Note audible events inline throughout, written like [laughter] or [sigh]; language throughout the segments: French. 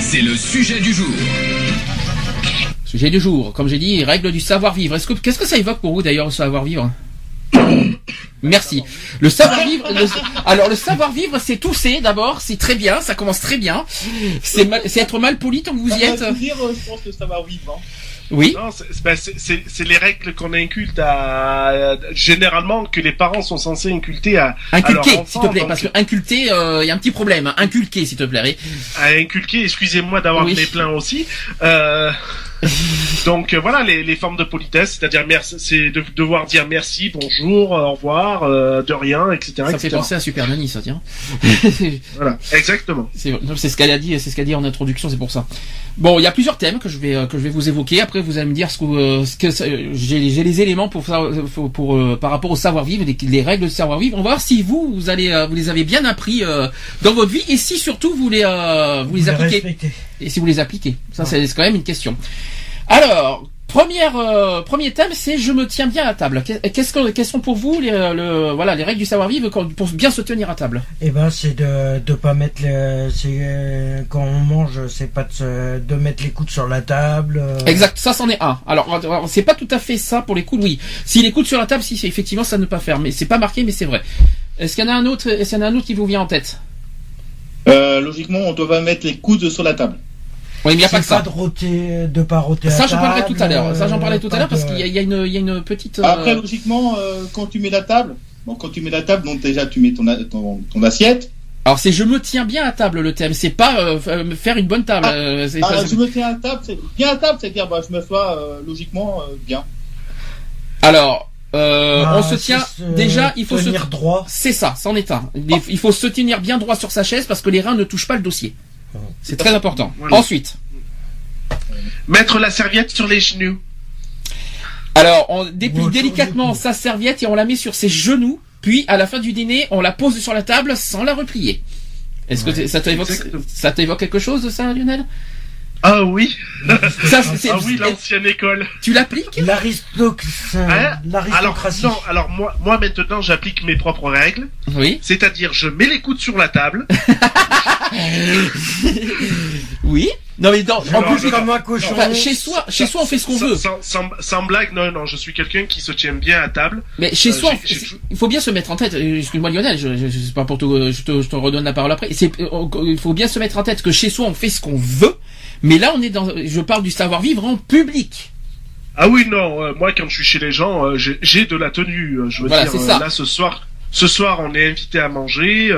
C'est le sujet du jour. Sujet du jour, comme j'ai dit, règles du savoir-vivre. Est-ce que, qu'est-ce que ça évoque pour vous d'ailleurs, le savoir-vivre? Merci. Le savoir-vivre, le- alors le savoir-vivre, c'est tousser d'abord, c'est très bien, ça commence très bien. C'est mal- être mal poli tant que vous y êtes. Ça va tout dire, je pense, le savoir-vivre. hein. Oui. C'est- ben, les règles qu'on inculte à généralement que les parents sont censés inculter à Inculquer, s'il te plaît, parce que inculter, euh, il y a un petit problème. hein. Inculquer, s'il te plaît. à inculquer. Excusez-moi d'avoir Oui. le nez plein aussi. Euh, [laughs] donc euh, voilà les, les formes de politesse, c'est-à-dire merci, c'est de devoir dire merci, bonjour, euh, au revoir, euh, de rien, etc. Ça fait etc. penser à Super Nanny, ça tiens. [laughs] Voilà, exactement. C'est ce qu'elle a dit, c'est ce qu'elle a dit en introduction, c'est pour ça. Bon, il y a plusieurs thèmes que je vais euh, que je vais vous évoquer. Après, vous allez me dire ce que, euh, ce que j'ai j'ai les éléments pour pour, pour, euh, par rapport au savoir-vivre, les, les règles de savoir-vivre. On va voir si vous vous allez euh, vous les avez bien appris euh, dans votre vie et si surtout vous les euh, vous les Vous les appliquez respectez. Et si vous les appliquez. Ça, c'est c'est quand même une question. Alors. Première, euh, premier thème, c'est je me tiens bien à table. Qu'est- Qu'est-ce que, quelles sont pour vous les, euh, le, voilà, les règles du savoir-vivre pour bien se tenir à table? Eh ben, c'est de de pas mettre le, euh, quand on mange, c'est pas de, se- de mettre les coudes sur la table. euh. Exact, ça c'en est un. Alors, c'est pas tout à fait ça pour les coudes, oui. Si les coudes sur la table, si effectivement ça ne pas faire, mais c'est pas marqué, mais c'est vrai. Est-ce qu'il y en a un autre, est-ce qu'il y en a un autre qui vous vient en tête? Euh, logiquement, on doit pas mettre les coudes sur la table. Oui, mais il n'y a pas que ça. de roter, de pas roter Ça, j'en parlerai tout à l'heure. Ça, j'en parlais tout à pas l'heure parce qu'il y, a- il y a une, il y a une petite. euh, Après, logiquement, euh, quand tu mets la table, bon, quand tu mets la table, donc déjà tu mets ton, a- ton, ton assiette. Alors, c'est je me tiens bien à table le thème. C'est pas euh, euh, faire une bonne table. Ah, euh, Ah, pas- je me tiens à table, c'est bien à table, c'est-à-dire bah, je me sois euh, logiquement euh, bien. Alors, euh, Ah, on se tient. se Déjà, il faut se. tenir droit. C'est ça, c'en est un. Il- Il faut se tenir bien droit sur sa chaise parce que les reins ne touchent pas le dossier. C'est très important. Voilà. Ensuite. Mettre la serviette sur les genoux. Alors, on déplie délicatement sa serviette et on la met sur ses genoux. Puis, à la fin du dîner, on la pose sur la table sans la replier. Est-ce que t'évoque, ça t'évoque quelque chose de ça, Lionel? Ah oui, [laughs] ça, c'est- ah oui, l'ancienne école. Tu l'appliques L'aristoc- Hein alors l'aristocratie. non, alors moi, moi maintenant j'applique mes propres règles, Oui. c'est-à-dire je mets les coudes sur la table. [laughs] Oui. Non mais dans, Je en public, comme un cochon. enfin, chez soi, chez soi on fait ce qu'on sans, veut. Sans, sans, sans blague, non, non, je suis quelqu'un qui se tient bien à table. Mais chez Euh, soi, il faut bien se mettre en tête. euh, Excuse-moi Lionel, je, je, pas pour tout, je te, je te redonne la parole après. C'est, euh, il faut bien se mettre en tête que chez soi on fait ce qu'on veut, mais là on est dans, je parle du savoir-vivre en public. Ah oui, non, euh, moi quand je suis chez les gens, euh, j'ai- de la tenue. euh, Je veux Voilà, dire, ça. là ce soir, ce soir on est invité à manger.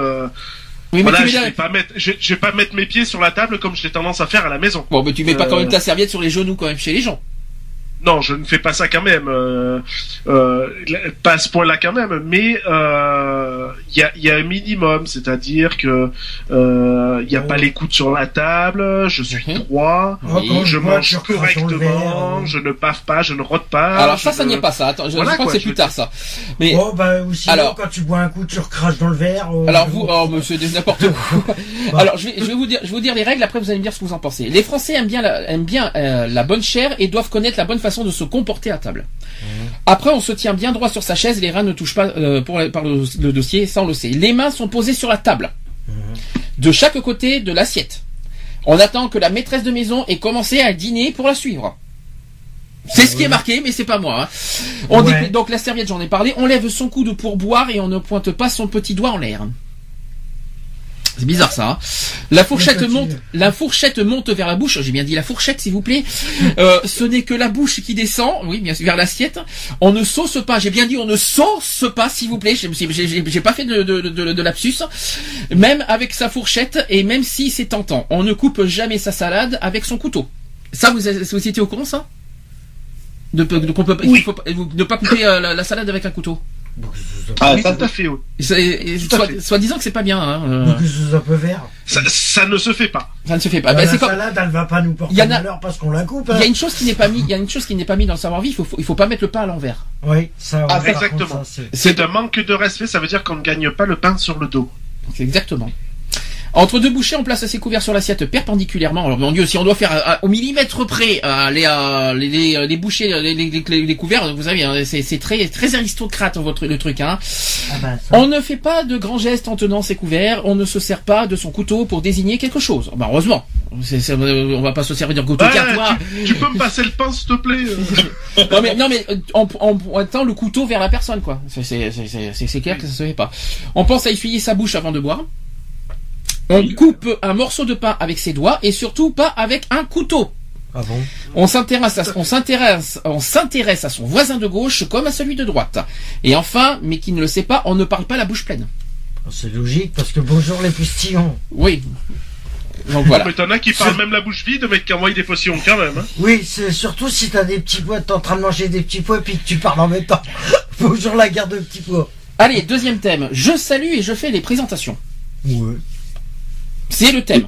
Oui, mais voilà, je la- vais pas mettre, je, je vais pas mettre mes pieds sur la table comme j'ai tendance à faire à la maison. Bon, mais tu mets pas quand même ta serviette sur les genoux quand même chez les gens. Non, je ne fais pas ça quand même. Euh, euh, pas à ce point-là quand même, mais euh, il y, a, y a un minimum, c'est-à-dire que euh, il n'y a pas les coudes sur la table, je suis Mhm. droit, Oh, je mange correctement, verre, je ne paffe pas, je ne rote pas. Alors ça, ça n'y est pas ça. Attends, je, Voilà, je crois quoi, que c'est plus tard ça. Mais Oh, bah, sinon, Alors- quand tu bois un coup, tu recraches dans le verre. euh, alors je- vous, oh monsieur, n'importe quoi. [laughs] Alors je vais, je vais vous dire, je vais vous dire les règles. Après vous allez me dire ce que vous en pensez. Les Français aiment bien, la, aiment bien euh, la bonne chair et doivent connaître la bonne façon de se comporter à table. Après, on se tient bien droit sur sa chaise, les reins ne touchent pas euh, pour, par le, le dossier, ça on le sait. Les mains sont posées sur la table, de chaque côté de l'assiette. On attend que la maîtresse de maison ait commencé à dîner pour la suivre. C'est ce qui est marqué, mais c'est pas moi. hein. On Ouais. dit- donc la serviette, j'en ai parlé. On lève son coude pour boire et on ne pointe pas son petit doigt en l'air. C'est bizarre ça. hein. La fourchette monte, la fourchette monte vers la bouche. J'ai bien dit la fourchette, s'il vous plaît. [laughs] Euh, ce n'est que la bouche qui descend, oui, bien sûr, vers l'assiette. On ne sauce pas. J'ai bien dit, on ne sauce pas, s'il vous plaît. J'ai- pas fait de, de, de, de lapsus. Même avec sa fourchette et même si c'est tentant, on ne coupe jamais sa salade avec son couteau. Ça, vous, vous étiez au courant, ça? De, de, qu'on peut, il faut pas- ne pas couper euh, la, la salade avec un couteau? Ah, Oui, ça, tout à fait. oui. Soit, disant que c'est pas bien. Hein, euh, ça peut faire Ça, ça ne se fait pas. ça ne se fait pas. Bah, Bah, La c'est comme- salade, elle va pas nous porter Il y en a- malheur parce qu'on la coupe. Il hein. y a une chose qui n'est pas mis, il y a une chose qui n'est pas mis dans le savoir-vivre. Il faut, il faut pas mettre le pain à l'envers. Oui, ça, Ah, exactement. c'est- un manque de respect, ça veut dire qu'on ne gagne pas le pain sur le dos. Exactement. Entre deux bouchées, on place ses couverts sur l'assiette perpendiculairement. Alors mon Dieu, si on doit faire euh, au millimètre près euh, les, euh, les, les, les bouchées, les, les, les- les couverts, vous savez, hein, c'est très très aristocrate votre le truc. Hein. Ah bah, ça- On ne fait pas de grands gestes en tenant ses couverts. On ne se sert pas de son couteau pour désigner quelque chose. Bah heureusement, euh, on va pas se servir d'un couteau. Ouais, toi. tu, tu peux me passer le pain, s'il te plaît euh [laughs] Non mais non mais euh, en, en pointant le couteau vers la personne quoi. C'est clair que ça se fait pas. On pense à essuyer sa bouche avant de boire. On coupe un morceau de pain avec ses doigts et surtout pas avec un couteau. Ah bon On s'intéresse, à, on s'intéresse, on s'intéresse à son voisin de gauche comme à celui de droite. Et enfin, mais qui ne le sait pas, on ne parle pas la bouche pleine. C'est logique parce que bonjour les postillons. Oui. Donc voilà. Mais t'en as qui parlent même la bouche vide, mais qui envoient des potions quand même. Hein. Oui, c'est surtout si t'as des petits pois, t'es en train de manger des petits pois et puis que tu parles en même temps. [laughs] bonjour la guerre de petits pois. Allez, deuxième thème. Je salue et je fais les présentations. Ouais. C'est le thème.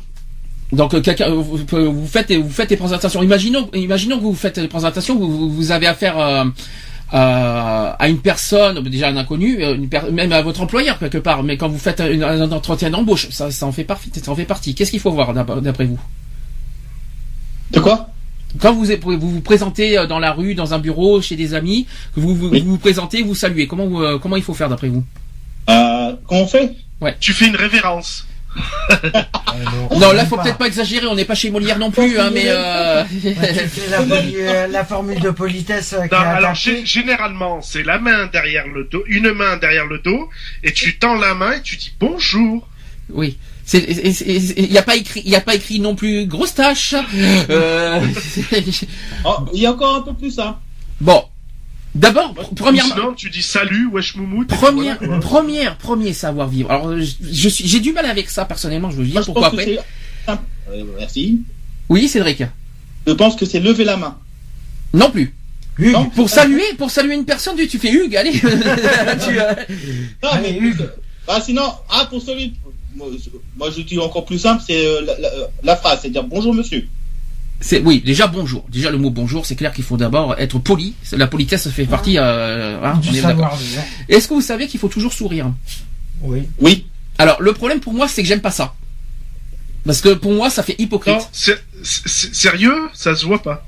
Donc euh, quelqu'un, vous, faites vous faites des présentations. Imaginons imaginons que vous faites des présentations, vous, vous- avez affaire euh, euh, à une personne, déjà un inconnu, une per- même à votre employeur quelque part. Mais quand vous faites un, un entretien d'embauche, ça, ça en fait partie. Ça en fait partie. Qu'est-ce qu'il faut voir d'ap- d'après vous? De quoi? Quand vous, vous vous présentez dans la rue, dans un bureau, chez des amis, que vous vous, Oui. vous vous présentez, vous saluez. Comment vous, comment il faut faire d'après vous? Euh, Comment on fait? Tu fais une révérence. [laughs] Non, là faut peut-être pas exagérer. On n'est pas chez Molière non plus, hein, mais. Euh... La, euh, formule de politesse euh, qui Non, est alors généralement, c'est la main derrière le dos, une main derrière le dos, et tu tends la main et tu dis bonjour. Oui. Il n'y a pas écrit, il y a pas écrit non plus grosse tâche. Euh, [laughs] Oh, Il y a encore un peu plus ça. bon. D'abord, premièrement, Sinon, tu dis salut, wesh moumout. première, voilà, première, premier savoir vivre. Alors, je, je suis, j'ai du mal avec ça personnellement. Je veux dire pourquoi après. Euh, merci. Oui, Cédric. Je pense que c'est lever la main. Non plus. Hugues, Non. Pour saluer, pour saluer une personne, tu, tu fais Hugues, allez. [laughs] [laughs] Tu, euh, Non, mais Hugues. Ah, sinon, ah, pour celui. Moi, je- moi, je dis encore plus simple, c'est euh, la, la- la phrase, c'est dire bonjour monsieur. C'est oui, déjà bonjour. Déjà le mot bonjour, c'est clair qu'il faut d'abord être poli. La politesse fait partie. Euh, hein, on du est d'accord. savoir-vivre. Est-ce que vous savez qu'il faut toujours sourire? Oui. Oui. Alors le problème pour moi, c'est que j'aime pas ça. Parce que pour moi, ça fait hypocrite. Non, c'est- c'est- sérieux, ça se voit pas.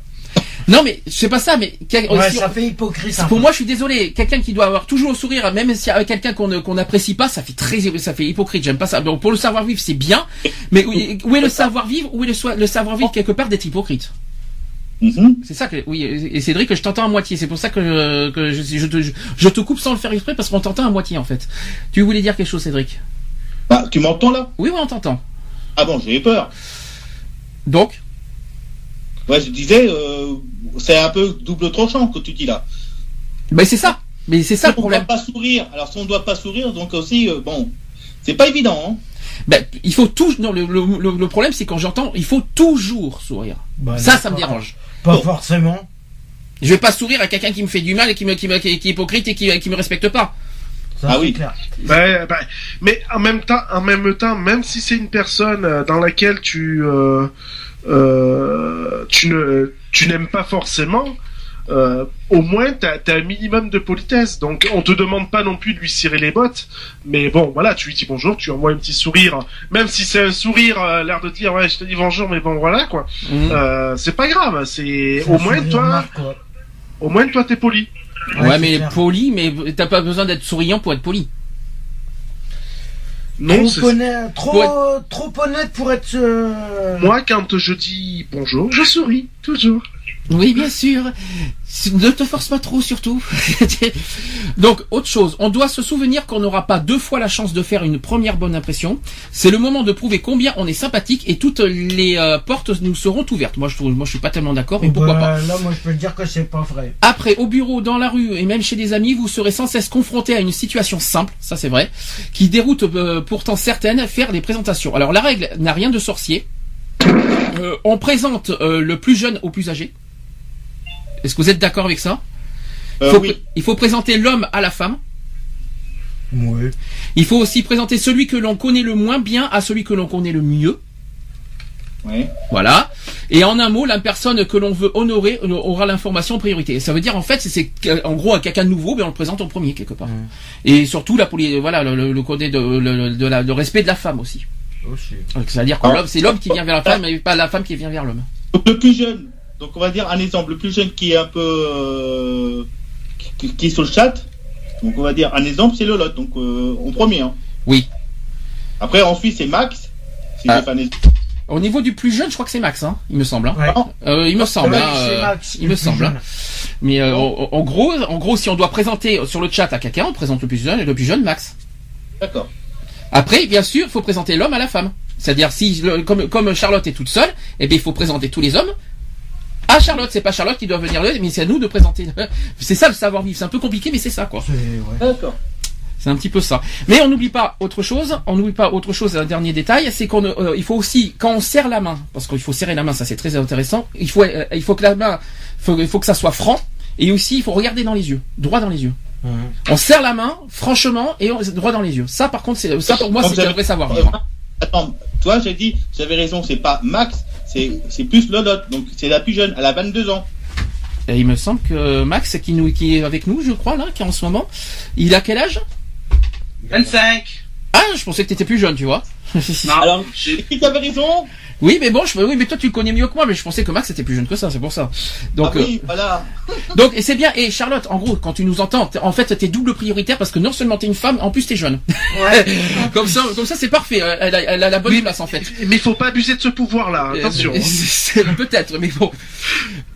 Non, mais c'est pas ça, mais quel- Ouais, si ça on- fait hypocrite. pour moi, je suis désolé. Quelqu'un qui doit avoir toujours le sourire, même si avec quelqu'un qu'on n'apprécie pas, ça fait très, ça fait hypocrite. J'aime pas ça. Donc pour le savoir vivre, c'est bien, mais où, où est le savoir vivre Où est le, savoir vivre quelque part d'être hypocrite? Mhm. C'est ça que oui. Et Cédric, je t'entends à moitié. C'est pour ça que, je, que je, je te, je te coupe sans le faire exprès parce qu'on t'entend à moitié en fait. Tu voulais dire quelque chose, Cédric? Bah, tu m'entends là? Oui, oui, on t'entend. Ah bon, j'ai eu peur. Donc, Ouais, je disais, euh, c'est un peu double tranchant que tu dis là. ben c'est ça. Mais c'est ça le on ne problème. doit pas sourire. Alors si on ne doit pas sourire, donc aussi, euh, bon, c'est pas évident. Hein. Ben, il faut tout. Non, le, le, le- le problème c'est quand j'entends, il faut toujours sourire. Bah, ça, ça me dérange. Pas Bon. forcément. Je vais pas sourire à quelqu'un qui me fait du mal et qui me, qui me, qui, qui est hypocrite et qui, qui me respecte pas. Ça, Ah oui. clair. Ouais, bah, mais en même temps, en même temps, même si c'est une personne euh, dans laquelle tu euh, euh, tu ne tu n'aimes pas forcément, euh, au moins t'as as un minimum de politesse. Donc on te demande pas non plus de lui cirer les bottes, mais bon voilà, tu lui dis bonjour, tu envoies un petit sourire, même si c'est un sourire euh, l'air de dire ouais je te dis bonjour, mais bon voilà quoi. Mhm. Euh, c'est pas grave, c'est au moins toi, au moins toi t'es poli. Ouais, mais clair. poli, mais t'as pas besoin d'être souriant pour être poli. Non, trop, honnête, trop, trop honnête pour être. euh, moi quand je dis bonjour, je souris toujours. Oui, bien sûr. Ne te force pas trop, surtout. [laughs] Donc, autre chose, on doit se souvenir qu'on n'aura pas deux fois la chance de faire une première bonne impression. C'est le moment de prouver combien on est sympathique et toutes les euh, portes nous seront ouvertes. Moi, je trouve, moi, je suis pas tellement d'accord, mais pourquoi bah, pas. Là, moi, je peux dire que c'est pas vrai. Après, au bureau, dans la rue et même chez des amis, vous serez sans cesse confronté à une situation simple, ça c'est vrai, qui déroute euh, pourtant certaines faire des présentations. Alors la règle n'a rien de sorcier. Euh, on présente euh, le plus jeune au plus âgé. Est-ce que vous êtes d'accord avec ça Euh, Faut oui. pr- Il faut présenter l'homme à la femme. Ouais. Il faut aussi présenter celui que l'on connaît le moins bien à celui que l'on connaît le mieux. Ouais. Voilà. Et en un mot, la personne que l'on veut honorer euh, aura l'information en priorité. Ça veut dire en fait, c'est- en gros un caca nouveau, mais on le présente en premier quelque part. Et surtout les voilà le, le, le côté de, le, de la, le respect de la femme aussi. Aussi. Donc, C'est-à-dire que Ah. l'homme, c'est l'homme qui vient vers la femme, et pas la femme qui vient vers l'homme. Le plus jeune, donc on va dire un exemple, le plus jeune qui est un peu euh, qui, qui est sur le chat, donc on va dire un exemple c'est Lolotte, donc euh, en premier. Hein. Oui. Après ensuite c'est Max, si Ah. Au niveau du plus jeune, je crois que c'est Max, hein, il me semble. Hein. Ouais. Euh, il me semble. Ouais, hein, euh, Max, il me semble. hein. jeune. [laughs] Mais euh, en, en gros, en gros, si on doit présenter sur le chat à quelqu'un, on présente le plus jeune et le plus jeune Max. D'accord. Après, bien sûr, il faut présenter l'homme à la femme. C'est-à-dire si comme, comme Charlotte est toute seule, eh bien il faut présenter tous les hommes. À Charlotte, c'est pas Charlotte qui doit venir le, mais c'est à nous de présenter. [laughs] C'est ça le savoir-vivre. C'est un peu compliqué, mais c'est ça quoi. C'est- ouais. D'accord. C'est un petit peu ça. Mais on n'oublie pas autre chose. On n'oublie pas autre chose. Un dernier détail, c'est qu'on, euh, il faut aussi quand on serre la main, parce qu'il faut serrer la main, ça c'est très intéressant. Il faut, euh, il faut que la main, faut, il faut que ça soit franc. Et aussi, il faut regarder dans les yeux, droit dans les yeux. On serre la main, franchement, et on, droit dans les yeux. Ça, par contre, c'est, ça pour moi, c'est un vrai savoir-vivre. Attends, toi j'ai dit, j'avais raison, c'est pas Max, c'est plus Lolotte, donc c'est la plus jeune, elle a 22 ans. Et il me semble que Max, qui nous, qui est avec nous, je crois là, qui est en ce moment, il a quel âge? 25 Ah, je pensais que t'étais plus jeune, tu vois. [laughs] Non, Alors, t'avais raison Oui, mais bon, je, oui, mais toi tu le connais mieux que moi, mais je pensais que Max était plus jeune que ça, c'est pour ça. Donc, Ah oui, voilà. euh, [laughs] donc, et c'est bien. Et Charlotte, en gros, quand tu nous entends, en fait, t'es double prioritaire parce que non seulement t'es une femme, en plus t'es jeune. [laughs] comme ça, comme ça, c'est parfait. Elle a, elle a la bonne Oui, place en fait. Mais il faut pas abuser de ce pouvoir-là, attention. Euh, c'est- Peut-être, mais bon.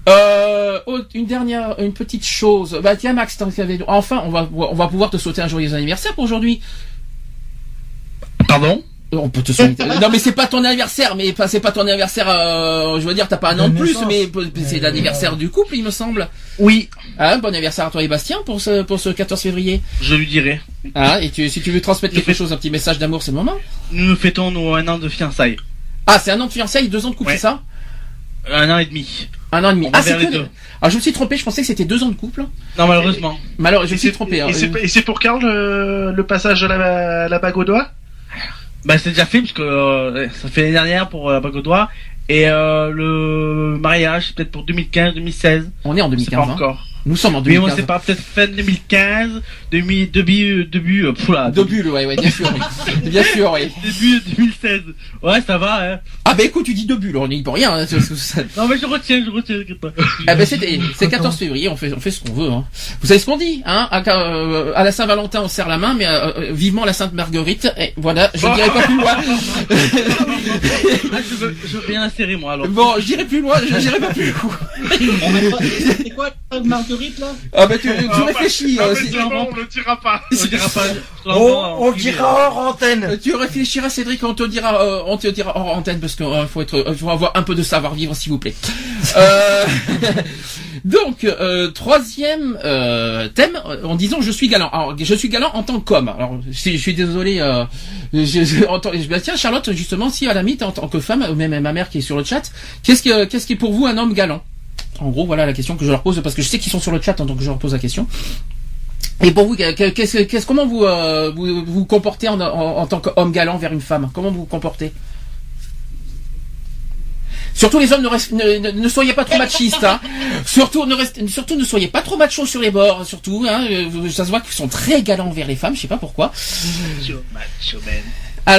Euh, une dernière, une petite chose. Bah tiens, Max, tant qu'il y avait- enfin, on va, on va pouvoir te souhaiter un joyeux anniversaire pour aujourd'hui. Pardon Euh, On peut te souhaiter. non, mais c'est pas ton anniversaire, mais pas, c'est pas ton anniversaire. Euh, je veux dire, t'as pas un an de plus, mais c'est Euh, l'anniversaire du couple, il me semble. Oui, Ah, bon anniversaire à toi et Bastien pour ce pour ce 14 février. je lui dirai. Ah, et tu, si tu veux transmettre quelque chose, un petit message d'amour, c'est le moment. Nous nous fêtons nos un an de fiançailles. Ah, c'est un an de fiançailles, deux ans de couple, Ouais. c'est ça Un an et demi. Un an et demi. On Ah, c'est que. deux. Ah, je me suis trompé. Je pensais que c'était deux ans de couple. Non, malheureusement. Malheureusement, je me suis trompé. hein. Et c'est et c'est pour quand le, le passage de la, la bague au doigt? Bah, c'est déjà fait, parce que euh, ça fait l'année dernière pour euh, la doigt. Et euh, le mariage, c'est peut-être pour 2015-2016. On est en On sait 2015. pas hein. encore. Nous sommes en Mais 2015. on sait pas, peut-être fin 2015, demi, début, début, euh, poula, De bulles, ouais, ouais, bien sûr, oui. bien sûr, oui. [laughs] début 2016. Ouais, ça va, hein. Ah, bah écoute, tu dis de bulles, on n'y peut rien. hein, Non, mais je retiens, je retiens, t'inquiète pas. Ah ben c'est c'est 14 février, on fait on fait ce qu'on veut. Hein. Vous savez ce qu'on dit, hein à, euh, à la Saint-Valentin, on serre la main, mais euh, vivement la Sainte Marguerite. Et voilà, je ne dirai pas plus loin. [laughs] Ah, je veux, je veux bien insérer, moi, alors. bon, je dirai plus loin, je dirai pas plus loin. [laughs] C'est quoi la Marguerite là Ah ben tu, tu Ah, réfléchis. bah, euh, si- bon, on le dira pas. On dira pas. [laughs] On, on dira hors antenne. Euh, Tu réfléchiras, Cédric, on te dira, euh, on te dira hors antenne parce qu'il faut être, euh, faut avoir un peu de savoir-vivre, s'il vous plaît. Euh, [laughs] donc, euh, troisième euh, thème, euh, en disant je suis galant. Alors, je suis galant en tant qu'homme. Alors, si- je suis désolé. Euh, je, je, en tant- je- bah, tiens, Charlotte, justement, si à la mythe en tant que femme, ou même ma mère qui est sur le chat, qu'est-ce que, qu'est-ce qui est pour vous un homme galant? En gros, voilà la question que je leur pose parce que je sais qu'ils sont sur le chat, hein, donc je leur pose la question. Et pour vous, qu'est-ce, qu'est-ce, comment vous, euh, vous vous comportez en, en, en tant qu'homme galant vers une femme? Comment vous vous comportez? Surtout les hommes, ne, rest- ne, ne- ne soyez pas trop machistes. Hein. [laughs] Surtout, ne rest- surtout ne soyez pas trop machos sur les bords. Surtout, hein. Euh, ça se voit qu'ils sont très galants vers les femmes. Je sais pas pourquoi.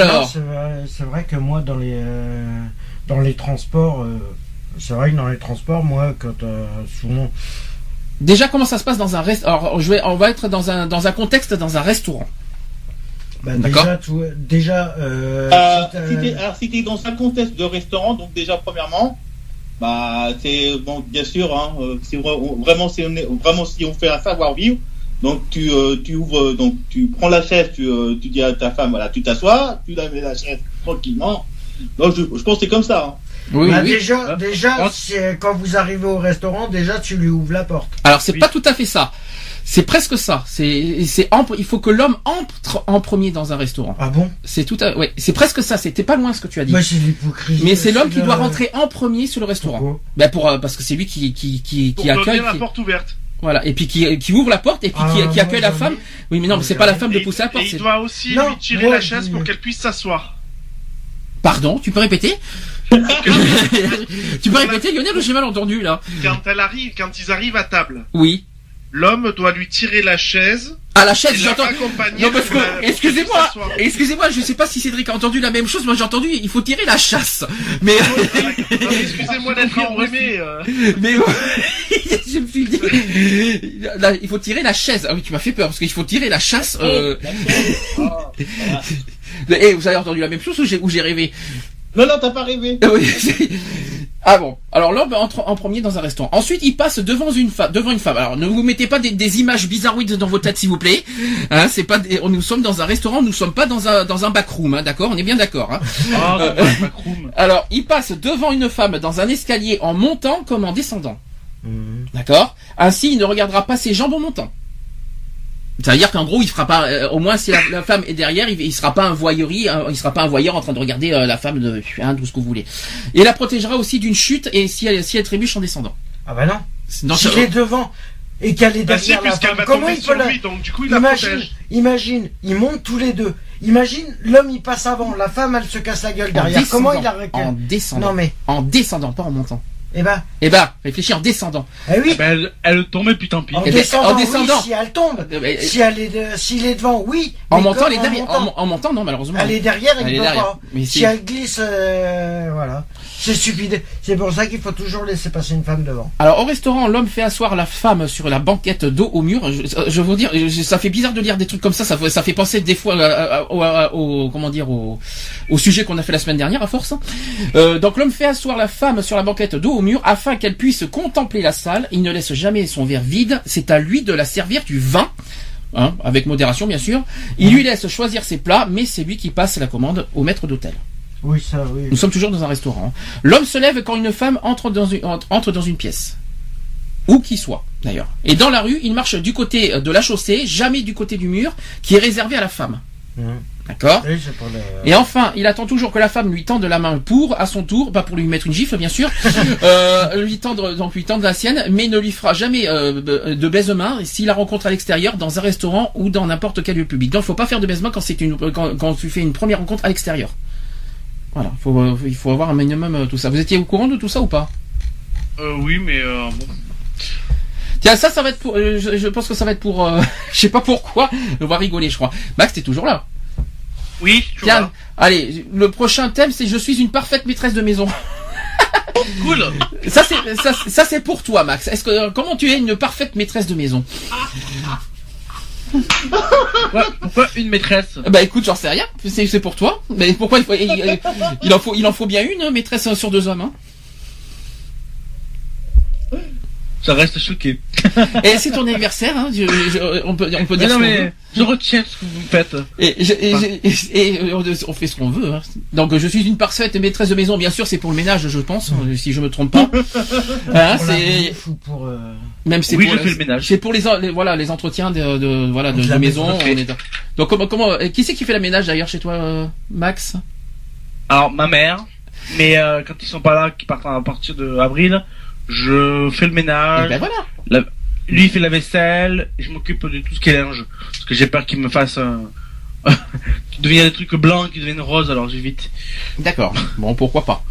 Non, Alors, C'est vrai, c'est vrai que moi, dans les, euh, dans les transports, euh, c'est vrai que dans les transports, moi, quand euh, souvent. déjà, comment ça se passe dans un rest Alors, je vais, on va être dans un dans un contexte dans un restaurant. Bah, D'accord. déjà, tout, déjà Euh, euh, si t'es- Alors, si tu es dans un contexte de restaurant, donc déjà, premièrement, bah, c'est bon, bien sûr, hein, euh, c'est vra- vraiment, si on est, vraiment si on fait un savoir-vivre, donc tu, euh, tu ouvres, donc tu prends la chaise, tu, euh, tu dis à ta femme, voilà, tu t'assois, tu la mets la chaise tranquillement. Donc, je, je pense que c'est comme ça. hein. Oui, Bah, oui. déjà, Hein déjà Hein quand vous arrivez au restaurant, déjà tu lui ouvres la porte. Alors, c'est Oui. pas tout à fait ça. C'est presque ça. C'est c'est il faut que l'homme entre en premier dans un restaurant. Ah bon? C'est tout à ouais, c'est presque ça. C'était pas loin ce que tu as dit. Moi, c'est l'hypocrisie. Mais c'est l'homme qui doit rentrer en premier sur le restaurant. Pourquoi? Ben pour euh, parce que c'est lui qui qui qui, Pour qui donner accueille. la qui- porte ouverte. Voilà, et puis qui, qui ouvre la porte et puis Ah, qui, accueille la femme. Oui, mais non, mais c'est pas la femme de pousser la porte. Et il doit aussi Non, lui tirer moi, la chaise pour qu'elle puisse s'asseoir. Pardon, tu peux répéter? [laughs] Tu peux répéter, Lionel, ou j'ai mal entendu là Quand elle arrive, quand ils arrivent à table, Oui. l'homme doit lui tirer la chaise. À la chaise, et j'entends. Non, parce que, excusez-moi, excusez-moi, je sais pas si Cédric a entendu la même chose, moi j'ai entendu, il faut tirer la chasse. Mais, [laughs] Excusez-moi d'être enrhumé. euh. mais, [laughs] je me suis dit, là, il faut tirer la chaise. Ah oui, tu m'as fait peur, parce qu'il faut tirer la chasse, euh, eh, vous avez entendu la même chose ou j'ai rêvé? Non, non, t'as pas rêvé. [laughs] Oui, ah bon. Alors l'homme entre en premier dans un restaurant. Ensuite, il passe devant une femme. Devant une femme. Alors ne vous mettez pas des, des images bizarroïdes dans vos têtes, s'il vous plaît. Hein, c'est pas. des- nous sommes dans un restaurant. Nous sommes pas dans un dans un backroom. Hein, d'accord? On est bien d'accord. Hein Ah, Euh, [laughs] backroom. Alors, il passe devant une femme dans un escalier en montant comme en descendant. Mhm. D'accord? Ainsi, il ne regardera pas ses jambes en montant. C'est-à-dire qu'en gros, il fera pas. euh, au moins, si la, la femme est derrière, il, il sera pas un voyeurie, un- il sera pas un voyeur en train de regarder euh, la femme de hein, tout ce que vous voulez. Et la protégera aussi d'une chute et si elle, si elle trébuche en descendant. Ah bah non. Non, S'il ça- est devant et qu'elle est Bah si, derrière la puisqu'elle femme, va comment il peut la... lui, donc du coup il la Imagine, protège. imagine, ils montent tous les deux. Imagine, l'homme il passe avant, la femme elle se casse la gueule en derrière. Comment il la récupère En descendant. Non mais, En descendant, pas en montant. Eh ben, réfléchis en descendant. eh oui, Eh ben, elle, elle tombait, puis tant pis. en eh ben, descendant, en descendant. oui, si elle tombe. Euh, Si elle est, de- s'il est devant, oui. En montant, elle est en derrière. En, montant, en montant, non, malheureusement. Elle est derrière, Elle il est derrière. pas. Mais Si elle glisse, euh, voilà. C'est stupide. C'est pour ça qu'il faut toujours laisser passer une femme devant. Alors au restaurant, l'homme fait asseoir la femme sur la banquette dos au mur. Je, je vais vous dire, je- ça fait bizarre de lire des trucs comme ça. Ça, fait- ça fait penser des fois euh, au, comment dire au, au sujet qu'on a fait la semaine dernière à force. Euh, donc l'homme fait asseoir la femme sur la banquette dos au mur afin qu'elle puisse contempler la salle. Il ne laisse jamais son verre vide. C'est à lui de la servir du vin. Hein, avec modération bien sûr. Il lui laisse choisir ses plats, mais c'est lui qui passe la commande au maître d'hôtel. Oui, ça, oui. Nous sommes toujours dans un restaurant. L'homme se lève quand une femme entre dans une, entre- dans une pièce. Où qu'il soit, d'ailleurs. Et dans la rue, il marche du côté de la chaussée, jamais du côté du mur, qui est réservé à la femme. Mhm. D'accord Oui, le... Et enfin, il attend toujours que la femme lui tende la main pour, à son tour, pas pour lui mettre une gifle, bien sûr, [laughs] euh, lui tendre, donc lui tendre la sienne, mais ne lui fera jamais euh, de baise-main s'il la rencontre à l'extérieur, dans un restaurant ou dans n'importe quel lieu public. Donc, il faut pas faire de baise-main quand c'est une, quand, quand tu fais une première rencontre à l'extérieur. Voilà, faut, euh, il faut avoir un minimum euh, tout ça. Vous étiez au courant de tout ça ou pas? Euh, oui, mais euh, bon. Tiens, ça, ça va être pour. euh, je, je pense que ça va être pour. euh, [laughs] je sais pas pourquoi. On va rigoler, je crois. Max, t'es toujours là. Oui, tu Tiens, vois. allez. Le prochain thème, c'est je suis une parfaite maîtresse de maison. [laughs] Cool. Ça, c'est ça, ça c'est pour toi, Max. Est-ce que comment tu es une parfaite maîtresse de maison [laughs] pourquoi une maîtresse? Bah écoute, j'en sais rien. C'est pour toi. Mais pourquoi il faut il, il en faut il en faut bien une hein, maîtresse sur deux hommes. Hein. Ça reste choqué. [laughs] Et c'est ton anniversaire. Hein. je- je- on peut on peut Mais dire non, ce qu'on mais veut. je retiens ce que vous faites. Et, je- et, je- et- et on on fait ce qu'on veut. Hein. Donc je suis une parfaite maîtresse de maison. Bien sûr, c'est pour le ménage, je pense, si je me trompe pas. [laughs] Hein, c'est pour... euh, même c'est Oui, pour je fais le ménage. C'est pour les, voilà les entretiens de, de voilà de, la maison. maison, on est dans- Donc comment comment qui c'est qui fait la ménage d'ailleurs chez toi, euh, Max? Alors, ma mère, mais euh, quand ils sont pas là, qui partent à partir de avril, je fais le Eh ménage. Ben voilà. La- Lui, il fait la vaisselle, je m'occupe de tout ce qui est linge. Parce que j'ai peur qu'il me fasse un... [laughs] qu'il devienne des trucs blancs, qui deviennent roses, alors j'évite. D'accord. Bon, pourquoi pas.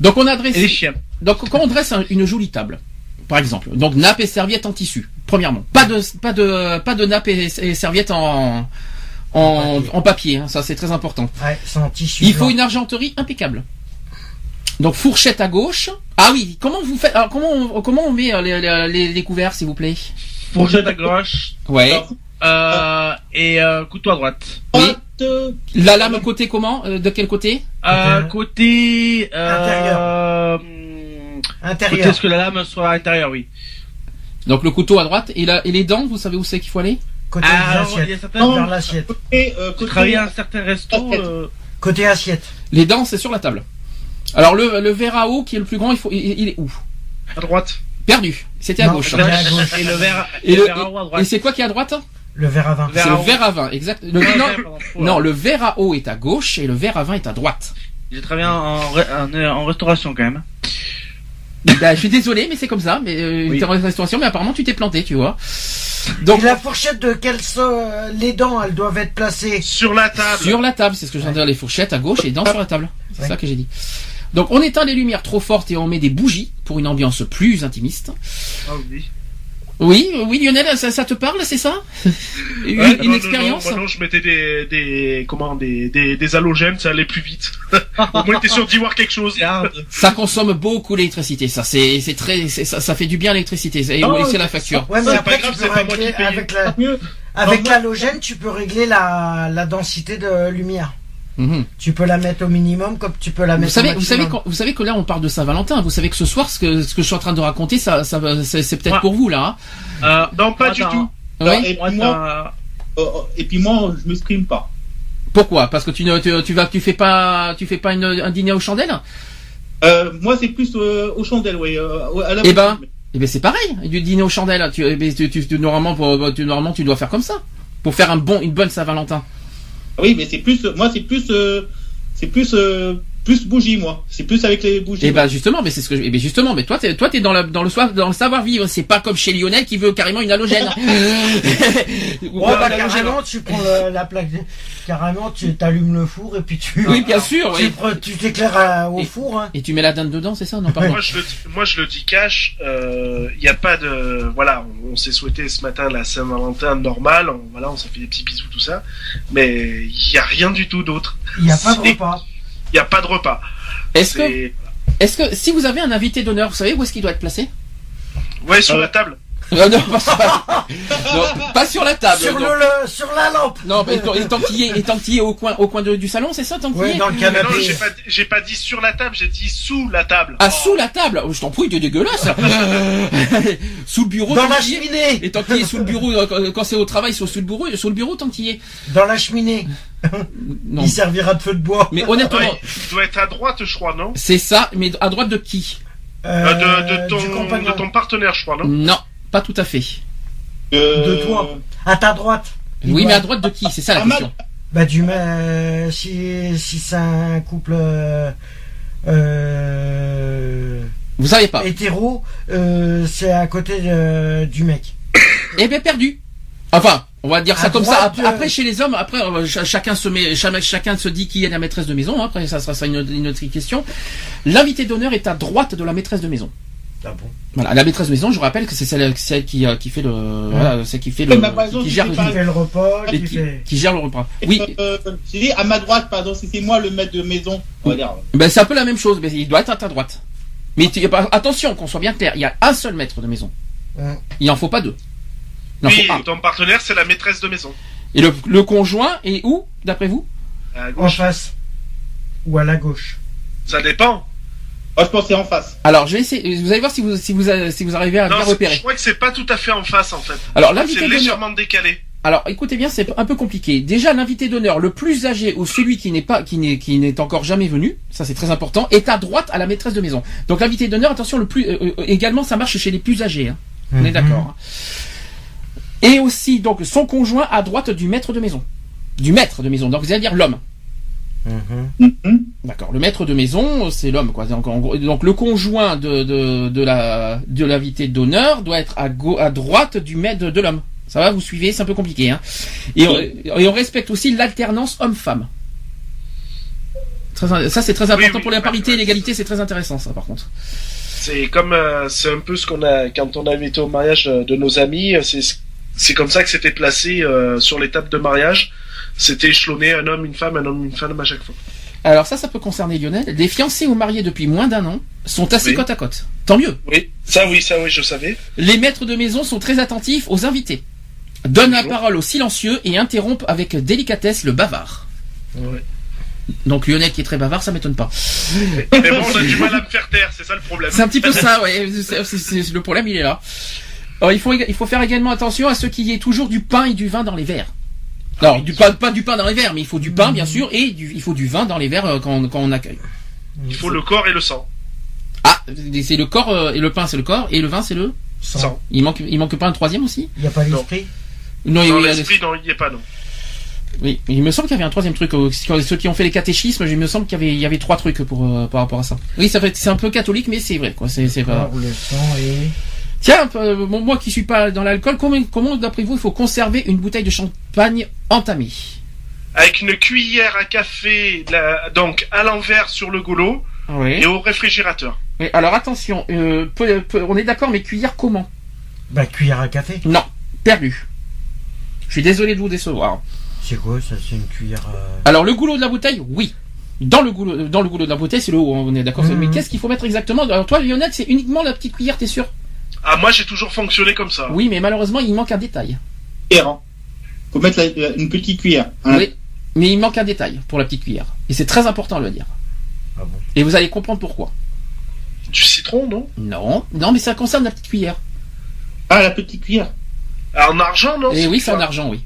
Donc on a Et les chiens. Donc quand on dresse un- une jolie table, par exemple, donc nappe et serviette en tissu. Premièrement, pas de pas de pas de nappe et, et serviette en en, en papier. hein, ça c'est très important. Ouais, c'est en tissu. Il faut une argenterie impeccable. Donc fourchette à gauche. Ah oui, comment vous faites alors, comment on, comment on met euh, les, les, les- les couverts s'il vous plaît? Fourchette à gauche, Ouais. euh, et euh, couteau à droite. Oui. Droite, La lame côté comment Euh, De quel côté? Euh, Côté-. Euh, Intérieur. hum, Côté Intérieur. est-ce que la lame soit à l'intérieur, oui. Donc le couteau à droite et, la, et les dents, vous savez où c'est qu'il faut aller? Côté Ah, l'assiette. certaines... Vers l'assiette. côté, euh, côté- un certain resto... Euh, Côté assiette. Les dents, c'est sur la table. Alors le, le verre à eau qui est le plus grand, il faut il, il est où? À droite. Perdu. C'était à gauche. À et le verre, Et, et le- verre à eau à et droite. c'est quoi qui est à droite? Le verre à vin. C'est le verre à vin, exact. Le, non, non, le verre à eau est à gauche et le verre à vin est à droite. J'ai travaillé en, en, en- en restauration quand même. Bah, je suis désolé, mais c'est comme ça. Mais euh, Oui. t'es en restauration, mais apparemment tu t'es planté, tu vois. Donc Et la fourchette de quelle so- les dents, elles doivent être placées? Sur la table. sur la table, c'est ce que j'ai dire, les fourchettes à gauche et les dents sur la table. C'est Ouais. ça que j'ai dit. Donc on éteint les lumières trop fortes et on met des bougies pour une ambiance plus intimiste. Ah oui. Oui, oui Lionel, ça, ça te parle, c'est ça? [laughs] Une, Ouais, une non, non, expérience? Non, moi, non, je mettais des, des, comment, des, des, des halogènes, ça allait plus vite. [laughs] Au moins, t'es sûr d'y voir quelque chose. Ça consomme beaucoup l'électricité, ça. C'est, c'est très, c'est- ça, ça fait du bien l'électricité. Et Non, c'est la facture. Ouais, mais après, pas grave, tu c'est peux pas moi régler qui paye. avec la, avec l'halogène, tu peux régler la, la densité de lumière. Mhm. Tu peux la mettre au minimum comme tu peux la Vous mettre savez, au vous savez, maximum. vous savez que là on parle de Saint-Valentin. Vous savez que ce soir, ce que, ce que je suis en train de raconter, ça, ça, va- c'est, peut-être Ouais. pour vous là. Euh, Non, pas du tout. Non, hein. Oui. et, moi, puis moi, dans- euh, et puis moi, je me stream pas. Pourquoi? Parce que tu ne, tu, tu vas, tu fais pas, tu fais pas une, un dîner aux chandelles? Euh, moi, c'est plus euh, aux chandelles, oui. Euh, à la Eh ben, Eh ben c'est pareil, du dîner aux chandelles. Tu, eh ben, tu, tu- tu- normalement, pour- tu, normalement, tu dois faire comme ça pour faire un bon, une bonne Saint-Valentin. Oui, mais c'est plus, moi, c'est plus, euh, c'est plus, euh, plus bougie, moi. C'est plus avec les bougies. Et ben justement, mais c'est ce que, je- eh ben justement, mais toi, t'es, toi, t'es dans le, dans le soir, dans le savoir vivre. C'est pas comme chez Lionel qui veut carrément une halogène. [laughs] Ouais, Ou- bah, carrément, tu prends le- la plaque, carrément, tu t'allumes le four et puis tu, Oui, bien sûr. tu, oui. t'éclaires au Et- four. Hein. Et tu mets la dinde dedans, c'est ça Non, pardon. Moi je, le, dis- moi, je le dis cash, il n'y a pas de... Voilà, on, on s'est souhaité ce matin la Saint-Valentin normale, on, voilà, on s'est fait des petits bisous, tout ça, mais il n'y a rien du tout d'autre. Il n'y a pas de repas. Il n'y a pas de repas. Est-ce que, est-ce que, si vous avez un invité d'honneur, vous savez où est-ce qu'il doit être placé? Ouais, sur Euh, la table. [laughs] non, non, pas, pas- non, pas sur la table. Sur, le, le- sur la lampe. Non, mais tant- et tant qu'il est, tant est au coin, au coin de- du salon, c'est ça, tant qu'il Ouais, est? dans le Mais non, canapé. j'ai pas, dit sur la table, j'ai dit sous la table. Ah, sous la table? Oh, Je t'en prie, t'es dégueulasse [laughs] sous le bureau, Dans tant la est. cheminée. Et tant qu'il est sous le bureau, euh, quand, c'est au travail, sous le bureau, sous le bureau, tant qu'il est. Dans la cheminée. [laughs] Non. Il servira de feu de bois. Mais honnêtement, Ouais, il doit être à droite, je crois, non? C'est ça, mais à droite de qui? Euh, de, de, ton, de ton partenaire, je crois, non? Non, pas tout à fait. Euh, De toi. À ta droite. Il Oui, doit- mais à droite de qui? C'est ça la Ah, question. Bah du euh, si si c'est un couple euh, euh, Vous savez pas. hétéro, euh, c'est à côté de- du mec. Eh bien, perdu. Enfin, on va dire ça comme ça. Après, après, chez les hommes, après, euh, ch- chacun se met, chacun, se dit qui est la maîtresse de maison. hein. Après, ça sera ça une, une autre question. L'invité d'honneur est à droite de la maîtresse de maison. Ah bon? Voilà, la maîtresse de maison, je vous rappelle que c'est celle, celle qui, euh, qui fait le, voilà, celle qui fait le, exemple, gère le, par Qui fait le repas, qui qui, fait. qui gère le repas. Oui, euh, j'ai dit à ma droite, pardon, si c'est moi le maître de maison, on va dire. ben c'est un peu la même chose, mais il doit être à ta droite. Mais tu- attention, qu'on soit bien clair, il y a un seul maître de maison. Ouais. Il en faut pas deux. Oui, ton partenaire, c'est la maîtresse de maison. Et le, le conjoint est où, d'après vous? À En gauche. face. Ou à la gauche. Ça dépend. Moi, je pensais en face. Alors, je vais essayer. Vous allez voir si vous si vous si vous arrivez à Non, bien c'est- repérer. je crois que c'est pas tout à fait en face, en fait. Alors, l'invité C'est légèrement décalé. Alors, écoutez bien, c'est un peu compliqué. Déjà, l'invité d'honneur le plus âgé ou celui qui n'est pas qui n'est qui n'est encore jamais venu, ça c'est très important, est à droite à la maîtresse de maison. Donc, l'invité d'honneur, attention, le plus euh, euh, également, ça marche chez les plus âgés. hein. On est Mhm. d'accord. hein. Et aussi, donc, son conjoint à droite du maître de maison, du maître de maison. Donc, vous allez dire l'homme. Mhm. Mhm. D'accord. Le maître de maison, c'est l'homme, quoi. Donc, en gros- donc, le conjoint de, de, de la, de l'invité d'honneur doit être à, gau- à droite du maître de, de l'homme. Ça va, vous suivez, c'est un peu compliqué, hein. Et, on- et on respecte aussi l'alternance homme-femme. Ça, c'est très important oui, pour la parité et l'égalité, c'est très intéressant, ça, par contre. C'est comme, euh, c'est un peu ce qu'on a, quand on a invité au mariage de, de nos amis, euh, c'est, c'est comme ça que c'était placé euh, sur tables de mariage. C'était échelonné un homme, une femme, un homme, une femme à chaque fois. Alors ça, ça peut concerner Lionel. Les fiancés ou mariés depuis moins d'un an sont assis Oui. côte à côte. Tant mieux. Oui, ça oui, ça oui, je savais. Les maîtres de maison sont très attentifs aux invités. Donnent la parole aux silencieux et interrompent avec délicatesse le bavard. Ouais. Donc Lionel qui est très bavard, ça m'étonne pas. Mais bon, on a du [laughs] mal à me faire taire, c'est ça le problème. C'est un petit peu ça, [laughs] ouais. C'est- le problème, il est là. Alors il faut, il faut faire également attention à ce qu'il y ait toujours du pain et du vin dans les verres. Alors du pain, pas du pain dans les verres, mais il faut du pain bien sûr et du, il faut du vin dans les verres euh, quand, on- quand on accueille. Il faut le corps et le sang. Ah, c'est le corps euh, et le pain c'est le corps et le vin c'est le. Sang. Il manque, il manque pas un troisième aussi? Il n'y a pas l'esprit? Non, il Dans y a- l'esprit, non, il n'y est pas, non. Oui, il me semble qu'il y avait un troisième truc. euh, Ceux qui ont fait les catéchismes, il me semble qu'il y avait, il y avait trois trucs pour euh, par rapport à ça. Oui, ça fait, c'est un peu catholique, mais c'est vrai, quoi. C'est, c'est pas. Le sang et... Tiens, euh, moi qui suis pas dans l'alcool, comment, comment d'après vous il faut conserver une bouteille de champagne entamée? Avec une cuillère à café, la- donc à l'envers sur le goulot Oui. et au réfrigérateur. Oui, alors attention, euh, peu- peu- on est d'accord, mais cuillère comment? Bah, cuillère à café. Non, perdu. Je suis désolé de vous décevoir. C'est quoi ça C'est une cuillère. euh, Alors le goulot de la bouteille, oui. Dans le goulot, dans le goulot de la bouteille, c'est le haut, on est d'accord. Mhm. Mais qu'est-ce qu'il faut mettre exactement? Alors toi, Lionel, c'est uniquement la petite cuillère, t'es sûr? Ah, moi j'ai toujours fonctionné comme ça. Oui, mais malheureusement, il manque un détail. Cuillère, hein. Faut mettre la- la- une petite cuillère. hein. Oui, mais il manque un détail pour la petite cuillère. Et c'est très important de le dire. Ah bon Et vous allez comprendre pourquoi. Du citron, non? Non, non, mais ça concerne la petite cuillère. Ah, la petite cuillère. Ah, En argent, non? Et oui, c'est en argent, oui.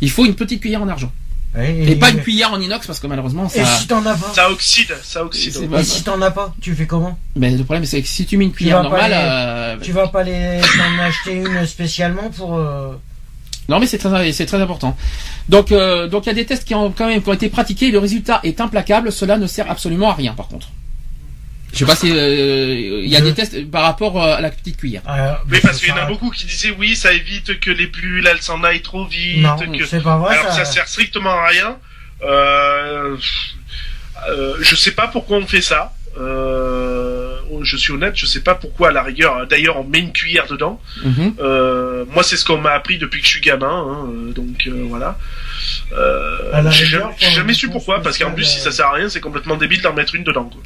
Il faut une petite cuillère en argent. Et pas une cuillère en inox parce que malheureusement Et ça. si t'en as pas Ça oxyde, ça oxyde. Et si t'en as pas, tu fais comment Mais le problème c'est que si tu mets une cuillère vas pas normale, les- euh, Tu vas pas les t'en acheter une spécialement pour. euh, non mais c'est très c'est très important. Donc euh, donc il y a des tests qui ont quand même qui ont été pratiqués. Le résultat est implacable. Cela ne sert absolument à rien par contre. Je sais pas si euh, il y a des tests par rapport euh, à la petite cuillère. euh, Oui, parce qu'il y en a beaucoup qui disaient oui, ça évite que les bulles elles s'en aillent trop vite. Non, que... c'est pas vrai. Alors ça... ça sert strictement à rien. Euh... euh, je sais pas pourquoi on fait ça. Euh... Je suis honnête, je sais pas pourquoi à la rigueur. D'ailleurs, on met une cuillère dedans. Mhm. Euh, moi, c'est ce qu'on m'a appris depuis que je suis gamin, hein, euh, donc euh, voilà. Euh, À la j'ai rigueur, jamais, jamais su pourquoi, parce qu'en plus, si ça sert à rien, c'est complètement débile d'en mettre une dedans. Quoi.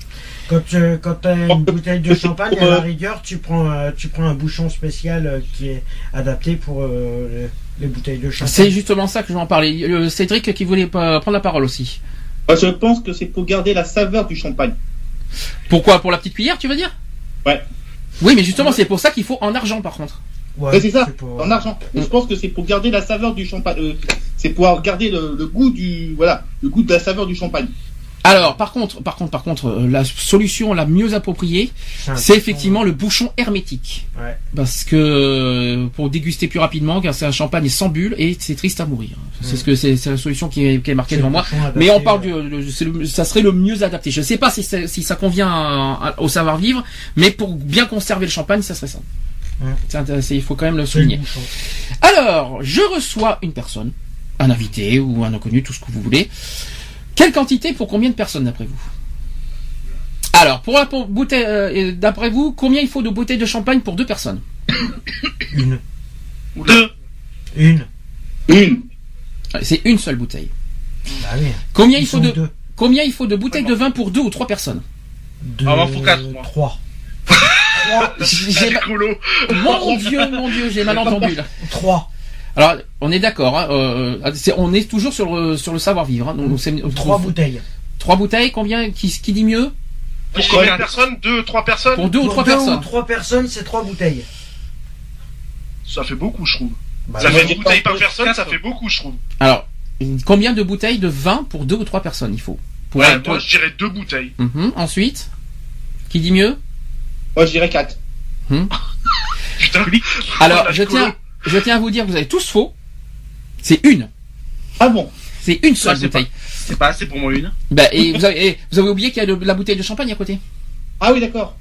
Quand, tu- quand t'as une bouteille de champagne, à Euh, la [laughs] rigueur, tu prends, euh, tu prends un bouchon spécial euh, qui est adapté pour euh, les, les bouteilles de champagne. C'est justement ça que je vais en parler. Le Cédric qui voulait pas prendre la parole aussi. Moi, je pense que c'est pour garder la saveur du champagne. Pourquoi? Pour la petite cuillère, tu veux dire? Ouais. Oui, mais justement, c'est pour ça qu'il faut en argent par contre. Ouais, c'est ça, pour- en argent. Je pense que c'est pour garder la saveur du champagne. euh, c'est pour garder le, le goût du, voilà, le goût de la saveur du champagne. Alors, par contre, par contre, par contre, euh, la solution la mieux appropriée, un c'est effectivement le bouchon hermétique. Ouais. Parce que euh, pour déguster plus rapidement, car c'est un champagne sans bulle et c'est triste à mourir. C'est ce que c'est la solution qui est, qui est marquée devant moi. adapté, Mais on parle euh, du, le- c'est le- ça serait le mieux adapté. Je sais pas si, ça- si ça convient à- à- au savoir-vivre, mais pour bien conserver le champagne, ça serait ça. C'est intéressant, il faut quand même le souligner. Alors, je reçois une personne, un invité ou un inconnu, tout ce que vous voulez. Quelle quantité pour combien de personnes d'après vous Alors, pour la pour bouteille, euh, d'après vous, combien il faut de bouteilles de champagne pour deux personnes [coughs] Une. Deux. Une. Une. C'est une seule bouteille. Bah oui. Combien Ils il faut de deux. combien il faut de bouteilles de vin pour deux ou trois personnes Deux, Ah, quatre, moi. Trois. [laughs] J'ai ma-. Mon Dieu, mon Dieu, j'ai mal entendu là. Trois. Alors, on est d'accord. Hein, euh, c'est- on est toujours sur le sur le savoir-vivre. Hein, donc c'est- Trois bouteilles. Trois bouteilles. Combien qui, qui dit mieux Pour combien de personnes Deux, trois personnes Pour deux ou Pour trois deux personnes. ou trois personnes, c'est trois bouteilles. Ça fait beaucoup, je trouve. Bah, ça fait une bouteille par personne, ça fait beaucoup, je trouve. Alors, combien de bouteilles de vin pour deux ou trois personnes il faut pour Ouais, moi, je dirais deux bouteilles. Mhm. Ensuite, qui dit mieux Moi, je dirais quatre. [laughs] Putain. Alors, je colo. tiens, je tiens à vous dire, que vous avez tous faux. C'est une. Ah bon C'est une seule Ouais, c'est bouteille. C'est pas assez pour moi une. Bah, et vous avez, et vous avez oublié qu'il y a de- la bouteille de champagne à côté. Ah oui, d'accord.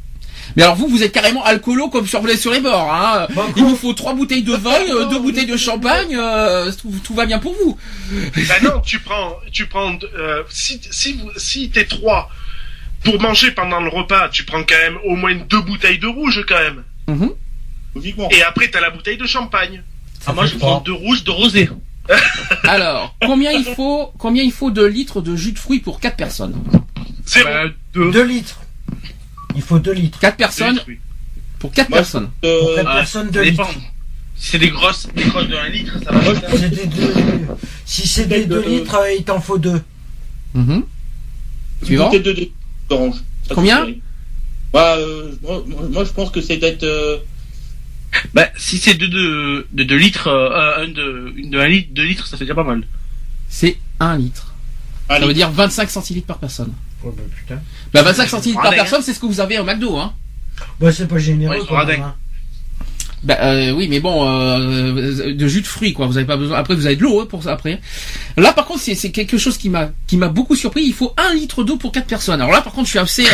Mais alors vous, vous êtes carrément alcoolo comme sur, sur les bords. Hein. Bah, Il vous faut trois bouteilles de vin, euh, deux bouteilles de champagne. euh, tout, tout va bien pour vous. Bah non, tu prends, tu prends, euh, si, si, vous- si t'es trois pour manger pendant le repas, tu prends quand même au moins deux bouteilles de rouge quand même. Mhm. Logiquement. Et après, t'as la bouteille de champagne. Ah, moi, je prends deux rouges, deux rosés. [laughs] Alors, combien il faut, combien il faut de litres de jus de fruits pour quatre personnes Zéro. Bah, deux. Deux litres. Il faut deux litres. Quatre personnes Oui. pour quatre Moi, personnes. Pour Euh, quatre Ah, personnes, ça deux dépend. litres. Si c'est des grosses, des grosses de 1 litre, ça va. moi, C'est des deux- Si c'est des deux Euh, litres, euh, il t'en faut deux. Mhm. une Suivant. bouteille de de- d'orange. Ça Combien. Bah, euh, moi, moi- moi, je pense que c'est d'être. Bah, si c'est deux de, de 2 litres, euh, un de, une de 1 litre, 2 litres, ça fait déjà pas mal. C'est un litre. Ça allez. veut dire 25 centilitres par personne. Oh, bah, putain. Bah 25 centilitres par Radin, hein. personne, c'est ce que vous avez au McDo, hein. Bah, c'est pas généreux Ouais, ils sont quand même, radins. hein. Bah euh, oui, mais bon, euh, de jus de fruits quoi. Vous avez pas besoin. Après, vous avez de l'eau hein, pour ça. Après, là par contre, c'est c'est quelque chose qui m'a qui m'a beaucoup surpris. Il faut un litre d'eau pour quatre personnes. Alors là, par contre, je suis assez. euh,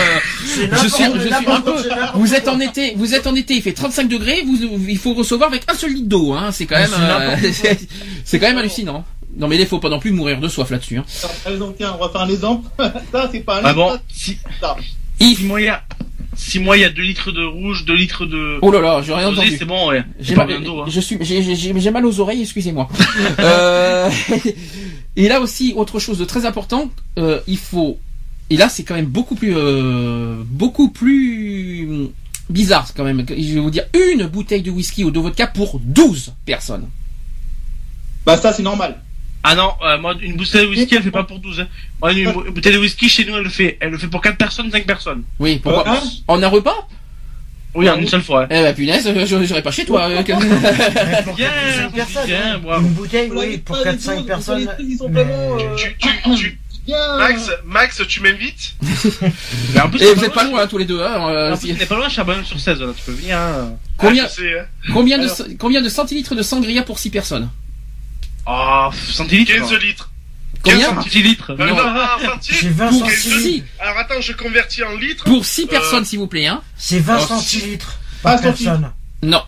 je suis, je suis un peu. Vous êtes en été, vous êtes en été. Il fait 35 degrés. Vous, il faut recevoir avec un seul litre d'eau. Hein. C'est quand même, [laughs] C'est euh, c'est- quand même hallucinant. Non mais il faut pas non plus mourir de soif là-dessus. Hein. Tiens, on va faire un exemple. [laughs] ça, c'est pas un Ah bon, si, ça. Si moi il y a 2 litres de rouge, 2 litres de Oh là là, j'ai rien entendu. c'est bon, ouais. J'ai mal, hein. je suis, j'ai, mal aux oreilles, excusez-moi. [laughs] euh, [laughs] et là aussi, autre chose de très important, euh, il faut, et là c'est quand même beaucoup plus, euh, beaucoup plus bizarre quand même. Je vais vous dire une bouteille de whisky ou de vodka pour 12 personnes. Bah, ça, c'est normal. Ah non, euh, moi, une bouteille de whisky, elle fait pas pour 12. Hein. Moi, une, une bouteille de whisky, chez nous, elle le fait. Elle le fait pour 4 personnes, 5 personnes. Oui, pourquoi Euh, hein En un repas Oui, en une seule fois. hein. Eh ben punaise, je j'irai pas chez toi. euh, que- [laughs] pour Bien, 4-5 personnes. bien, hein. bravo. Une bouteille, oui, pour pas, les 4-5 autres, personnes. les autres, ils sont mais- vraiment, euh, Tu, tu, [coughs] tu, Bien. Max, Max, tu m'invites [laughs] en plus, Et vous êtes pas loin tous les deux. Hein, euh, En plus, pas loin, Charbonne sur 16, là. Tu peux venir, hein. combien, Ah, hein. combien de, Alors. combien de centilitres de sangria pour 6 personnes Oh, centilitres. 15 litres. Combien 15 centilitres. Euh, Non. non, ah, centilitres. C'est 20 Pour centilitres. six. Alors attends, je convertis en litres. Pour 6 Euh, personnes, s'il vous plaît. Hein. C'est 20 Oh, centilitres Ah, par personne. Non.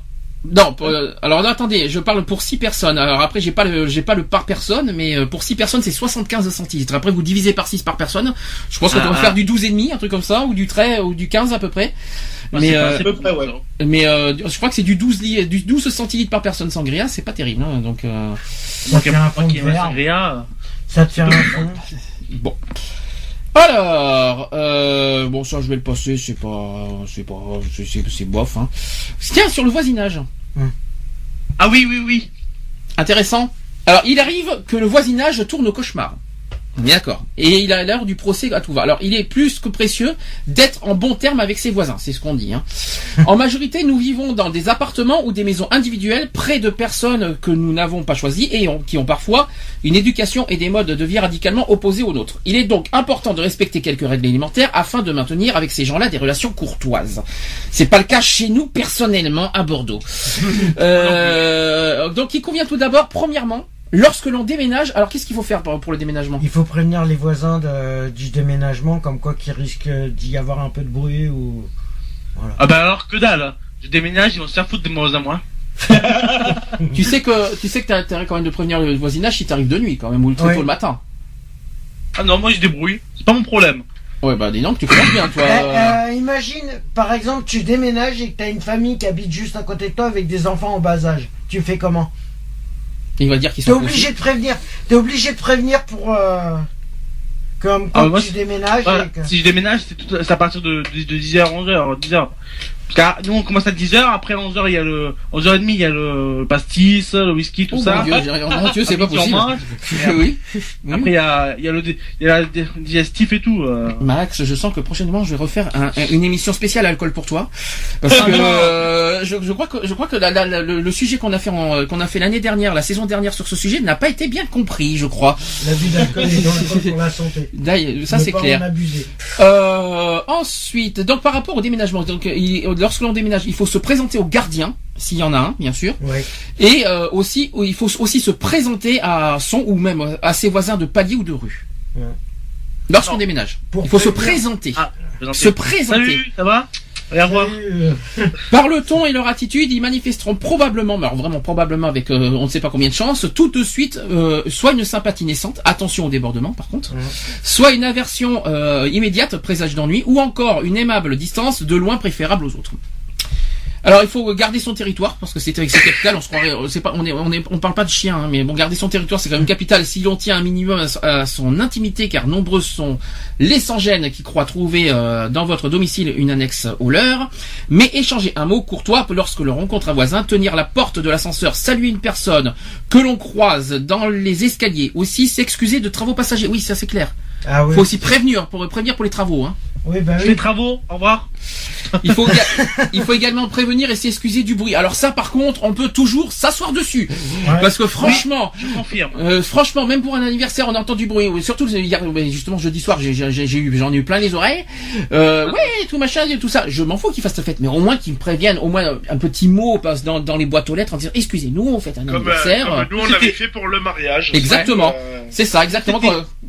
Non, pour- euh, alors non, attendez, je parle pour 6 personnes. Alors après, j'ai pas le, j'ai pas le par personne, mais euh, pour 6 personnes, c'est 75 centilitres. Après, vous divisez par 6 par personne. Je pense qu'on Ah, doit ah. faire du 12 et demi, un truc comme ça, ou du 13, ou du 15 à peu près. Bah, mais pas- euh, à peu près, ouais. mais euh, je crois que c'est du 12 li- du 12 centilitres par personne sangria, c'est pas terrible. Hein, donc euh, Ça te fait un fond de sangria. Ça te fait un fond. bon. Alors, euh, bon ça je vais le passer, c'est pas, c'est pas, c'est, c'est, c'est bof. Hein. Tiens, sur le voisinage. Ah oui, oui, oui. Intéressant. Alors, il arrive que le voisinage tourne au cauchemar. D'accord. Et il a l'heure du procès à tout va. Alors, il est plus que précieux d'être en bon terme avec ses voisins. C'est ce qu'on dit. Hein. [laughs] En majorité, nous vivons dans des appartements ou des maisons individuelles près de personnes que nous n'avons pas choisies et qui ont parfois une éducation et des modes de vie radicalement opposés aux nôtres. Il est donc important de respecter quelques règles élémentaires afin de maintenir avec ces gens-là des relations courtoises. C'est pas le cas chez nous personnellement à Bordeaux. [laughs] Euh, donc il convient tout d'abord, premièrement, lorsque l'on déménage, alors qu'est-ce qu'il faut faire pour, pour le déménagement? Il faut prévenir les voisins de- du déménagement, comme quoi qu'il risque d'y avoir un peu de bruit ou. Voilà. Ah bah alors, que dalle. Je déménage, ils vont se faire foutre de moi à moi. [laughs] Tu sais que tu sais que t'as intérêt quand même de prévenir le voisinage si t'arrives de nuit quand même ou très Ouais. tôt le matin. Ah non, moi je débrouille. C'est pas mon problème. Ouais bah dis donc tu commences bien toi. [laughs] Eh, euh, imagine, par exemple, tu déménages et que t'as une famille qui habite juste à côté de toi avec des enfants en bas âge. Tu fais comment? Il va dire qu'ils T'es sont obligé de prévenir. T'es obligé de prévenir pour. Euh, comme Ah, quand moi, tu déménages. Voilà. que- Si je déménage, c'est à partir de, de, 10h, 11h, 10h. Car nous on commence à 10h, après 11h il y a le 11h30 il y a le pastis, le whisky, tout Oh ça. mon Dieu, j'ai rien- mon Dieu, c'est pas Après, [laughs] possible. mange. oui. Oui. Après il y a, il y a le il y a le digestif et tout. euh. Max, je sens que prochainement je vais refaire un- un- une émission spéciale alcool pour toi, parce Ah que euh, je, je crois que je crois que la- la- la- le, le sujet qu'on a fait en- qu'on a fait l'année dernière, la saison dernière sur ce sujet n'a pas été bien compris, je crois. L'abus d'alcool est dangereux pour la santé. D'ailleurs, Ça c'est clair. en abuser. Euh, ensuite, donc par rapport au déménagement, donc il- lorsque l'on déménage, il faut se présenter au gardien, s'il y en a un, bien sûr, Ouais. et euh, aussi il faut aussi se présenter à son ou même à ses voisins de palier ou de rue. Ouais. Lorsqu'on déménage, Pour il faut se présenter. Ah. Se présenter. Salut, ça va? Euh, Par le ton et leur attitude, ils manifesteront probablement, mais alors vraiment probablement avec euh, on ne sait pas combien de chances, tout de suite, euh, soit une sympathie naissante, attention au débordement par contre, soit une aversion euh, immédiate, présage d'ennui, ou encore une aimable distance de loin préférable aux autres. Alors il faut garder son territoire parce que c'est c'est capital. On se croirait, euh, on est, on est, on parle pas de chien, hein, mais bon, garder son territoire c'est quand même capital. Si l'on tient un minimum à, à son intimité, car nombreux sont les sans-gênes qui croient trouver euh, dans votre domicile une annexe au leur, mais échanger un mot courtois lorsque l'on rencontre un voisin, tenir la porte de l'ascenseur, saluer une personne que l'on croise dans les escaliers, aussi s'excuser de travaux passagers. Oui, ça c'est clair. Ah oui. Faut aussi prévenir pour prévenir pour les travaux. Hein. Oui, bah Je oui. fais travaux, au revoir. Il faut, [laughs] il faut également prévenir et s'excuser du bruit. Alors ça, par contre, on peut toujours s'asseoir dessus. Ouais. Parce que franchement, Je confirme. euh, franchement, même pour un anniversaire, on entend du bruit. Surtout hier, justement jeudi soir, j'ai j'ai- j'ai eu, j'en ai eu plein les oreilles. Euh, ouais, tout machin, tout ça. Je m'en fous qu'ils fassent la fête, mais au moins qu'ils me préviennent, au moins un petit mot passe dans, dans les boîtes aux lettres en disant excusez-nous, on fait un Comme, euh, anniversaire. comme nous, on l'avait fait pour le mariage. Exactement. Euh, C'est ça, exactement.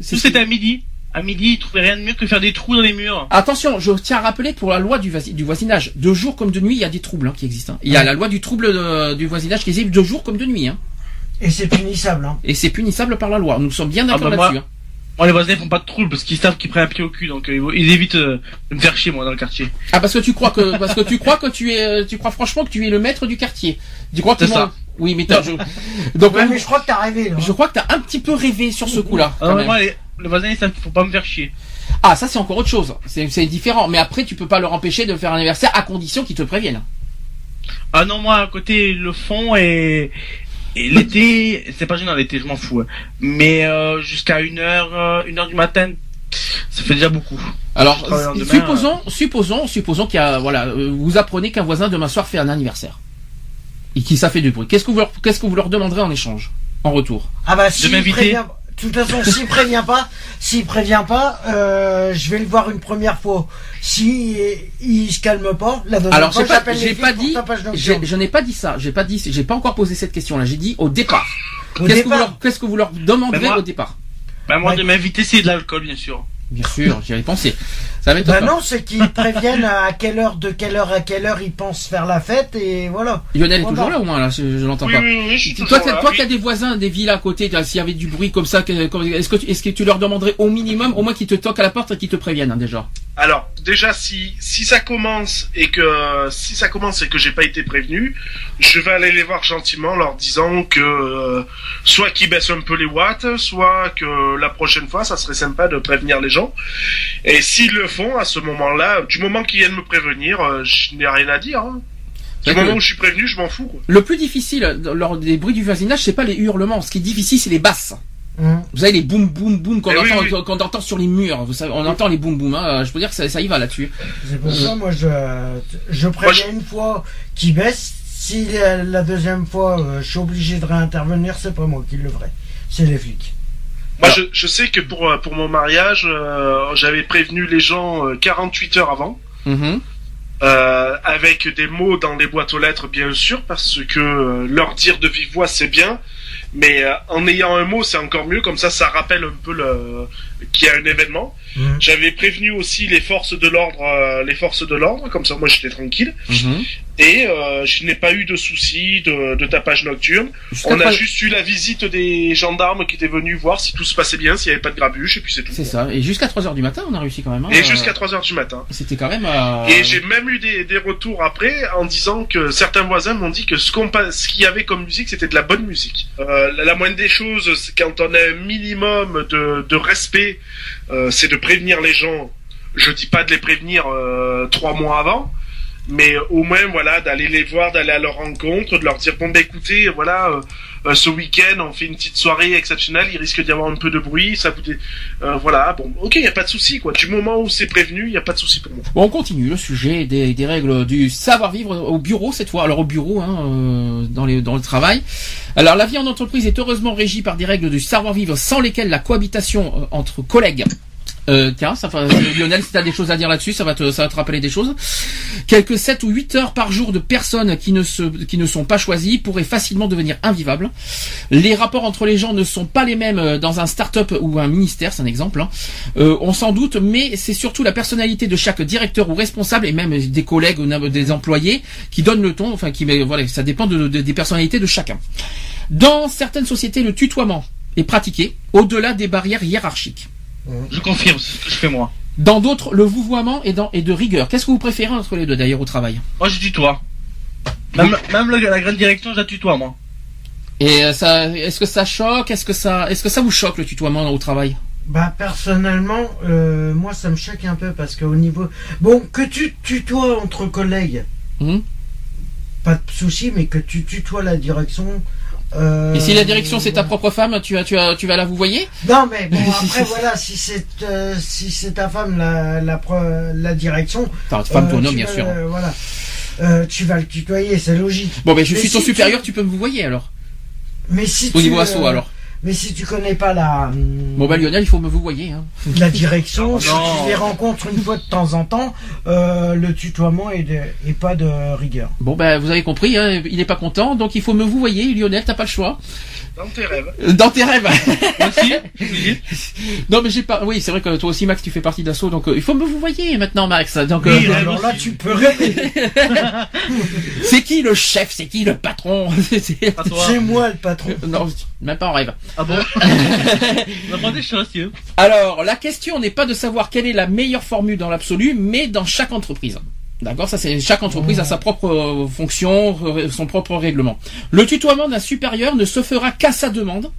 C'était- c'était à midi. À midi, ils trouvaient rien de mieux que faire des trous dans les murs. Attention, je tiens à rappeler pour la loi du, voisi- du voisinage, de jour comme de nuit, il y a des troubles hein, qui existent. hein. Il y a la loi du trouble de- du voisinage qui existe de jour comme de nuit. Hein. Et c'est punissable. Hein. Et c'est punissable par la loi. Nous sommes bien d'accord Ah bah moi- là-dessus. hein. Moi, les voisins font pas de trouble parce qu'ils savent qu'ils prennent un pied au cul, donc euh, ils évitent euh, de me faire chier moi dans le quartier. Ah parce que tu crois que parce que tu crois que tu es euh, tu crois franchement que tu es le maître du quartier. Tu crois que C'est ça. Oui, mais t'as- je... [laughs] donc Ouais, mais je crois que t'as rêvé là. je crois que t'as un petit peu rêvé sur ce coup-là. Ah, même. moi, les, ils savent qu'il faut pas me faire chier. Ah, ça c'est encore autre chose. C'est différent. Mais après, tu peux pas leur empêcher de faire un anniversaire à condition qu'ils te préviennent. Ah non, moi à côté le fond et, et l'été, c'est pas gênant l'été, je m'en fous. hein. Mais euh, jusqu'à une heure, euh, une heure du matin, ça fait déjà beaucoup. Alors, en demain, supposons, supposons, supposons qu'il y a, voilà, euh, vous apprenez qu'un voisin demain soir fait un anniversaire et qui ça fait du bruit. Qu'est-ce que vous leur, qu'est-ce que vous leur demanderez en échange, en retour? Ah bah s'il m'inviter? De toute façon s'il prévient pas, s'il prévient pas, euh, je vais le voir une première fois. Si il se calme pas, la deuxième Alors, fois pas, j'appelle les j'ai pas dit, je n'ai pas dit ça. J'ai pas dit, j'ai pas encore posé cette question-là. J'ai dit au départ. Qu'est-ce que vous leur, qu'est-ce que vous leur demanderez Ben moi- au départ Bah moi Ouais. de m'inviter c'est de l'alcool bien sûr. Bien sûr, j'y avais pensé. Ça être Bah non, c'est qu'ils [laughs] préviennent à quelle heure, de quelle heure à quelle heure ils pensent faire la fête et voilà. Lionel est toujours là au moins là, je, je l'entends Oui, pas. oui, oui, je suis Toi, là. toi des voisins, des villes à côté, s'il y avait du bruit comme ça, est-ce que, tu- est-ce que tu leur demanderais au minimum, au moins qu'ils te toquent à la porte et qu'ils te préviennent hein, déjà? Alors, déjà, si, si ça commence et que, si ça commence et que j'ai pas été prévenu, je vais aller les voir gentiment en leur disant que, euh, soit qu'ils baissent un peu les watts, soit que la prochaine fois, ça serait sympa de prévenir les gens. Et s'ils le font, à ce moment-là, du moment qu'ils viennent me prévenir, euh, je n'ai rien à dire, hein. Du moment où je suis prévenu, je m'en fous, quoi. Le plus difficile dans- lors des bruits du voisinage, c'est pas les hurlements. Ce qui est difficile, c'est les basses. Hum. Vous savez les boum boum boum qu'on Eh oui, entend, oui. entend sur les murs. Vous savez, on entend les boum boum. Hein. Je peux dire que ça, ça y va là-dessus. C'est pour ça, moi, je, je préviens une fois qu'ils baissent. Si la, la deuxième fois, euh, je suis obligé de réintervenir, c'est pas moi qui le ferai. C'est les flics. Moi, je, je sais que pour, euh, pour mon mariage, euh, j'avais prévenu les gens euh, 48 heures avant. Mhm. Euh, avec des mots dans les boîtes aux lettres, bien sûr, parce que euh, leur dire de vive voix, c'est bien, mais euh, en ayant un mot, c'est encore mieux, comme ça, ça rappelle un peu le qu'il y a un événement. Mhm. J'avais prévenu aussi les forces de l'ordre, euh, les forces de l'ordre, comme ça, moi, j'étais tranquille, Mhm. et euh, je n'ai pas eu de soucis de, de tapage nocturne. On a juste eu la visite des gendarmes qui étaient venus voir si tout se passait bien, s'il n'y avait pas de grabuge, et puis c'est tout. C'est ça. Et jusqu'à 3 heures du matin, on a réussi quand même. hein. Et Euh, jusqu'à 3 heures du matin. C'était quand même. euh, Et j'ai même eu des, des retours après en disant que certains voisins m'ont dit que ce qu'on ce qu'il y avait comme musique c'était de la bonne musique. Euh, la, la moindre des choses, c'est quand on a un minimum de, de respect, euh, c'est de prévenir les gens. Je dis pas de les prévenir euh, trois mois avant, mais au moins voilà d'aller les voir, d'aller à leur rencontre, de leur dire bon ben écoutez voilà euh, ce week-end on fait une petite soirée exceptionnelle, il risque d'y avoir un peu de bruit, ça vous dé- euh, voilà bon ok y a pas de souci quoi. Du moment où c'est prévenu, y a pas de souci pour moi. Bon, on continue le sujet des, des règles du savoir-vivre au bureau cette fois. Alors au bureau, hein, euh, dans, les, dans le travail. Alors la vie en entreprise est heureusement régie par des règles du savoir-vivre sans lesquelles la cohabitation euh, entre collègues euh, tiens, ça, fa- Lionel, si tu as des choses à dire là-dessus, ça va te, ça va te rappeler des choses. Quelques 7 ou 8 heures par jour de personnes qui ne, se, qui ne sont pas choisies pourraient facilement devenir invivables. Les rapports entre les gens ne sont pas les mêmes euh, dans un start-up ou un ministère, c'est un exemple. hein. Euh, on s'en doute, mais c'est surtout la personnalité de chaque directeur ou responsable et même des collègues ou des employés qui donne le ton. Enfin, qui, voilà, ça dépend de- de- des personnalités de chacun. Dans certaines sociétés, le tutoiement est pratiqué au-delà des barrières hiérarchiques. Je confirme, c'est ce que je fais moi. Dans d'autres, le vouvoiement est, dans- est de rigueur. Qu'est-ce que vous préférez entre les deux d'ailleurs au travail? Moi je tutoie. Même, même le- la grande direction, je la tutoie moi. Et euh, ça, est-ce que ça choque? Est-ce que ça, est-ce que ça vous choque le tutoiement au travail? Bah personnellement, euh, moi ça me choque un peu parce qu'au niveau... Bon, que tu tutoies entre collègues, Mhm. pas de souci, mais que tu tutoies la direction, Euh, Et si la direction c'est ta propre femme, tu, as, tu, as, tu vas la vous voyez Non, mais bon, [laughs] après, voilà, si c'est euh, si c'est ta femme, la, la, la direction. Ta femme, ton euh, homme, tu bien vas, sûr. voilà. Tu vas le tutoyer, c'est logique. Bon, ben je Mais suis ton si supérieur, tu peux me vous voyer alors. Mais si Au tu, niveau asso euh, alors. Mais si tu connais pas la, hum, Bon, bah Lionel, il faut me vous voyer. Hein. [laughs] la direction, si Non. tu les rencontres une fois de temps en temps, euh, le tutoiement est, de, est pas de rigueur. Bon, ben vous avez compris, hein, il n'est pas content, donc il faut me vous voyer, Lionel, t'as pas le choix. Dans tes rêves. Euh, Dans tes rêves. [laughs] Aussi, non, mais j'ai pas. Oui, c'est vrai que toi aussi, Max, tu fais partie d'assaut, donc euh, il faut me vous voyer maintenant, Max. Donc, euh, Oui, Alors là, tu peux rêver. [laughs] c'est qui le chef C'est qui le patron? C'est moi le patron. Non, même pas en rêve. Ah bon des choses, Dieu. Alors, la question n'est pas de savoir quelle est la meilleure formule dans l'absolu, mais dans chaque entreprise. D'accord, ça c'est chaque entreprise a sa propre euh, fonction, son propre règlement. Le tutoiement d'un supérieur ne se fera qu'à sa demande.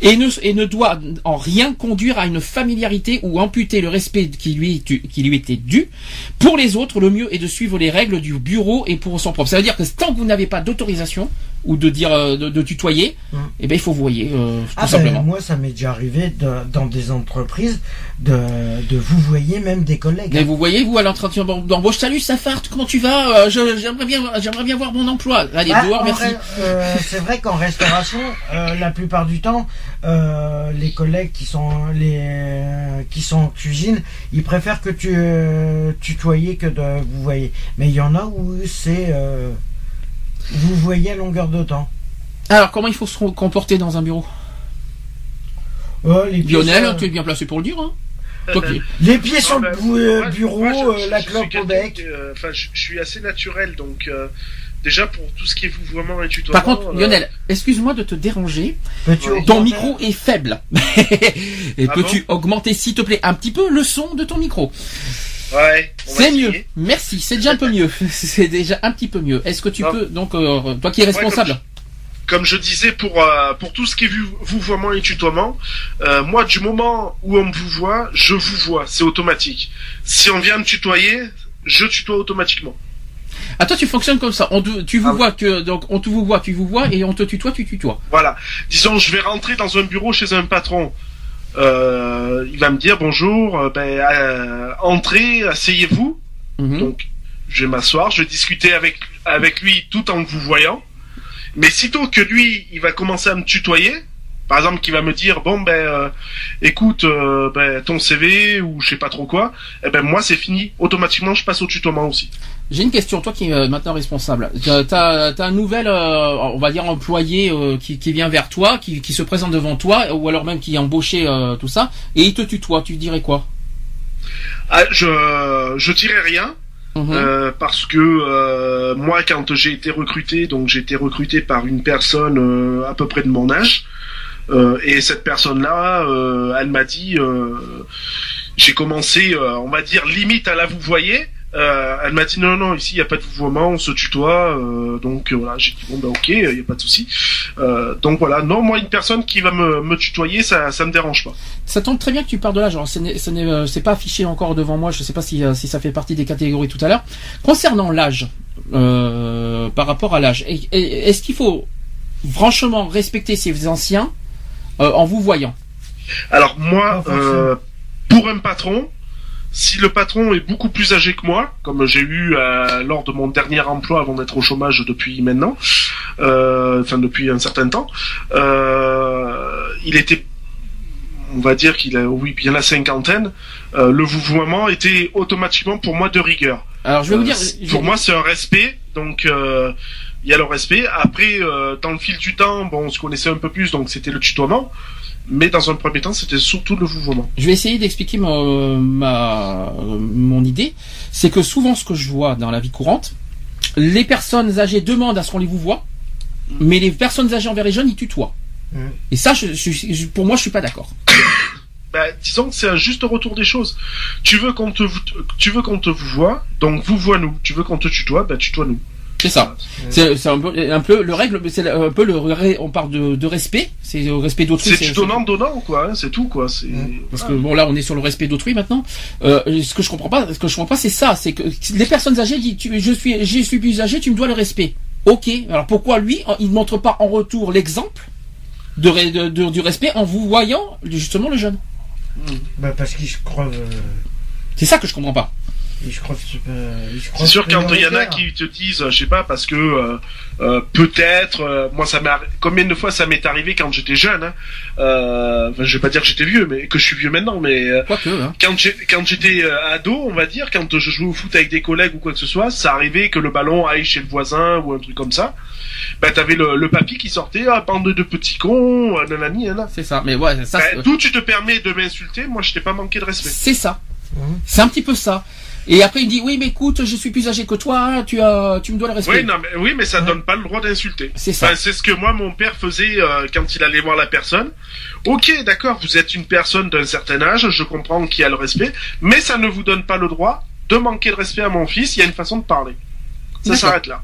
Et ne, et ne doit en rien conduire à une familiarité ou amputer le respect qui lui, qui lui était dû. Pour les autres, le mieux est de suivre les règles du bureau et pour son propre. Ça veut dire que tant que vous n'avez pas d'autorisation ou de dire euh, de, de tutoyer, Ouais. eh ben il faut voyer euh, tout Ah ben, simplement. moi, ça m'est déjà arrivé de- dans des entreprises de, de vous voyez même des collègues. Mais vous voyez, vous, à l'entretien d'embauche, salut Safar, comment tu vas Euh, J'aimerais bien, j'aimerais bien voir mon emploi. Allez, Ah, dehors, en merci. euh, c'est vrai qu'en restauration, la plupart du temps, les collègues qui sont les qui sont en cuisine, ils préfèrent que tu tutoyer que de vous voyez. Mais il y en a où c'est vous voyez à longueur de temps. Alors, comment il faut se comporter dans un bureau Oh, les pieds Lionel, tu es bien placé pour le dire. Hein Toi qui- les pieds sur le bah, bou- euh, moi- bureau, moi, je- euh, la clope au bec. euh, Enfin, je, je suis assez naturel, donc euh, déjà pour tout ce qui est vouvoiement et tutoiement. Par contre, euh, Lionel, excuse-moi de te déranger. Ouais. Ton micro est faible. [laughs] et Ah peux-tu augmenter, s'il te plaît, un petit peu le son de ton micro? Ouais. C'est mieux. Merci, c'est déjà un peu mieux. [laughs] C'est déjà un petit peu mieux. Est-ce que tu Non. peux, donc, euh, toi qui es responsable, Comme je disais, pour euh, pour tout ce qui est vouvoiement et tutoiement, euh, moi, du moment où on me vous voit, je vous vois, c'est automatique. Si on vient me tutoyer, je tutoie automatiquement. ah toi tu fonctionnes comme ça. On te- tu vous Ah vois que donc on te vous voit, tu vous vois et on te tutoie, tu tutoies. Voilà. Disons, je vais rentrer dans un bureau chez un patron. Euh, il va me dire bonjour, euh, ben, euh, entrez, asseyez-vous. Mhm. Donc, je vais m'asseoir, je vais discuter avec, avec lui tout en vous voyant. Mais sitôt que lui, il va commencer à me tutoyer, par exemple, qu'il va me dire, bon, ben, euh, écoute, euh, ben, ton CV ou je sais pas trop quoi, eh ben, moi, c'est fini. Automatiquement, je passe au tutoiement aussi. J'ai une question, toi qui es euh, maintenant responsable. T'as as un nouvel, euh, on va dire employé euh, qui, qui vient vers toi, qui, qui se présente devant toi, ou alors même qui est embauché, euh, tout ça, et il te tutoie. Tu dirais quoi? Ah, je, je dirais rien. Mhm. Euh, parce que euh, moi, quand j'ai été recruté, donc j'ai été recruté par une personne euh, à peu près de mon âge, euh, et cette personne-là, euh, elle m'a dit, euh, j'ai commencé, euh, on va dire limite à la vous voyez. Euh, elle m'a dit non non ici il y a pas de vouvoiement on se tutoie euh, donc euh, voilà j'ai dit bon bah ok il y a pas de souci Euh, donc voilà non moi une personne qui va me, me tutoyer ça ça me dérange pas Ça tombe très bien que tu parles de l'âge. Alors, ce n'est- ce n'est euh, c'est pas affiché encore devant moi. Je sais pas si, euh, si ça fait partie des catégories tout à l'heure. Concernant l'âge, euh, par rapport à l'âge, est-ce qu'il faut franchement respecter ses anciens euh, en vous voyant? Alors moi, euh, pour un patron, si le patron est beaucoup plus âgé que moi, comme j'ai eu euh, lors de mon dernier emploi avant d'être au chômage depuis maintenant, euh, enfin depuis un certain temps, euh, il était, on va dire qu'il a, oui, bien la cinquantaine, euh, le vouvoiement était automatiquement pour moi de rigueur. Alors, je vais vous Euh, dire. pour moi, c'est un respect. Donc, euh, il y a le respect. Après, euh, dans le fil du temps, bon, on se connaissait un peu plus, donc c'était le tutoiement. Mais dans un premier temps, c'était surtout le vouvoiement. Je vais essayer d'expliquer ma, ma- mon idée. C'est que souvent, ce que je vois dans la vie courante, les personnes âgées demandent à ce qu'on les vous voit, mais les personnes âgées envers les jeunes, ils tutoient. Mm. Et ça, je, je- je- pour moi, je suis pas d'accord. [coughs] Bah, disons que c'est un juste retour des choses. Tu veux qu'on te, tu veux qu'on te vous voit, donc vous voit nous. Tu veux qu'on te tutoie, bah tutoie-nous. C'est ça. C'est un peu, un peu le règle, c'est un peu le, on parle de, de respect, c'est le respect d'autrui. C'est donnant donnant quoi. hein, c'est tout quoi. Parce que bon là on est sur le respect d'autrui maintenant. Euh, ce que je comprends pas, ce que je comprends pas c'est ça, c'est que les personnes âgées disent tu- je suis je suis plus âgé, tu me dois le respect. Ok, alors pourquoi lui, il ne montre pas en retour l'exemple de, ré- de- de- du respect en vous voyant justement le jeune? Bah, parce qu'il se croit. euh, C'est ça que je comprends pas. Croit. euh, il se croit C'est sûr quand il y en a qui te disent, je sais pas, parce que euh, euh, peut-être, euh, moi ça m'est, arri- combien de fois ça m'est arrivé quand j'étais jeune. Hein, euh, enfin, je vais pas dire que j'étais vieux, mais que je suis vieux maintenant, mais euh, Quoique, hein. quand j'ai- quand j'étais euh, ado, on va dire, quand je jouais au foot avec des collègues ou quoi que ce soit, ça arrivait que le ballon aille chez le voisin ou un truc comme ça. Bah t'avais le, le papy qui sortait, ah bande de petits cons, nanani, nanana. C'est ça. Mais ouais, ça, Bah, c'est- D'où tu te permets de m'insulter, moi je t'ai pas manqué de respect. c'est ça. Mhm. C'est un petit peu ça. Et après il dit oui mais écoute je suis plus âgé que toi hein, tu as tu me dois le respect. Oui, non, mais, oui, mais ça donne pas le droit d'insulter. C'est ça. Enfin, c'est ce que moi, mon père faisait euh, quand il allait voir la personne. Ok, d'accord, vous êtes une personne d'un certain âge, je comprends qu'il y a le respect, mais ça ne vous donne pas le droit de manquer de respect à mon fils, il y a une façon de parler. Ça s'arrête là.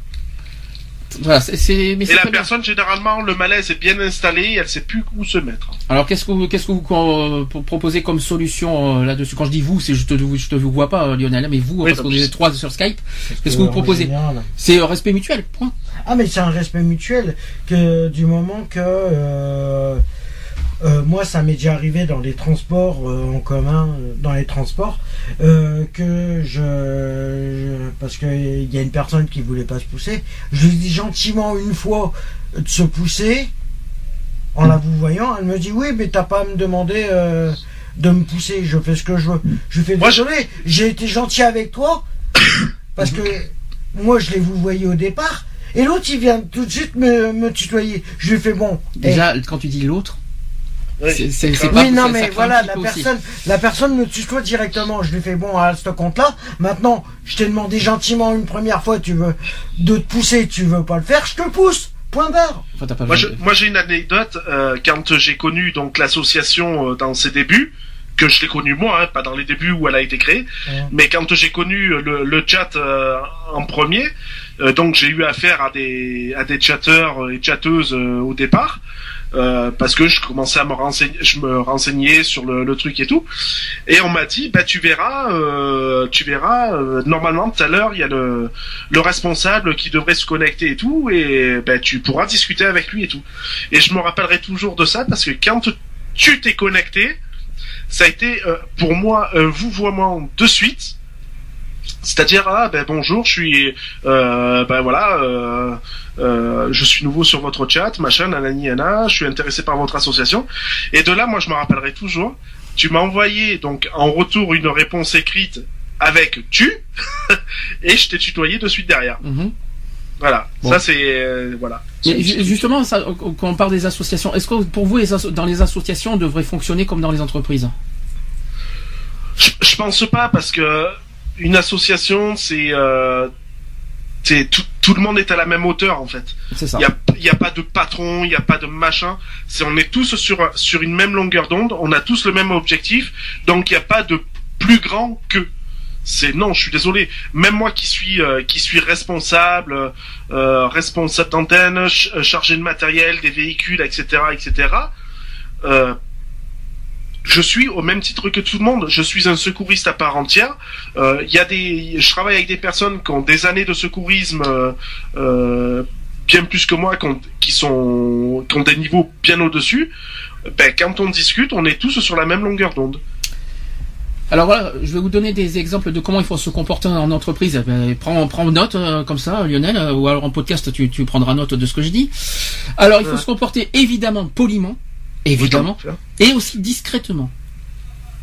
Voilà, mais Et la bien. personne, généralement, le malaise est bien installé, elle sait plus où se mettre. Alors qu'est-ce que vous qu'est-ce que vous euh, proposez comme solution euh, là-dessus? Quand je dis vous, c'est je te je te vous vois pas euh, Lionel, mais vous Oui, parce qu'on est trois sur Skype. Qu'est-ce que vous proposez? C'est euh, respect mutuel. Point. Ah mais c'est un respect mutuel que du moment que euh, moi ça m'est déjà arrivé dans les transports euh, en commun, euh, dans les transports, euh, que je, je- parce que il y a une personne qui voulait pas se pousser, je lui dis gentiment une fois de se pousser en la vous voyant, elle me dit oui mais t'as pas à me demander euh, de me pousser, je fais ce que je veux. Je lui fais Moi, je- désolé, j'ai été gentil avec toi [coughs] parce que moi je l'ai vous voyé au départ. Et l'autre, il vient tout de suite me, me tutoyer. Je lui fais bon. eh, Déjà quand tu dis l'autre, Oui. c'est c'est c'est Oui, pas oui, non, mais voilà, la aussi. personne, la personne me tutoie directement. Je lui fais bon, à ce compte-là. Maintenant, je t'ai demandé gentiment une première fois, tu veux, de te pousser, tu veux pas le faire, je te pousse. Point barre. Enfin, t'as pas Moi, j'ai une anecdote euh, quand j'ai connu donc l'association euh, dans ses débuts, que je l'ai connue moi, hein, pas dans les débuts où elle a été créée, Ouais. mais quand j'ai connu le, le chat euh, en premier, euh, donc j'ai eu affaire à des à des chatteurs et chatteuses euh, au départ. Euh, parce que je commençais à me renseigner, je me renseignais sur le, le truc et tout, et on m'a dit bah tu verras, euh, tu verras, euh, normalement tout à l'heure il y a le le responsable qui devrait se connecter et tout, et ben tu pourras discuter avec lui et tout. Et je me rappellerai toujours de ça parce que quand tu t'es connecté, ça a été euh, pour moi un vouvoiement de suite. C'est-à-dire ah ben bonjour, je suis euh, ben voilà, euh, euh, je suis nouveau sur votre chat, machin, nanani, nana, je suis intéressé par votre association. Et de là, moi, je me rappellerai toujours. Tu m'as envoyé donc en retour une réponse écrite avec tu, [laughs] et je t'ai tutoyé de suite derrière. Mhm. Voilà, Bon. ça c'est euh, voilà. Mais justement, ça, quand on parle des associations, est-ce que pour vous, les dans les associations, on devrait fonctionner comme dans les entreprises? Je, je pense pas parce que une association, c'est euh, c'est tout, tout le monde est à la même hauteur en fait. C'est ça. Il y a, a pas de patron, il y a pas de machin. C'est on est tous sur sur une même longueur d'onde, on a tous le même objectif, donc il y a pas de plus grand que. C'est non, je suis désolé. Même moi qui suis euh, qui suis responsable, euh, responsable d'antenne, ch- euh, chargé de matériel, des véhicules, etc., etc. Euh, je suis au même titre que tout le monde. Je suis un secouriste à part entière. Euh, Il y a des, je travaille avec des personnes qui ont des années de secourisme. euh, euh, bien plus que moi, qui ont, qui sont, qui ont des niveaux bien au-dessus, ben, quand on discute, on est tous sur la même longueur d'onde. Alors voilà, je vais vous donner des exemples de comment il faut se comporter en entreprise. Ben, prends, prends note euh, comme ça, Lionel, euh, ou alors en podcast, tu, tu prendras note de ce que je dis. Alors il faut Ouais. se comporter évidemment poliment, évidemment, et aussi discrètement.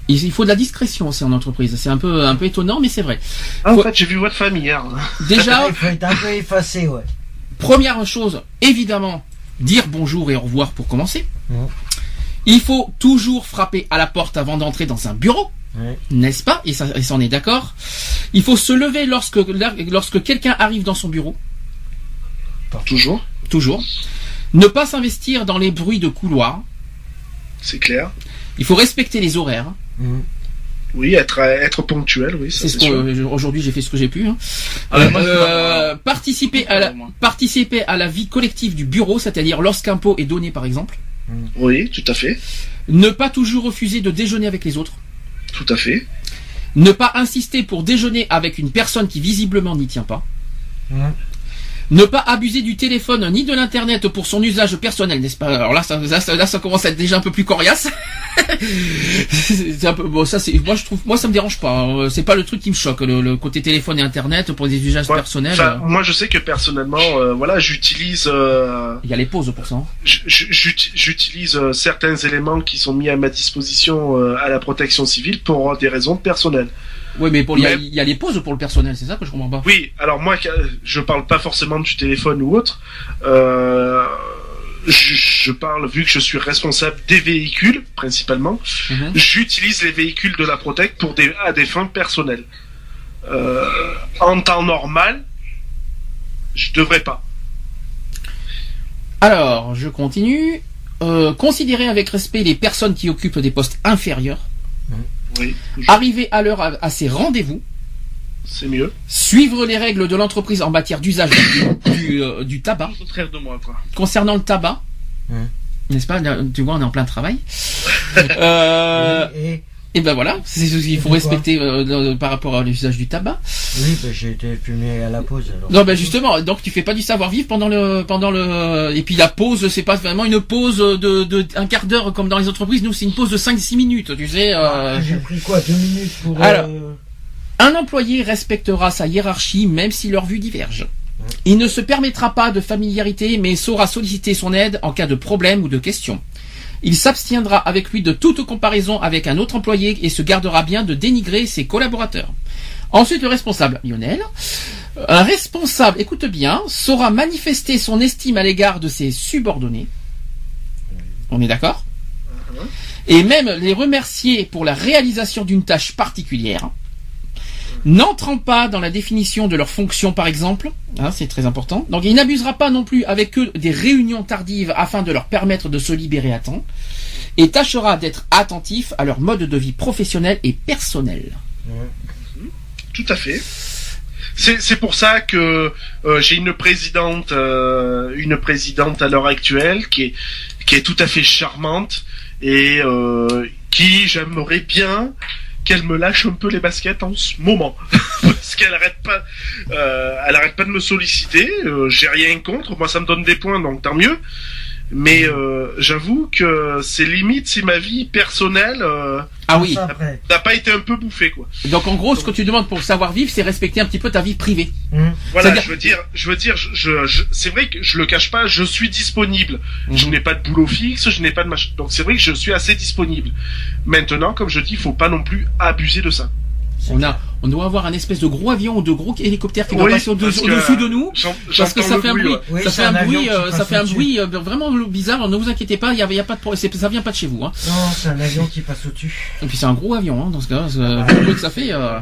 Il il faut de la discrétion aussi en entreprise. C'est un peu un peu étonnant, mais c'est vrai. Ah, en fait, j'ai vu votre famille hier. [laughs] Déjà, Il faut être un peu effacé, ouais. Première chose, évidemment, dire bonjour et au revoir pour commencer. Ouais. Il faut toujours frapper à la porte avant d'entrer dans un bureau. Ouais. N'est-ce pas? Et ça, et ça, on est d'accord. Il faut se lever lorsque, lorsque quelqu'un arrive dans son bureau. Toujours, Toujours. Ne pas s'investir dans les bruits de couloir. C'est clair. Il faut respecter les horaires. Mhm. Oui, être être ponctuel, oui, C'est ce aujourd'hui j'ai fait ce que j'ai pu. hein. Ah, moi, Euh, participer à la Moi. participer à la vie collective du bureau, c'est-à-dire lorsqu'un pot est donné par exemple. Oui, tout à fait, Ne pas toujours refuser de déjeuner avec les autres. tout à fait. Ne pas insister pour déjeuner avec une personne qui visiblement n'y tient pas. Mhm. Ne pas abuser du téléphone ni de l'internet pour son usage personnel, n'est-ce pas? Alors là ça, là, ça- là, ça commence à être déjà un peu plus coriace. [laughs] c'est un peu bon ça c'est moi je trouve moi ça me dérange pas. hein. C'est pas le truc qui me choque le, le côté téléphone et internet pour des usages Ouais. personnels. Euh, moi, je sais que personnellement, euh, voilà, j'utilise, euh, Il y a les pauses pour ça. hein. j'utilise euh, certains éléments qui sont mis à ma disposition euh, à la protection civile pour des raisons personnelles. Oui mais pour il y, a- Mais- il y a les pauses pour le personnel, c'est ça que je comprends pas. Oui, alors moi, je parle pas forcément du téléphone ou autre. Euh, je, je parle, vu que je suis responsable des véhicules, principalement, Mhm. j'utilise les véhicules de la Protec pour des, à des fins personnelles. Euh, en temps normal, je devrais pas. Alors, je continue. Euh, considérer avec respect les personnes qui occupent des postes inférieurs. Oui, Arriver à l'heure à, à ses rendez-vous. c'est mieux. Suivre les règles de l'entreprise en matière d'usage du, du, euh, du tabac. Tout au contraire de moi, quoi. Concernant le tabac, n'est-ce pas Tu vois, on est en plein travail. [laughs] euh, Et, et ben voilà, c'est ce qu'il faut respecter euh, par rapport à l'usage du tabac. oui, ben, j'ai été fumé à la pause. Alors. Non, ben justement, donc tu fais pas du savoir-vivre pendant le pendant le et puis la pause, c'est pas vraiment une pause de, de un quart d'heure comme dans les entreprises. Nous, c'est une pause de 5-6 minutes, tu sais. euh, Ah, J'ai pris quoi Deux minutes pour. Alors, euh, Un employé respectera sa hiérarchie même si leurs vues divergent. Il ne se permettra pas de familiarité mais saura solliciter son aide en cas de problème ou de question. Il s'abstiendra avec lui de toute comparaison avec un autre employé et se gardera bien de dénigrer ses collaborateurs. Ensuite, le responsable, Lionel. Un responsable, écoute bien, saura manifester son estime à l'égard de ses subordonnés. On est d'accord? Et même les remercier pour la réalisation d'une tâche particulière. N'entrant pas dans la définition de leur fonction, par exemple, hein, c'est très important. Donc, il n'abusera pas non plus avec eux des réunions tardives afin de leur permettre de se libérer à temps, et tâchera d'être attentif à leur mode de vie professionnel et personnel. Tout à fait. C'est c'est pour ça que euh, j'ai une présidente, euh, une présidente à l'heure actuelle qui est qui est tout à fait charmante et euh, qui j'aimerais bien qu'elle me lâche un peu les baskets en ce moment [laughs] parce qu'elle arrête pas, euh, elle arrête pas de me solliciter. euh, j'ai rien contre, moi ça me donne des points donc tant mieux. Mais euh, j'avoue que c'est limite si ma vie personnelle euh, Ah oui. n'a pas été un peu bouffée quoi. Donc, en gros, ce que tu demandes pour savoir vivre, c'est respecter un petit peu ta vie privée. Hum. Voilà, je veux dire, je veux dire, je, je- je- c'est vrai que je le cache pas, je suis disponible. Je Mhm. n'ai pas de boulot fixe, je n'ai pas de machin. Donc c'est vrai que je suis assez disponible. Maintenant, comme je dis, il faut pas non plus abuser de ça. On a, on doit avoir un espèce de gros avion ou de gros hélicoptère qui doit Oui, passer au-dessus de nous. Parce que ça fait un bruit, ouais. Oui, ça fait un bruit, euh, ça fait un bruit euh, vraiment bizarre. Ne vous inquiétez pas, il y a, il y a pas de problème, c'est- ça vient pas de chez vous. Hein. Non, c'est un avion qui passe au-dessus. Et puis c'est un gros avion, hein, dans ce cas, le bruit que ça fait. euh,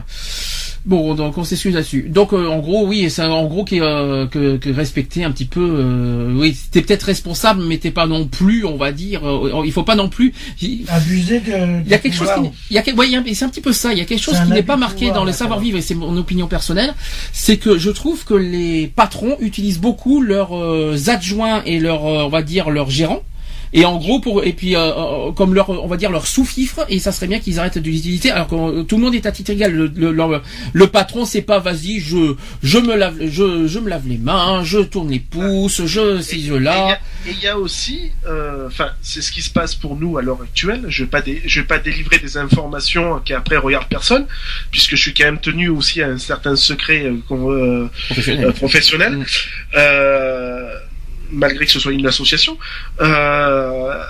Bon, donc on s'excuse là-dessus. Donc euh, en gros, oui, c'est en gros qui, euh, que, que respecter un petit peu. euh, oui, t'es peut-être responsable, mais t'es pas non plus, on va dire. euh, il faut pas non plus. Abuser de. il y a quelque chose qui, il y a, ouais, c'est un petit peu ça. Il y a quelque chose qui n'est pas marqué dans le savoir-vivre et c'est mon opinion personnelle. C'est que je trouve que les patrons utilisent beaucoup leurs euh, adjoints et leurs, euh, on va dire, leurs gérants. Et en gros pour et puis euh, euh, comme leur on va dire leur sous-fifre et ça serait bien qu'ils arrêtent de l'utiliser alors que euh, tout le monde est à titre égal. Le, le, le- le patron c'est pas vas-y je je me lave je, je me lave les mains je tourne les pouces je si je là. Et il y, a aussi, euh, enfin, c'est ce qui se passe pour nous à l'heure actuelle. Je vais pas, dé- je vais pas délivrer des informations qui après regardent personne, puisque je suis quand même tenu aussi à un certain secret euh, professionnel. euh, professionnel, Mm. Euh, malgré que ce soit une association. Euh,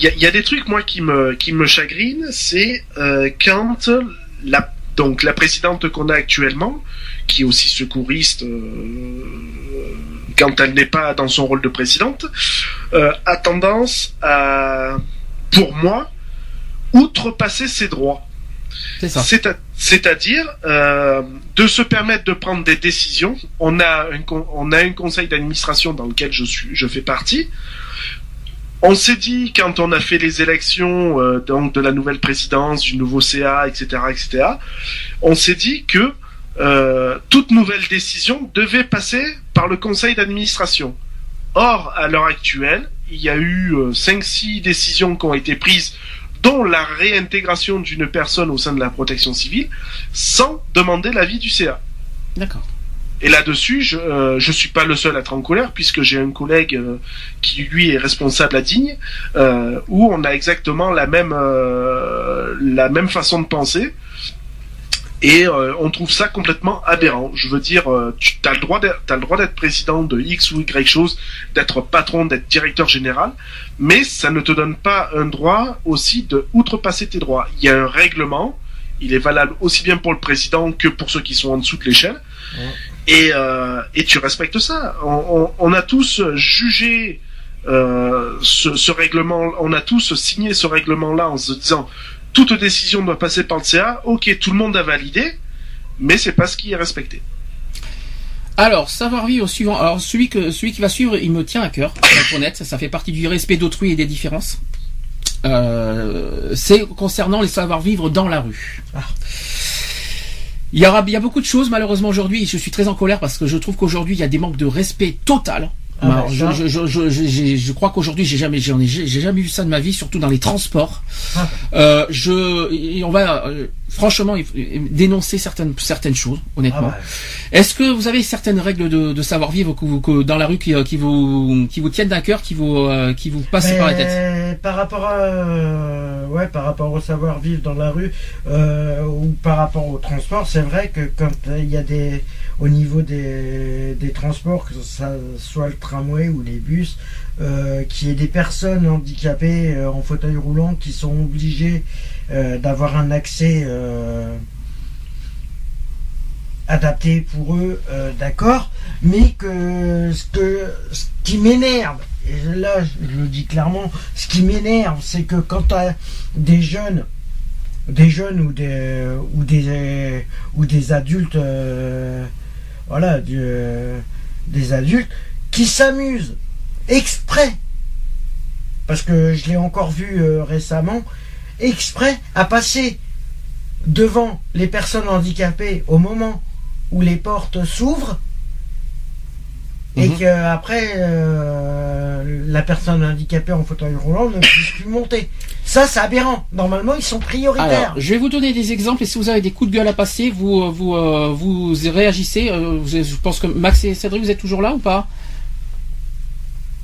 Il y, a, il y a des trucs moi qui me qui me chagrinent, c'est euh, quand la donc la présidente qu'on a actuellement, qui est aussi secouriste euh, quand elle n'est pas dans son rôle de présidente, euh, a tendance à, pour moi, outrepasser ses droits. C'est-à-dire euh, de se permettre de prendre des décisions. On a un, conseil d'administration dans lequel je suis, je fais partie. On s'est dit quand on a fait les élections euh, donc de la nouvelle présidence, du nouveau CA, etc., etc. On s'est dit que euh, toute nouvelle décision devait passer par le conseil d'administration. Or, à l'heure actuelle, il y a eu 5-6 décisions qui ont été prises dont la réintégration d'une personne au sein de la protection civile sans demander l'avis du CA. d'accord Et là-dessus, je euh, je suis pas le seul à être en colère puisque j'ai un collègue euh, qui lui est responsable à Digne euh, où on a exactement la même euh, la même façon de penser et euh, on trouve ça complètement aberrant. Je veux dire, euh, tu as le droit d'être, t'as le droit d'être président de X ou Y chose, d'être patron, d'être directeur général, mais ça ne te donne pas un droit aussi de outrepasser tes droits. Il y a un règlement, il est valable aussi bien pour le président que pour ceux qui sont en dessous de l'échelle, et, euh, et tu respectes ça. On, on- on a tous jugé euh, ce, ce règlement, on a tous signé ce règlement-là en se disant toute décision doit passer par le CA. Ok, tout le monde a validé, mais c'est pas ce qui est respecté. Alors, savoir vivre suivant. Alors, celui qui va suivre, il me tient à cœur, pour honnête. Ça, fait partie du respect d'autrui et des différences. Euh, c'est concernant les savoir vivre dans la rue. Il y il y a beaucoup de choses malheureusement aujourd'hui. Je suis très en colère parce que je trouve qu'aujourd'hui il y a des manques de respect total. Ah Alors, bah, je, je, je, je, je- je crois qu'aujourd'hui j'ai jamais, j'en ai, j'ai jamais vu ça de ma vie, surtout dans les transports. Ah. Euh, je, et on va euh, franchement faut- dénoncer certaines certaines choses, honnêtement. Ah bah. Est-ce que vous avez certaines règles de, de savoir vivre que vous- que dans la rue qui, euh, qui vous qui vous tiennent d'un cœur, qui vous euh, qui vous passent par la tête? Par rapport à, euh, ouais, par rapport au savoir vivre dans la rue euh, ou par rapport au transport, c'est vrai que quand euh, il y a des, au niveau des, des transports, que ça soit le tramway ou les bus, euh, qu'il y ait des personnes handicapées euh, en fauteuil roulant qui sont obligées euh, d'avoir un accès euh, adapté pour eux, d'accord, mais que ce, que ce qui m'énerve, et là je le dis clairement, ce qui m'énerve, c'est que quand tu as des jeunes, des jeunes ou des ou des ou des adultes, voilà, euh, des adultes qui s'amusent exprès, parce que je l'ai encore vu euh, récemment, exprès à passer devant les personnes handicapées au moment où les portes s'ouvrent et Mhm. que après euh, la personne handicapée en fauteuil roulant ne puisse plus monter. Ça, c'est aberrant. Normalement, ils sont prioritaires. Alors, je vais vous donner des exemples et si vous avez des coups de gueule à passer, vous euh, vous euh, vous réagissez. euh, je pense que Max et Cédric, vous êtes toujours là ou pas?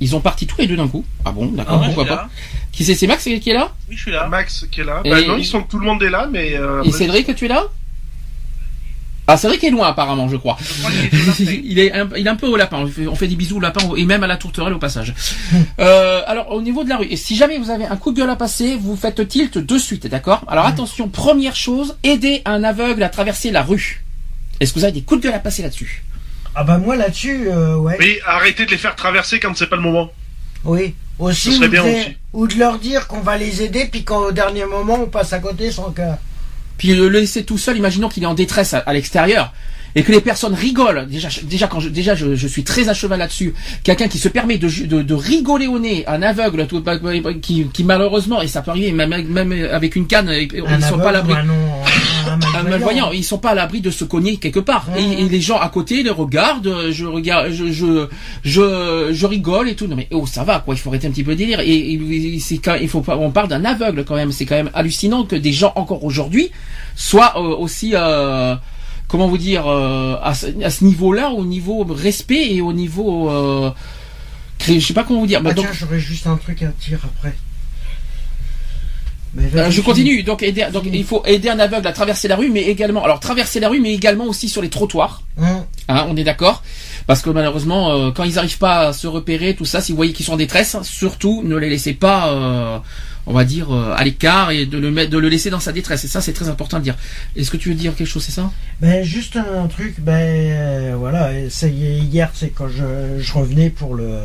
Ils ont parti tous les deux d'un coup. Ah bon, d'accord, Ah, pourquoi je pas. Qui c'est C'est Max qui est là? Oui, je suis là. Max qui est là. Et- Bah non, ils sont tout le monde est là, mais euh, Et Cédric, tu es là? Ah, Cédric est loin apparemment, je crois. Je qu'il est [laughs] il est un, il est un peu au lapin. On fait, on fait des bisous au lapin et même à la tourterelle au passage. [laughs] Euh, alors au niveau de la rue, et si jamais vous avez un coup de gueule à passer, vous faites tilt de suite, d'accord? Alors attention, première chose, aider un aveugle à traverser la rue. Est-ce que vous avez des coups de gueule à passer là-dessus? Ah bah moi là-dessus, euh, ouais. oui, arrêtez de les faire traverser quand c'est pas le moment. Oui. Aussi, Ce serait ou, bien de, aussi. ou de leur dire qu'on va les aider, puis qu'au dernier moment, on passe à côté sans que... Puis le laisser tout seul, imaginons qu'il est en détresse à l'extérieur et que les personnes rigolent. Déjà, je- déjà quand je, déjà je, je suis très à cheval là-dessus. Quelqu'un qui se permet de, de, de rigoler au nez, un aveugle tout- bah, qui, qui malheureusement et ça peut arriver même, même avec une canne, ils Un sont pas à l'abri. [laughs] un malvoyant. ils sont pas à l'abri de se cogner quelque part. Mmh. Et, et les gens à côté les regardent, je regarde, je, je, je, je rigole et tout. Non mais oh ça va quoi, il faut arrêter un petit peu de délire. Et, et c'est quand il faut pas, on parle d'un aveugle quand même. C'est quand même hallucinant que des gens encore aujourd'hui soient euh, aussi, euh, comment vous dire, euh, à, ce- à ce niveau-là, au niveau respect et au niveau, euh, je sais pas comment vous dire. Ah Bah, donc, tiens, j'aurais juste un truc à dire après. Mais Euh, je continue. Donc, aider, donc il faut aider un aveugle à traverser la rue, mais également, alors traverser la rue, mais également aussi sur les trottoirs. Hum, Hein, on est d'accord Parce que malheureusement, euh, quand ils n'arrivent pas à se repérer, tout ça, si vous voyez qu'ils sont en détresse, surtout ne les laissez pas, euh, on va dire, euh, à l'écart et de le mettre, de le laisser dans sa détresse. Et ça, c'est très important de dire. Est-ce que tu veux dire quelque chose, c'est ça? Ben juste un truc, ben euh, voilà, hier, c'est quand je, je revenais pour le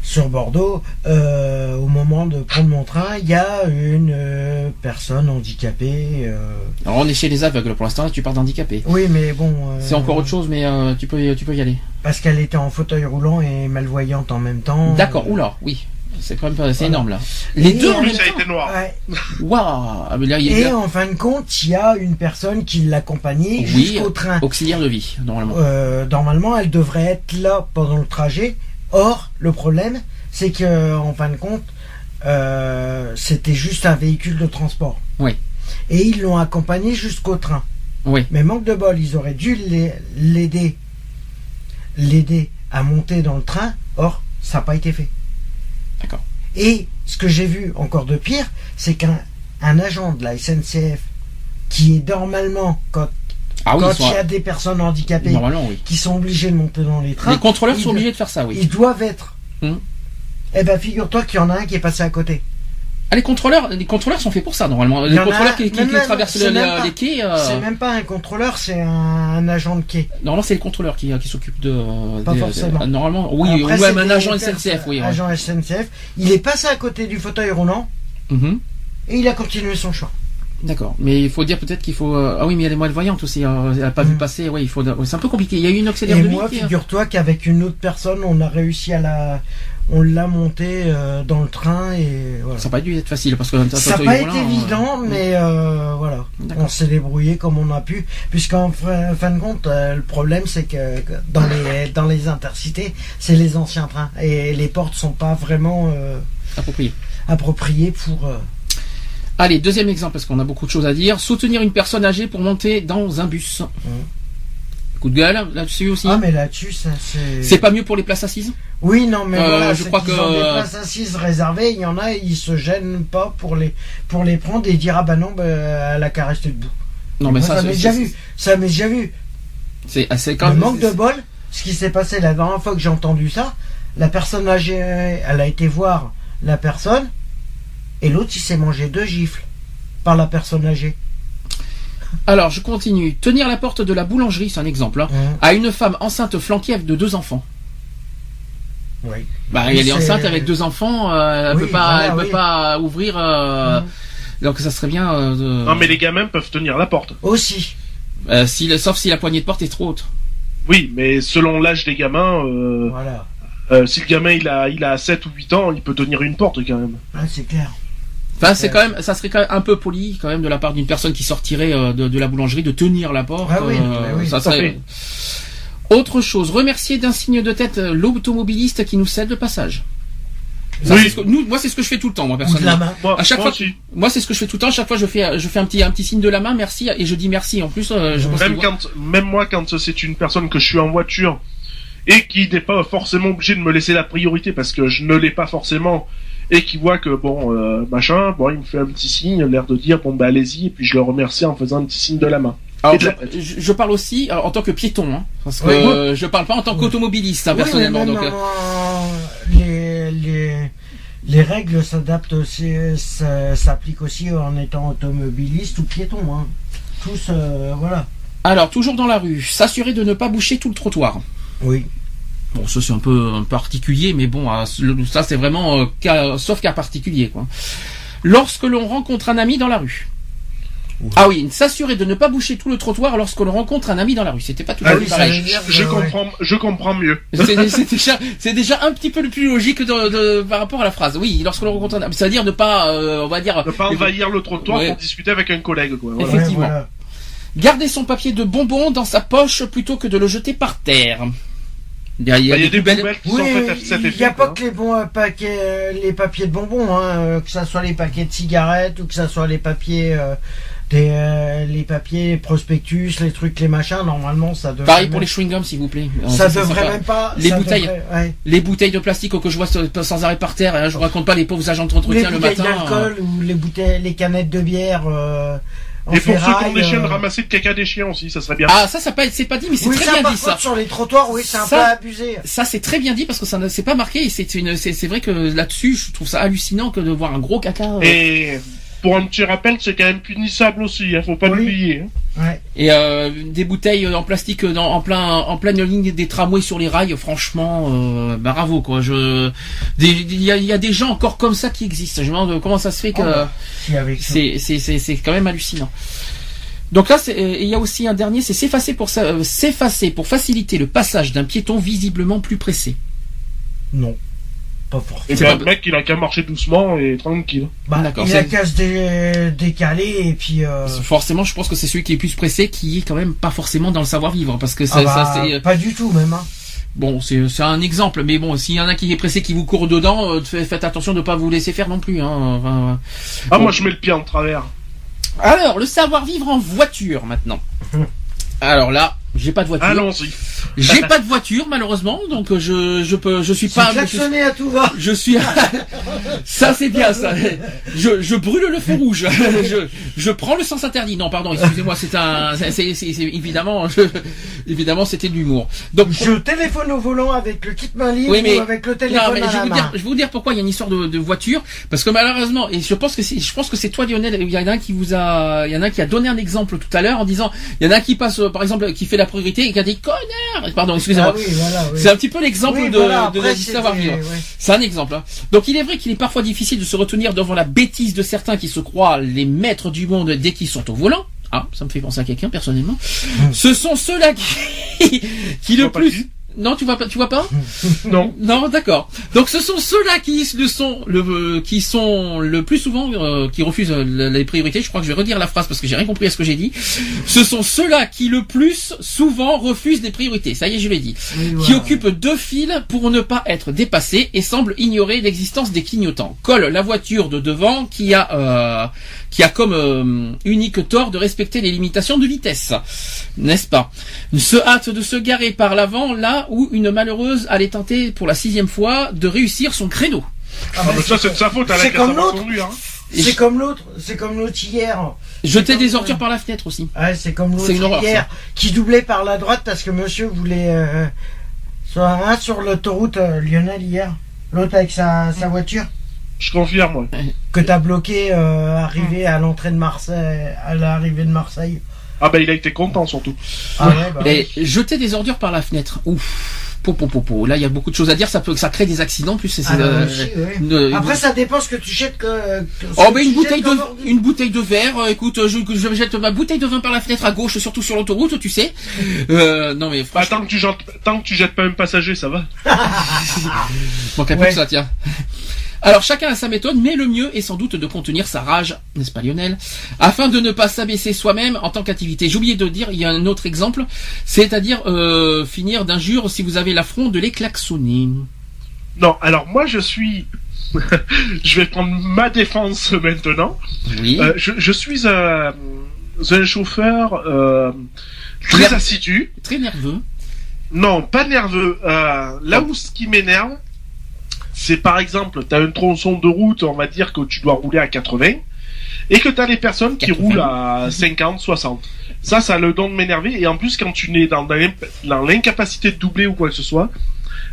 sur Bordeaux, euh, au moment de prendre mon train, il y a une euh, personne handicapée. euh, Alors, on est chez les aveugles pour l'instant. Tu parles d'handicapé. oui, mais bon. C'est encore autre chose, mais tu peux, tu peux y aller. Parce qu'elle était en fauteuil roulant et malvoyante en même temps. D'accord. Oula, oui. C'est quand même pas, c'est Voilà. énorme là. Les Et deux en même Lui, ça a temps. été noir. Ouais. Waouh. Ah, mais là, Et en fin de compte, il y a une personne qui l'accompagnait Oui. jusqu'au train. auxiliaire de vie normalement. Euh, normalement, elle devrait être là pendant le trajet. Or, le problème, c'est que en fin de compte, euh, c'était juste un véhicule de transport. Oui. Et ils l'ont accompagné jusqu'au train. Oui. Mais manque de bol, ils auraient dû l'ai- l'aider l'aider à monter dans le train. Or, ça n'a pas été fait. D'accord. Et ce que j'ai vu encore de pire, c'est qu'un un agent de la SNCF qui est normalement, quand, Ah oui, quand il y a des personnes handicapées oui. qui sont obligées de monter dans les trains, Les contrôleurs sont obligés de faire ça, oui. ils doivent être. Hum. Eh ben, figure-toi qu'il y en a un qui est passé à côté. Ah, les contrôleurs, les contrôleurs sont faits pour ça normalement. Les contrôleurs qui, qui- même- qui même- traversent le- même les, pas- les quais. euh, C'est même pas un contrôleur, c'est un, un agent de quai. Normalement, c'est les contrôleurs qui, qui s'occupent de. Pas des- forcément. euh, normalement, oui, Après, ou même un des agent SNCF, oui. ouais. Agent SNCF. Il est passé à côté du fauteuil roulant Mhm. et il a continué son choix. D'accord, mais il faut dire peut-être qu'il faut. euh, Ah oui, mais elle est malvoyante aussi. euh, Elle a pas vu Mm. passer. Oui, il faut. C'est un peu compliqué. Il y a eu une Et auxiliaire de vie. moi, figure-toi qu'avec une autre personne, on a réussi à la. On l'a monté euh, dans le train et voilà. Ça n'a pas dû être facile parce que. Ça n'a pas été évident, mais euh, voilà. On s'est débrouillé comme on a pu, puisqu'en fin, de compte, euh, le problème c'est que dans les dans les intercités, c'est les anciens trains et les portes sont pas vraiment euh, Approprié. appropriées pour. Allez, deuxième exemple parce qu'on a beaucoup de choses à dire. Soutenir une personne âgée pour monter dans un bus. Coup de gueule là-dessus aussi. Ah, mais là-dessus, ça c'est. C'est pas mieux pour les places assises? Oui, non, mais Euh, voilà, je c'est crois qu'ils que- ont des places assises réservées. Il y en a, ils se gênent pas pour les pour les prendre et dire ah bah non, bah, elle a qu'à rester debout. Non, mais Moi, ça, ça c'est- m'est déjà vu. Ça m'est déjà vu. C'est c'est quand Le manque de bol, ce qui s'est passé la dernière fois que j'ai entendu ça, la personne âgée, elle a été voir la personne et l'autre il s'est mangé deux gifles par la personne âgée. Alors, je continue. Tenir la porte de la boulangerie, c'est un exemple. hein, Hein, à une femme enceinte flanquée de deux enfants. Oui. Bah, elle est enceinte avec deux enfants, euh, elle Oui, peut pas, voilà, elle peut pas ouvrir. euh. Donc ça serait bien. euh, de- Non, mais les gamins peuvent tenir la porte. Aussi. euh, si, sauf si la poignée de porte est trop haute. Oui, mais selon l'âge des gamins, euh, Voilà. euh, si le gamin il a, il a 7 ou 8 ans, il peut tenir une porte quand même. Ouais, c'est clair. Enfin, c'est quand même, ça serait quand même un peu poli quand même de la part d'une personne qui sortirait euh, de, de la boulangerie de tenir la porte. Ah oui, euh, mais oui, ça serait- Autre chose, remercier d'un signe de tête euh, l'automobiliste qui nous cède le passage. Ça, Oui. c'est ce que- nous, moi, c'est ce que je fais tout le temps, moi, de personnellement. la main. Moi, À chaque moi fois- aussi. Moi, c'est ce que je fais tout le temps. À chaque fois, je fais, je fais un petit, un petit signe de la main, merci, et je dis merci. En plus, euh, je pense Même voit- quand, même moi, quand c'est une personne que je suis en voiture et qui n'est pas forcément obligé de me laisser la priorité parce que je ne l'ai pas forcément et qui voit que bon euh, machin, bon il me fait un petit signe, l'air de dire bon bah allez-y et puis je le remercie en faisant un petit signe de la main. Alors, de je, parle aussi alors, en tant que piéton, hein, parce que Oui. euh, je parle pas en tant qu'automobiliste, hein, Oui, personnellement. mais donc, même, euh, euh, les, les, les règles s'adaptent aussi, ça- s'appliquent aussi en étant automobiliste ou piéton. Hein. Tous, euh, voilà. alors, toujours dans la rue, s'assurer de ne pas boucher tout le trottoir. Oui. Bon, ça c'est un peu un particulier, mais bon, euh, le- ça c'est vraiment euh, cas- sauf cas particulier, quoi. Lorsque l'on rencontre un ami dans la rue. Ah oui, s'assurer de ne pas boucher tout le trottoir lorsque l'on rencontre un ami dans la rue. C'était pas tout à Ah fait oui, pareil. Je ouais. comprends, je comprends mieux. C'est déjà, un petit peu le plus logique de, de- par rapport à la phrase. Oui, lorsque l'on rencontre un ami, c'est-à-dire ne pas, euh, on va dire, Ne pas envahir le trottoir Ouais. pour discuter avec un collègue quoi. voilà. Effectivement. Ouais, voilà. garder son papier de bonbons dans sa poche plutôt que de le jeter par terre. Il y a, il y a Bah, Il y a des des poubelles- poubelles qui Oui, sont faites à cet il n'y a pas que les bons euh, paquets, euh, les papiers de bonbons, hein, euh, que ça soit les paquets de cigarettes ou que ça soit les papiers, euh, des, euh, les papiers prospectus, les trucs, les machins. Normalement, ça devrait. Pareil pour même- les chewing-gums, s'il vous plaît. Ça c'est devrait même pas. Les ça bouteilles. devrait- ouais. Les bouteilles de plastique que je vois sans arrêt par terre, hein, je vous raconte pas les pauvres agents les d'entretien le bouteilles matin. d'alcool ou les bouteilles, les canettes de bière. euh, en Et pour ceux qui ferraille, ont des chiens, de euh, ramasser le caca des chiens aussi, ça serait bien. Ah, ça, ça pas, c'est pas dit, mais c'est Oui, très ça, bien par dit contre, ça. sur les trottoirs, oui, c'est un Ça- peu abusé. Ça, c'est très bien dit parce que ça ne- c'est pas marqué et c'est une, c'est c'est vrai que là-dessus, je trouve ça hallucinant que de voir un gros caca. euh, Et pour un petit rappel, c'est quand même punissable aussi, hein, faut pas Oui. l'oublier. hein. Ouais. Et euh, des bouteilles en plastique dans, en plein en pleine ligne des tramways sur les rails, franchement, euh, bah, bravo quoi. Je, il y a, il y a des gens encore comme ça qui existent. Je me demande comment ça se fait que Oh, c'est c'est c'est c'est quand même hallucinant. Donc là, c'est- et il y a aussi un dernier, c'est s'effacer pour ça- euh, s'effacer pour faciliter le passage d'un piéton visiblement plus pressé. Non. Pas forcément. Et C'est pas- le mec, il a qu'à marcher doucement et tranquille. Bah, D'accord, il a qu'à se dé- décaler et puis. euh, Forcément, je pense que c'est celui qui est plus pressé qui est quand même pas forcément dans le savoir-vivre parce que ça, ah bah, ça, c'est pas du tout même. Hein. bon, c'est c'est un exemple, mais bon, s'il y en a qui est pressé qui vous court dedans, euh, fa- faites attention de pas vous laisser faire non plus. Hein. Enfin, Ah, Bon. moi, je mets le pied en travers. Alors, le savoir-vivre en voiture maintenant. Alors là, J'ai pas de voiture. Allons-y. J'ai pas de voiture malheureusement, donc euh, je je peux je suis pas. Klaxonné à tout va. Je suis. ça c'est bien ça. Je, je brûle le feu rouge. Je, je prends le sens interdit. Non pardon, excusez-moi, c'est un c'est évidemment je- évidemment c'était de l'humour. Donc Je téléphone au volant avec le kit main libre oui, mais ou avec le téléphone non, mais à je la vous main. dire, je vais vous dire pourquoi il y a une histoire de, de voiture, parce que malheureusement, et je pense que c'est, je pense que c'est toi Lionel, il y en a un qui vous a, il y en a un qui a donné un exemple tout à l'heure en disant, il y en a un qui passe, par exemple, qui fait la priorité et qui a dit pardon, excusez-moi. Ah oui, voilà, oui. C'est un petit peu l'exemple Oui, de, voilà, de après, la savoir c'était- vivre. ouais. C'est un exemple. hein. Donc il est vrai qu'il est parfois difficile de se retenir devant la bêtise de certains qui se croient les maîtres du monde dès qu'ils sont au volant. Ah, ça me fait penser à quelqu'un personnellement. Ce sont ceux-là qui, [laughs] qui le plus. Non, tu vois pas, tu vois pas [laughs] Non. Non, d'accord. Donc ce sont ceux-là qui le sont le euh, qui sont le plus souvent euh, qui refusent euh, le- les priorités. Je crois que je vais redire la phrase parce que j'ai rien compris à ce que j'ai dit. Ce sont ceux-là qui le plus souvent refusent des priorités. Ça y est, je l'ai dit. Oui, Qui occupent deux fils pour ne pas être dépassés et semblent ignorer l'existence des clignotants. Colle la voiture de devant qui a euh, qui a comme euh, unique tort de respecter les limitations de vitesse, n'est-ce pas? Se hâte de se garer par l'avant là où une malheureuse allait tenter pour la sixième fois de réussir son créneau. Ah, Ah, bah, mais ça, c'est de sa faute, c'est comme l'autre. hein. C'est comme l'autre, c'est comme l'autre hier. Jeter des ordures par la fenêtre aussi. Ouais, c'est comme l'autre horreur, hier qui doublait par la droite parce que monsieur voulait euh, sur, sur l'autoroute euh, Lionel hier. L'autre avec sa, sa voiture Je confirme, moi. que t'as bloqué euh, arrivé à l'entrée de Marseille, à l'arrivée de Marseille. Ah bah il a été content surtout. Ah ouais, bah Et jeter des ordures par la fenêtre. Ouf. Po, po, po, po. Là, il y a beaucoup de choses à dire. Ça peut, ça crée des accidents. En plus, c'est. Ah, bah, euh, Après, ça dépend ce que tu jettes que. que- Oh ben une bouteille de une bouteille de verre. euh, écoute, euh, je, je jette ma bouteille de vin par la fenêtre à gauche, surtout sur l'autoroute, tu sais. [laughs] Euh, non mais Bah, tant que tu jettes, tant que tu jettes pas un passager, ça va. [laughs] manque un peu Ouais. de ça, tiens. Alors chacun a sa méthode, mais le mieux est sans doute de contenir sa rage, n'est-ce pas Lionel Afin de ne pas s'abaisser soi-même en tant qu'activité. J'ai oublié de dire, il y a un autre exemple, c'est-à-dire euh, finir d'injure si vous avez l'affront de les klaxonner. Non, alors moi je suis. [laughs] je vais prendre ma défense maintenant. Oui. Euh, je, je suis un, un chauffeur euh, très assidu. Très nerveux. Non, pas nerveux. Euh, là où ce qui m'énerve, c'est par exemple, tu as un tronçon de route, on va dire que tu dois rouler à 80, et que tu as les personnes qui 80. roulent à 50, 60. Ça, ça a le don de m'énerver, et en plus, quand tu n'es dans, l'incapacité de doubler ou quoi que ce soit,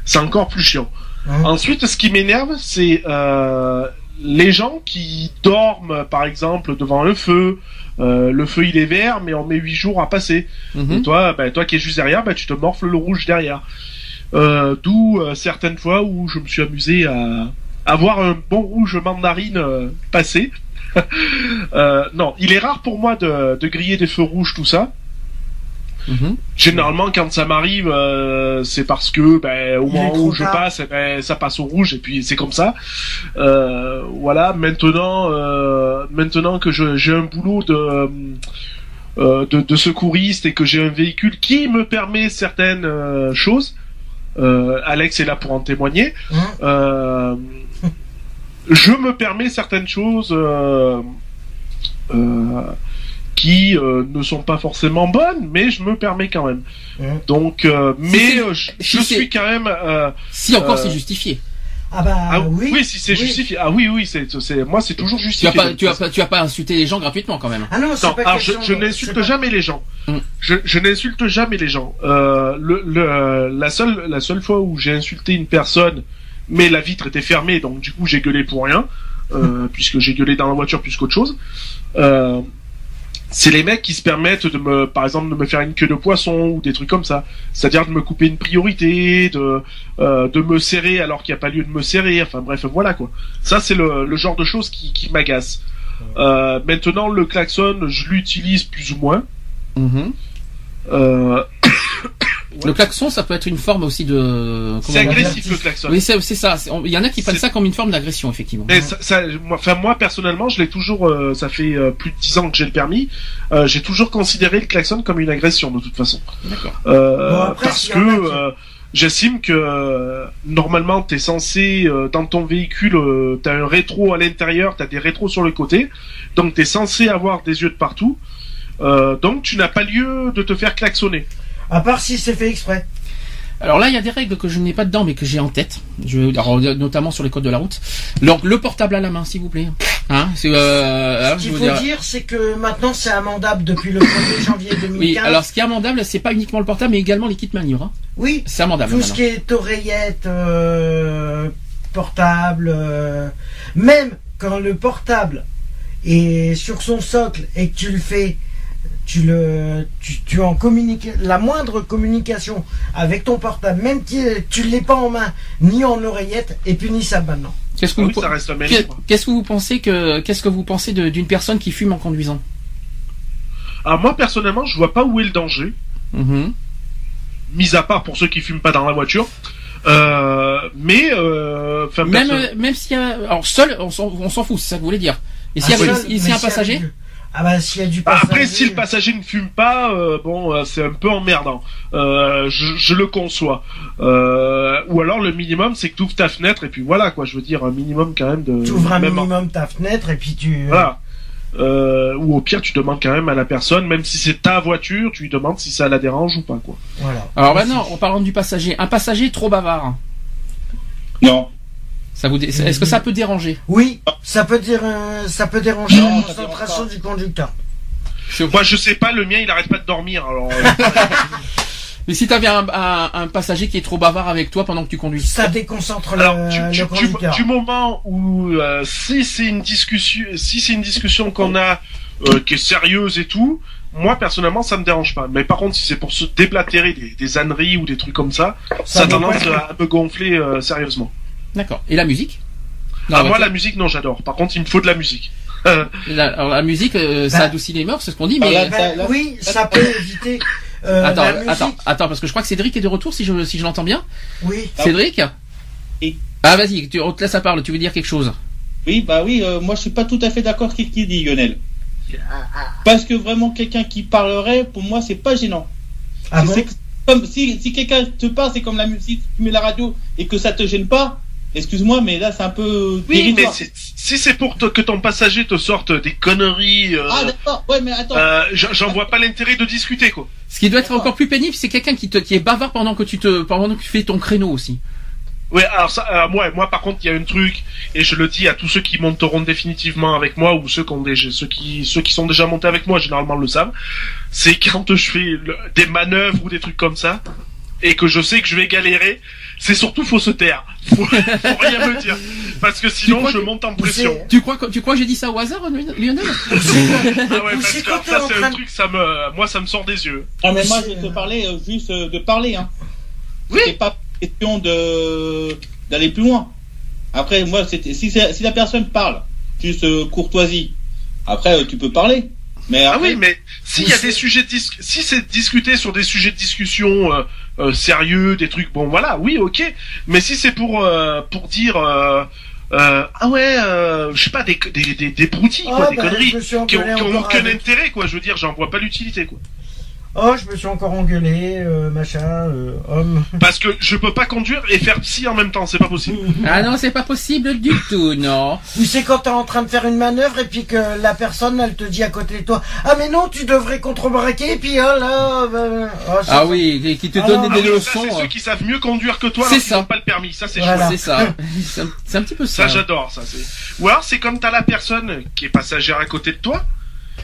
c'est encore plus chiant. Hein. Ensuite, ce qui m'énerve, c'est euh, les gens qui dorment, par exemple, devant un feu. Euh, le feu il est vert, mais on met 8 jours à passer. Mhm. Et toi, ben, toi qui es juste derrière, ben, tu te morfles le rouge derrière. Euh, D'où euh, certaines fois où je me suis amusé à avoir un bon rouge mandarine euh, passé. [laughs] Euh, non, il est rare pour moi de, de griller des feux rouges, tout ça. Mhm. Généralement, quand ça m'arrive, euh, c'est parce que ben, au moment où je passe, eh ben, ça passe au rouge et puis c'est comme ça. Euh, voilà. Maintenant, euh, maintenant que je- j'ai un boulot de, euh, de de secouriste et que j'ai un véhicule qui me permet certaines euh, choses, euh, Alex est là pour en témoigner. Hein Euh, je me permets certaines choses. Euh, euh, qui euh, ne sont pas forcément bonnes, mais je me permets quand même. Mhm. Donc, euh, Si mais euh, je, si je c'est- suis quand même. euh, Si encore Euh, c'est justifié. Ah bah ah oui. oui, si c'est oui. justifié. Ah oui, oui, c'est, c'est moi, c'est toujours Tu justifié. as pas, tu as pas, tu as pas insulté les gens gratuitement quand même. Ah non, c'est non, pas alors je, je n'insulte c'est pas- jamais les gens. Mm. Je, je n'insulte jamais les gens. Euh, le, le, la seule, la seule fois où j'ai insulté une personne, mais la vitre était fermée, donc du coup j'ai gueulé pour rien, euh, [laughs] puisque j'ai gueulé dans la voiture plus qu'autre chose. Euh, c'est les mecs qui se permettent de me, par exemple, de me faire une queue de poisson ou des trucs comme ça. C'est-à-dire de me couper une priorité, de, euh, de me serrer alors qu'il n'y a pas lieu de me serrer. Enfin bref, voilà quoi. Ça c'est le, le genre de choses qui, qui m'agace. Euh, maintenant, le klaxon, je l'utilise plus ou moins. Mhm. Euh, Le klaxon, ça peut être une forme aussi de. c'est agressif le klaxon. Oui, c'est ça. Il y en a qui prennent C'est- ça comme une forme d'agression, effectivement. Mais ça, ça- moi, enfin moi personnellement, je l'ai toujours. euh, ça fait euh, plus de 10 ans que j'ai le permis. euh, j'ai toujours considéré le klaxon comme une agression de toute façon. D'accord. Euh, Bon, parce que j'estime que euh, normalement t'es censé euh, dans ton véhicule, euh, t'as un rétro à l'intérieur, t'as des rétros sur le côté, donc t'es censé avoir des yeux de partout. Euh, donc tu n'as pas lieu de te faire klaxonner. À part si c'est fait exprès. Alors là, il y a des règles que je n'ai pas dedans, mais que j'ai en tête. Je, alors, notamment sur les codes de la route. Donc, le portable à la main, s'il vous plaît. Hein, euh, hein, Ce qu'il faut dire- dire, c'est que maintenant c'est amendable depuis le 1er janvier 2015. Oui, alors ce qui est amendable, c'est pas uniquement le portable, mais également les kits manure. Hein. Oui, C'est amendable. tout ce maintenant. qui est oreillette, euh, portable, euh, même quand le portable est sur son socle et que tu le fais, tu le, tu, tu en communiques la moindre communication avec ton portable, même si tu l'es pas en main ni en oreillette, est punissable maintenant. Qu'est-ce que Ah vous, oui, un qu'est-ce que vous pensez que, qu'est-ce que vous pensez de- d'une personne qui fume en conduisant? Alors moi personnellement, je vois pas où est le danger, Mhm. mis à part pour ceux qui fument pas dans la voiture. Euh, mais euh, Même, perso- euh, même s'il y a, alors seul, on s'en, on s'en fout, c'est ça que vous voulez dire. Et s'il y Ah, a un s'il y passager, Ah bah s'il y a du Bah, passager. Après, si le passager ne fume pas, euh, bon, euh, c'est un peu emmerdant. Euh, je, je le conçois. Euh, ou alors le minimum, c'est que tu ouvres ta fenêtre et puis voilà quoi. Je veux dire un minimum quand même de. Tu ouvres un même en- minimum ta fenêtre et puis tu. Voilà. Euh, ou au pire, tu demandes quand même à la personne, même si c'est ta voiture, tu lui demandes si ça la dérange ou pas quoi. Voilà. alors maintenant, en parlant du passager, un passager trop bavard, Non. Ça vous, dé- est-ce que ça peut déranger Oui, ça peut dire, euh, ça peut déranger Non, la concentration du conducteur. Moi, je sais pas, le mien, il arrête pas de dormir. Alors, euh, [laughs] Mais si t'avais un, un, un passager qui est trop bavard avec toi pendant que tu conduis, Ça déconcentre le, alors du, le du- du- conducteur. du moment où euh, si c'est une discussion, si c'est une discussion qu'on a euh, qui est sérieuse et tout, moi personnellement, ça me dérange pas. Mais par contre, si c'est pour se déblatérer des, des âneries ou des trucs comme ça, ça, a tendance à me gonfler euh, sérieusement. D'accord. Et la musique? Ah, la moi, la musique, non, j'adore. Par contre, il me faut de la musique. [laughs] La, alors, la musique, euh, ça Bah. adoucit les mœurs, c'est ce qu'on dit, Ah, mais là, Ben, là- oui, ça [laughs] peut éviter. euh, attends, la attends, attends, parce que je crois que Cédric est de retour, si je, si je l'entends bien. Oui. Cédric? Oui. Ah vas-y, tu, on te laisse la parole. Tu veux dire quelque chose? Oui, bah oui, euh, moi je suis pas tout à fait d'accord avec ce qu'il dit Lionel. Parce que vraiment quelqu'un qui parlerait, pour moi, c'est pas gênant. Ah bon? comme si, si quelqu'un te parle, c'est comme la musique, tu mets la radio et que ça te gêne pas. Excuse-moi, mais là c'est un peu oui, mais si c'est pour te- que ton passager te sorte des conneries, euh, Ah d'accord, ouais, mais attends. euh, j'en vois pas l'intérêt de discuter quoi. Ce qui doit être encore plus pénible, c'est quelqu'un qui, te, qui est bavard pendant que tu te, pendant que tu fais ton créneau aussi. Ouais, alors ça, euh, moi, moi par contre, il y a un truc, et je le dis à tous ceux qui monteront définitivement avec moi ou ceux qui ont déjà, ceux qui, ceux qui sont déjà montés avec moi, généralement le savent, c'est quand je fais le- des manœuvres ou des trucs comme ça, et que je sais que je vais galérer, c'est surtout faut se taire, faut, faut rien me dire, parce que sinon je que- monte en pression. Tu crois que, tu crois que j'ai dit ça au hasard, Lionel [laughs] Ah ouais, Ou parce c'est que ça un truc, ça me, moi ça me sort des yeux. Ah, mais moi je te parlais euh, juste euh, de parler, hein. Oui. C'est pas question de d'aller plus loin. Après, moi, c'était si, c'est- si la personne parle, juste euh, courtoisie. Après, euh, tu peux parler. Mais Ah oui, mais s'il y a des sujets, de dis- si c'est discuter sur des sujets de discussion euh, euh, sérieux, des trucs, bon voilà, oui, ok. Mais si c'est pour euh, pour dire euh, euh, ah ouais, euh, je sais pas des des des, des broutilles, quoi, Ah, des bah, conneries qui ont, qui ont aucun avec- intérêt, quoi. Je veux dire, j'en vois pas l'utilité, quoi. Oh, je me suis encore engueulé, euh, machin, euh, homme. Parce que je peux pas conduire et faire psy en même temps, c'est pas possible. Ah non, c'est pas possible du tout, non. Ou c'est quand t'es en train de faire une manœuvre et puis que la personne elle te dit à côté de toi Ah mais non tu devrais contrebraquer et puis oh là bah, oh, c'est- Ah oui, et qui te Ah donne des Ah leçons. c'est ceux qui savent mieux conduire que toi, C'est ça. n'ont pas le permis. Ça, c'est Voilà. chouette. C'est ça. [laughs] C'est un, c'est un petit peu ça. Ça, j'adore, ça. c'est- Ou alors, c'est comme t'as la personne qui est passagère à côté de toi,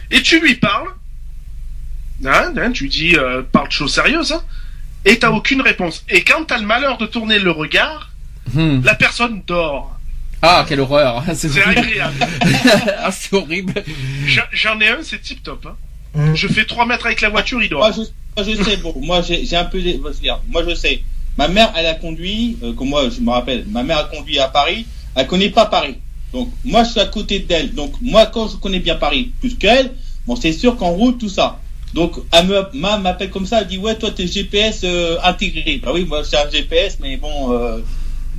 et tu lui parles, hein, hein, tu dis, euh, parle de choses sérieuses, hein, et t'as aucune réponse. Et quand t'as le malheur de tourner le regard, Hmm. la personne dort. Ah, quelle horreur. [laughs] C'est agréable. [laughs] ah, c'est horrible. J'en- J'en ai un, c'est tip top. Hein. Hum. Je fais 3 mètres avec la voiture, il dort. moi, je, moi, je sais, bon, moi j'ai un peu, moi je sais. Ma mère, elle a conduit, euh, comme moi, je me rappelle, ma mère a conduit à Paris, elle connaît pas Paris. Donc, moi, je suis à côté d'elle. Donc, moi, quand je connais bien Paris plus qu'elle, bon, c'est sûr qu'en route, tout ça. Donc, elle me, ma- m'appelle comme ça, elle dit, ouais, toi, t'es GPS euh, intégré. Bah oui, moi, c'est un GPS, mais bon, euh,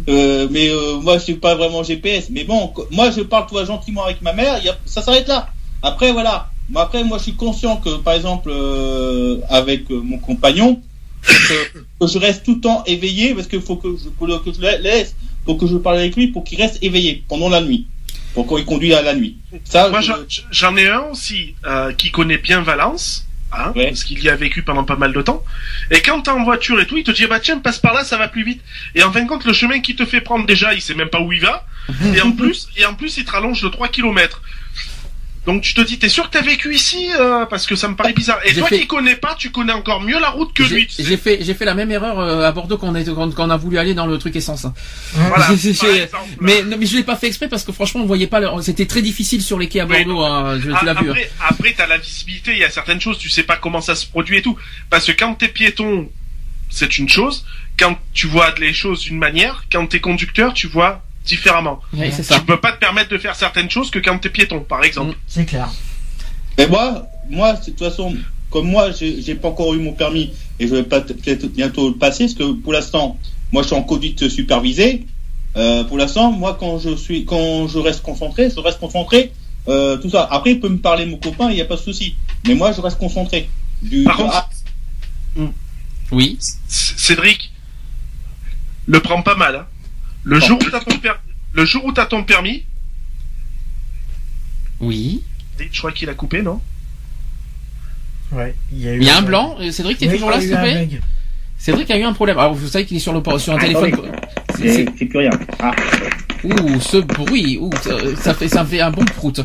euh, mais euh, moi, je suis pas vraiment GPS. Mais bon, moi, je parle, toi, gentiment avec ma mère, y a, ça s'arrête là. Après, voilà. Mais après, moi, je suis conscient que, par exemple, euh, avec mon compagnon, que, je reste tout le temps éveillé parce qu'il faut que je, faut que je le laisse, pour que je parle avec lui, pour qu'il reste éveillé pendant la nuit, pour qu'il conduise à la nuit. Ça, Moi, je- j'en- j'en ai un aussi euh, qui connaît bien Valence. Hein, Ouais. parce qu'il y a vécu pendant pas mal de temps. Et quand t'es en voiture et tout, il te dit bah tiens passe par là, ça va plus vite. Et en fin de compte, le chemin qu'il te fait prendre déjà, il sait même pas où il va. [laughs] et en plus, et en plus, il te rallonge de 3 kilomètres. Donc tu te dis, t'es sûr que t'as vécu ici euh, Parce que ça me paraît bizarre. Et toi fait- qui connais pas, tu connais encore mieux la route que lui. J'ai fait, j'ai fait la même erreur euh, à Bordeaux quand on, a, on voulu aller dans le truc essence. hein. Voilà, [laughs] mais, mais je l'ai pas fait exprès parce que franchement on voyait pas. le- C'était très difficile sur les quais à Bordeaux. hein, je, tu Ah, l'as vu. hein. Après, après t'as la visibilité, il y a certaines choses, tu sais pas comment ça se produit et tout. Parce que quand t'es piéton, c'est une chose. Quand tu vois les choses d'une manière, quand t'es conducteur, tu vois différemment. Oui, c'est ça. Tu peux pas te permettre de faire certaines choses que quand t'es piéton, par exemple. C'est clair. Mais moi, moi, de toute façon, comme moi, j'ai pas encore eu mon permis et je vais peut-être bientôt le passer, parce que pour l'instant, moi, je suis en conduite supervisée. Euh, pour l'instant, moi, quand je suis, quand je reste concentré, je reste concentré. Euh, tout ça. Après, il peut me parler mon copain, il n'y a pas de souci. Mais moi, je reste concentré. Du, Par contre, Ah, Oui. C- Cédric, le prends pas mal. Hein. Le jour où t'as ton per- le jour où t'as ton permis, Oui. je crois qu'il a coupé, non? Ouais. Il y a, eu Il y a un blanc. Cédric, t'es Oui, toujours là, s'il te plaît? Cédric a eu un problème. Alors vous savez qu'il est sur le sur un téléphone. C'est- c'est c'est plus rien. Ah. Ouh, ce bruit, ouh, ça, ça fait, ça fait un bon prout.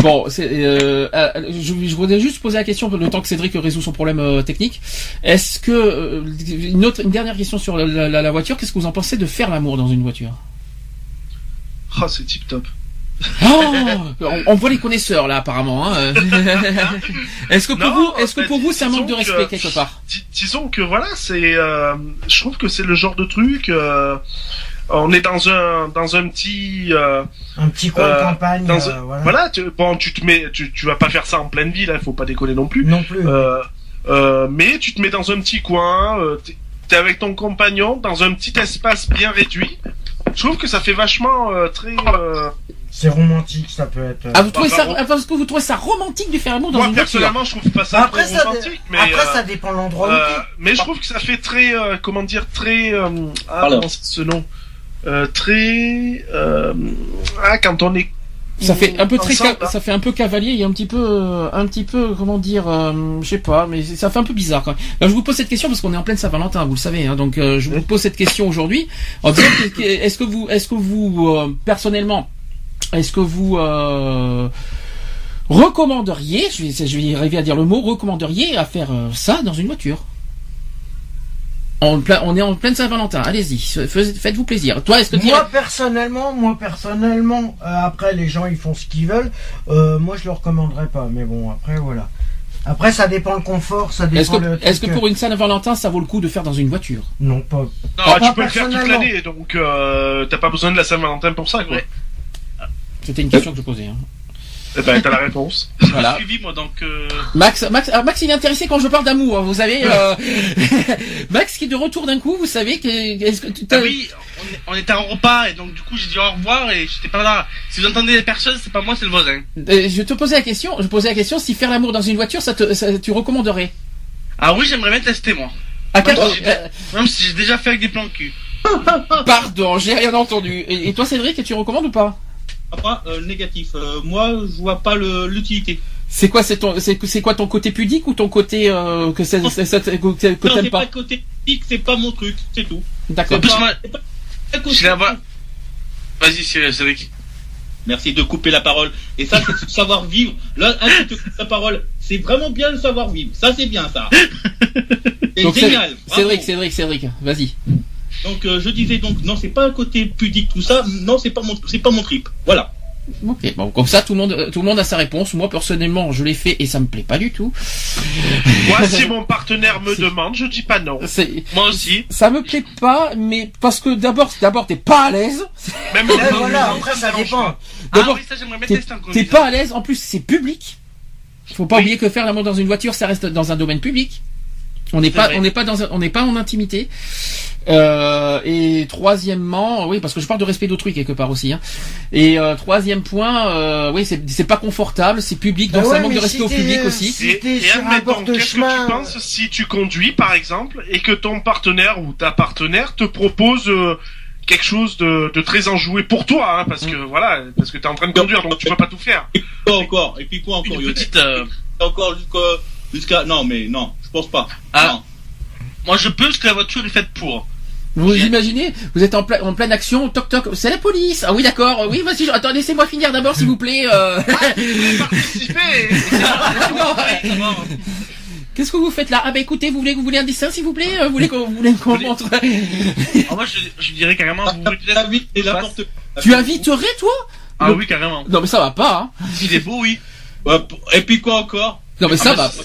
Bon, c'est, euh, euh, je, je voudrais juste poser la question le temps que Cédric résout son problème euh, technique. Est-ce que euh, une autre, une dernière question sur la, la- la voiture, qu'est-ce que vous en pensez de faire l'amour dans une voiture? Oh, c'est tip top. Oh, on, on voit les connaisseurs là apparemment. Hein. [laughs] est-ce que pour Non, vous, est-ce que pour vous c'est un manque de respect que- quelque part? Dis- disons que voilà, c'est, euh, je trouve que c'est le genre de truc. euh, on est dans un dans un petit euh, Un petit coin de Euh, campagne. dans euh, un- voilà. voilà. Tu, bon, tu te mets, tu, tu vas pas faire ça en pleine ville, hein, faut pas déconner non plus. Non plus. Euh, euh, mais tu te mets dans un petit coin, euh, t'es- avec ton compagnon dans un petit espace bien réduit. Je trouve que ça fait vachement euh, très. euh, C'est romantique, ça peut être. Ah, vous trouvez bah, ça, bon. ah, parce que vous trouvez ça romantique de faire l'amour dans Moi une voiture personnellement, je trouve pas ça Bah, après, très ça, romantique, mais après euh, ça dépend de l'endroit où euh, mais je trouve que ça fait très, euh, comment dire, très. euh, ah, c'est ce nom? Euh, Très. euh, ah, quand on est. Ça fait un peu très, ensemble, ca- hein. ça fait un peu cavalier et un petit peu, euh, un petit peu, comment dire, euh, je sais pas, mais ça fait un peu bizarre. Quand même. Là, je vous pose cette question parce qu'on est en pleine Saint-Valentin, vous le savez, hein, donc euh, je vous pose cette question aujourd'hui [coughs] est-ce que vous, est-ce que vous, euh, personnellement, est-ce que vous recommanderiez, je vais, je vais arriver à dire le mot, recommanderiez à faire ça dans une voiture? En plein, on est en pleine Saint-Valentin. Allez-y, faites-vous plaisir. Toi, est-ce que Moi personnellement, moi personnellement, euh, après les gens ils font ce qu'ils veulent. Euh, moi je le recommanderais pas, mais bon après voilà. Après ça dépend le confort, ça Est-ce dépend que, est-ce que truc, pour une Saint-Valentin, ça vaut le coup de faire dans une voiture? Non pas. Ah, moi, tu peux le faire toute l'année, donc euh, t'as pas besoin de la Saint-Valentin pour ça, quoi. Ouais. C'était une question que je posais. Hein. Eh ben, t'as la réponse. Voilà. suivi moi donc euh, Max, Max, ah, Max, il est intéressé quand je parle d'amour. hein, Vous savez, euh, [laughs] Max qui est de retour d'un coup. Vous savez que est-ce que tu ah oui on, était en repas et donc du coup j'ai dit au revoir et j'étais pas là si vous entendez les personnes c'est pas moi c'est le voisin Euh, je te posais la question. Je posais la question si faire l'amour dans une voiture, ça te, ça- tu recommanderais? Ah oui j'aimerais bien tester moi À euh, même si j'ai déjà fait avec des plans cul Pardon, j'ai rien entendu. Et, et toi, Cédric, tu recommandes ou pas? Moi, euh, négatif. Euh, moi, je vois pas l'utilité. C'est quoi, c'est ton, c'est, quoi ton côté pudique ou ton côté euh, que c'est- que, que Non, t'aimes c'est pas? pas côté pique, c'est pas mon truc, c'est tout. D'accord. plus pas- pas vas-y c'est c'est avec Merci de couper la parole. Et ça, c'est le savoir-vivre. Là, un qui te coupe la parole, c'est vraiment bien le savoir-vivre. Ça, c'est bien, ça. [laughs] C'est génial. Cédric, Cédric, Cédric, vas-y. Donc, euh, je disais donc, non, c'est pas un côté pudique, tout ça. Non, c'est pas mon, c'est pas mon trip. Voilà. Ok, bon, comme ça, tout le monde, tout le monde a sa réponse. Moi, personnellement, je l'ai fait et ça me plaît pas du tout. Moi, si mon partenaire me [laughs] demande, je dis pas non. C'est, moi aussi ça me plaît pas, mais parce que d'abord, d'abord, t'es pas à l'aise. Même Ouais, les- voilà, après ça dépend. pas. ah D'abord, oui bien t'es, pas à l'aise. En plus, c'est public. Faut pas oublier que faire l'amour dans une voiture, ça reste dans un domaine public. On n'est pas, vrai. on n'est pas dans, on n'est pas en intimité. Euh, et troisièmement, oui, parce que je parle de respect d'autrui quelque part aussi. Hein. Et euh, troisième point, euh, oui, c'est, c'est pas confortable, c'est public, donc Bah ça ouais, manque de respect si au public aussi. si Et, et sur un admettons, qu'est-ce que tu penses si tu conduis, par exemple, et que ton partenaire ou ta partenaire te propose euh, quelque chose de, de très enjoué pour toi, hein, parce que voilà, parce que t'es en train de conduire, donc tu peux pas tout faire. Quoi encore Et puis quoi encore une petite euh, encore jusqu'à jusqu'à non mais non, pense pas. Ah. Non. Moi, je peux parce que la voiture est faite pour. Vous imaginez Vous êtes en, plein- en pleine action, toc toc, c'est la police. Ah oui d'accord, oui vas-y, attends, laissez-moi finir d'abord s'il vous plaît. euh. Participer [laughs] Qu'est-ce que vous faites là? Ah bah écoutez, vous voulez, vous voulez un dessin s'il vous plaît? Euh, Vous voulez qu'on vous voulez qu'on montre? [laughs] Ah, Moi, je, je dirais carrément, vous voulez La peut-être. et quoi. Tu inviterais toi? Ah oui, carrément. Non mais ça va pas. Hein. S'il est beau, oui. Et puis quoi encore? Non mais ça Ah, bah, va.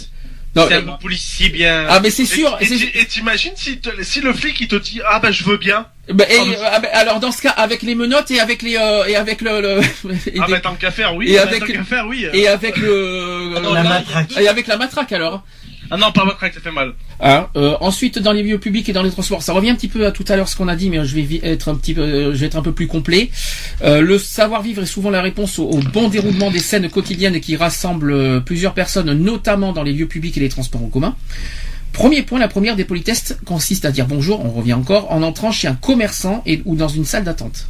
C'est- Non, C'est euh, policier bien. ah mais c'est sûr. Et c'est- tu- et t'imagines si, te- si le flic il te dit ah bah je veux bien bah, et, Ah, mais- ah, bah, alors dans ce cas, avec les menottes et avec les euh, et avec le, le- [laughs] et, ah des- bah tant qu'à faire oui et bah, avec- tant qu'à faire oui et avec le Ah non, La là, matraque. et avec la matraque alors. Ah non, pas votre ça fait mal. Hein, euh, ensuite, dans les lieux publics et dans les transports, ça revient un petit peu à tout à l'heure ce qu'on a dit, mais je vais être un petit peu, euh, je vais être un peu plus complet. Euh, le savoir-vivre est souvent la réponse au, au bon déroulement des scènes quotidiennes qui rassemblent plusieurs personnes, notamment dans les lieux publics et les transports en commun. Premier point, la première des politesses consiste à dire bonjour, on revient encore, en entrant chez un commerçant et, ou dans une salle d'attente.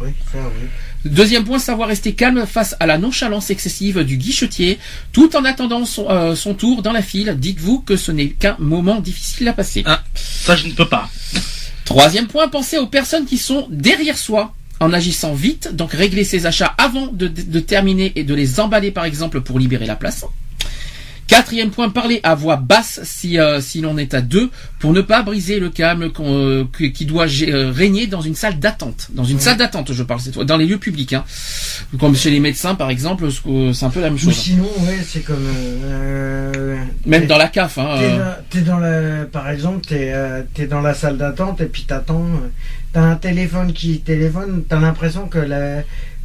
Oui, ça, oui. Deuxième point, savoir rester calme face à la nonchalance excessive du guichetier, tout en attendant son, euh, son tour dans la file. Dites-vous que ce n'est qu'un moment difficile à passer. Ah, ça, je ne peux pas. Troisième point, pensez aux personnes qui sont derrière soi. En agissant vite, donc régler ses achats avant de, de- de terminer et de les emballer par exemple pour libérer la place. Quatrième point, parler à voix basse si, euh, si l'on est à deux pour ne pas briser le calme qu'on, euh, qui doit euh, régner dans une salle d'attente. Dans une salle d'attente, je parle, c'est toi, dans les lieux publics. Hein. Comme chez les médecins par exemple, c'est un peu la même Ou chose. sinon, ouais, c'est comme. euh, Même dans la CAF. Hein, T'es euh. dans, la, par exemple, t'es euh, t'es dans la salle d'attente et puis t'attends. T'as un téléphone qui téléphone. T'as l'impression que la,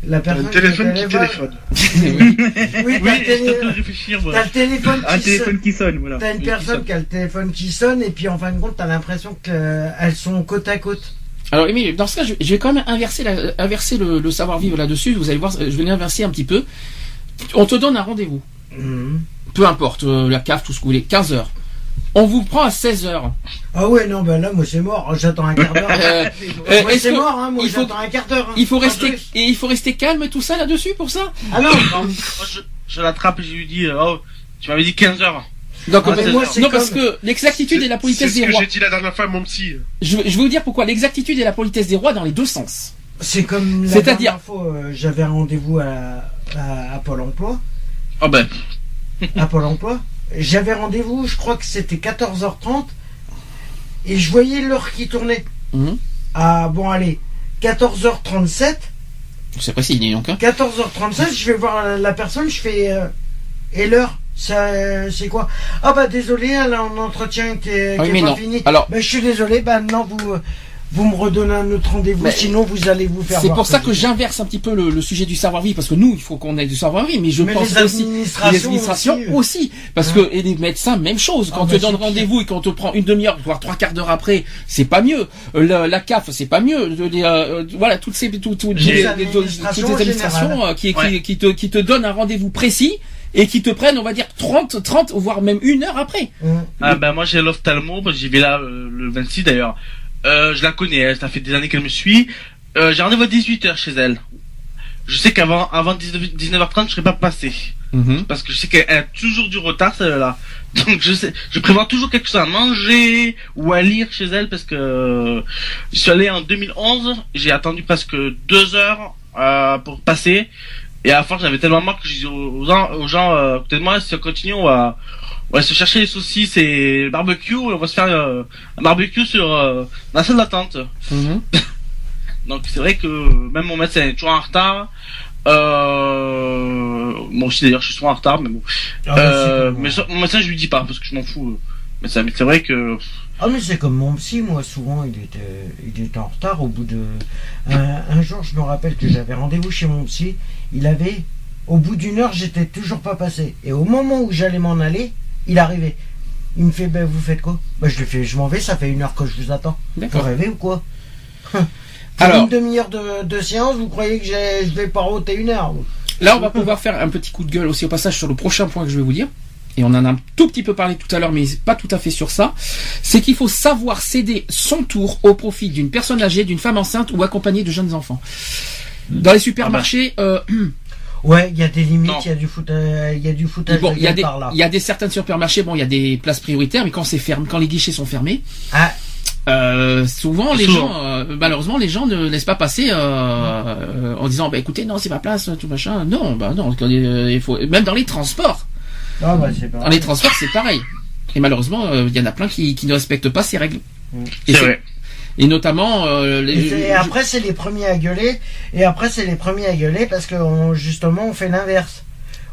la un téléphone qui téléphone- téléphone [laughs] Oui, Oui, t'as le, télé- t'as téléphone qui Un sonne. téléphone qui sonne, voilà. T'as une personne sonne. qui a le téléphone qui sonne et puis en fin de compte t'as l'impression qu'elles sont côte à côte. Alors, mais dans ce cas, je, je vais quand même inverser, la- inverser le, le savoir-vivre là-dessus. Vous allez voir, je vais l'inverser un petit peu. On te donne un rendez-vous. Mhm. Peu importe, euh, la cave, tout ce que vous voulez. 15 heures. On vous prend à 16 heures. Ah ouais non ben là moi c'est mort. J'attends un quart d'heure. [laughs] Euh, moi est-ce c'est que- mort hein. Moi il faut- j'attends un quart d'heure. hein. Il faut rester, et il faut rester calme et tout ça là-dessus pour ça? Ah non. [laughs] Non, moi, je, je l'attrape et je lui dis, euh, oh, tu m'avais dit 15 heures. Donc, Ah, euh, moi, c'est non, parce que l'exactitude et la c'est politesse ce des que rois. j'ai dit la dernière fois à mon psy Je, vais- je vais vous dire pourquoi. L'exactitude et la politesse des rois dans les deux sens. C'est comme la C'est-à-dire- dernière fois euh, j'avais un rendez-vous à, à, à Pôle Emploi. Oh ben, à Pôle emploi. J'avais rendez-vous, je crois que c'était 14h30, et je voyais l'heure qui tournait. Mhm. Ah bon, allez, 14h37, C'est précis, dis donc. Hein. 14h37, je vais voir la, personne, je fais. euh, et l'heure ça, c'est quoi? Ah bah désolé, elle a un entretien qui est, Ah oui, pas non. fini. Alors- Bah, je suis désolé, bah non, vous, euh, vous me redonnez un autre rendez-vous, Mais sinon vous allez vous faire C'est pour ça que j'inverse un petit peu le, le sujet du savoir-vivre, parce que nous, il faut qu'on ait du savoir-vivre, mais je Mais pense les aussi les administrations aussi, aussi, euh. parce Hein. que et les médecins, même chose. Quand Ah on bah, te donne c'est rendez-vous et qu'on te prend une demi-heure, voire trois quarts d'heure après, c'est pas mieux. Euh, La, la CAF, c'est pas mieux. Le- les, euh, voilà, toutes ces tout, tout- Les les- administrations toutes les administrations euh, qui, qui, Ouais. qui te, qui te donnent un rendez-vous précis et qui te prennent, on va dire, 30, 30, voire même une heure après. Hum. ah ben moi j'ai l'ophtalmo, j'y vais là euh, le 26 d'ailleurs. Euh, je la connais, elle, ça fait des années qu'elle me suit. Euh, j'ai rendez-vous à 18h chez elle. Je sais qu'avant avant 19, 19h30 je serais pas passé. Parce que je sais qu'elle a toujours du retard celle-là. [laughs] Donc je sais, je prévois toujours quelque chose à manger ou à lire chez elle parce que je suis allé en 2011, j'ai attendu presque deux heures euh, pour passer et à fin j'avais tellement marre que je dis aux gens, aux gens euh, de moi si on continue on va, on va se chercher les saucisses et barbecue et on va se faire euh, un barbecue sur euh, la salle d'attente. [laughs] Donc c'est vrai que même mon médecin est toujours en retard. Euh, moi aussi d'ailleurs je suis souvent en retard mais bon. Ah, Euh, mais mon médecin je lui dis pas parce que je m'en fous. Mais ça, mais c'est vrai que Ah mais c'est comme mon psy, moi souvent il était, il en retard au bout de... Un, un jour je me rappelle que j'avais rendez-vous chez mon psy, il avait... Au bout d'une heure j'étais toujours pas passé. Et au moment où j'allais m'en aller, il arrivait. Il me fait, ben vous faites quoi? Ben je lui fais, je m'en vais, ça fait une heure que je vous attends. Vous rêvez ou quoi? [laughs] Alors- une demi-heure de, de séance, vous croyez que je vais pas rôter une heure Là, on va pouvoir faire un petit coup de gueule aussi au passage sur le prochain point que je vais vous dire. Et on en a un tout petit peu parlé tout à l'heure, mais pas tout à fait sur ça. C'est qu'il faut savoir céder son tour au profit d'une personne âgée, d'une femme enceinte ou accompagnée de jeunes enfants. Dans les supermarchés, euh, [clears throat] Ouais, il y a des limites, il y a du foot, euh, il y a du foutage Bon, de y a des, par là. il y a des certains supermarchés, bon, il y a des places prioritaires, mais quand c'est fermé, quand les guichets sont fermés, Ah, euh, souvent les Souvent. gens, euh, malheureusement, les gens ne laissent pas passer euh, euh, en disant, bah écoutez, non, c'est ma place, tout machin. Non, bah non, quand, euh, il faut, même dans les transports, ah bah c'est pas. dans les transports, c'est pareil. Et malheureusement, euh, il y en a plein qui, qui ne respectent pas ces règles. Mm. Et C'est vrai. Et notamment, euh, les, Et, après c'est les premiers à gueuler. Et après c'est les premiers à gueuler parce que on- justement on fait l'inverse.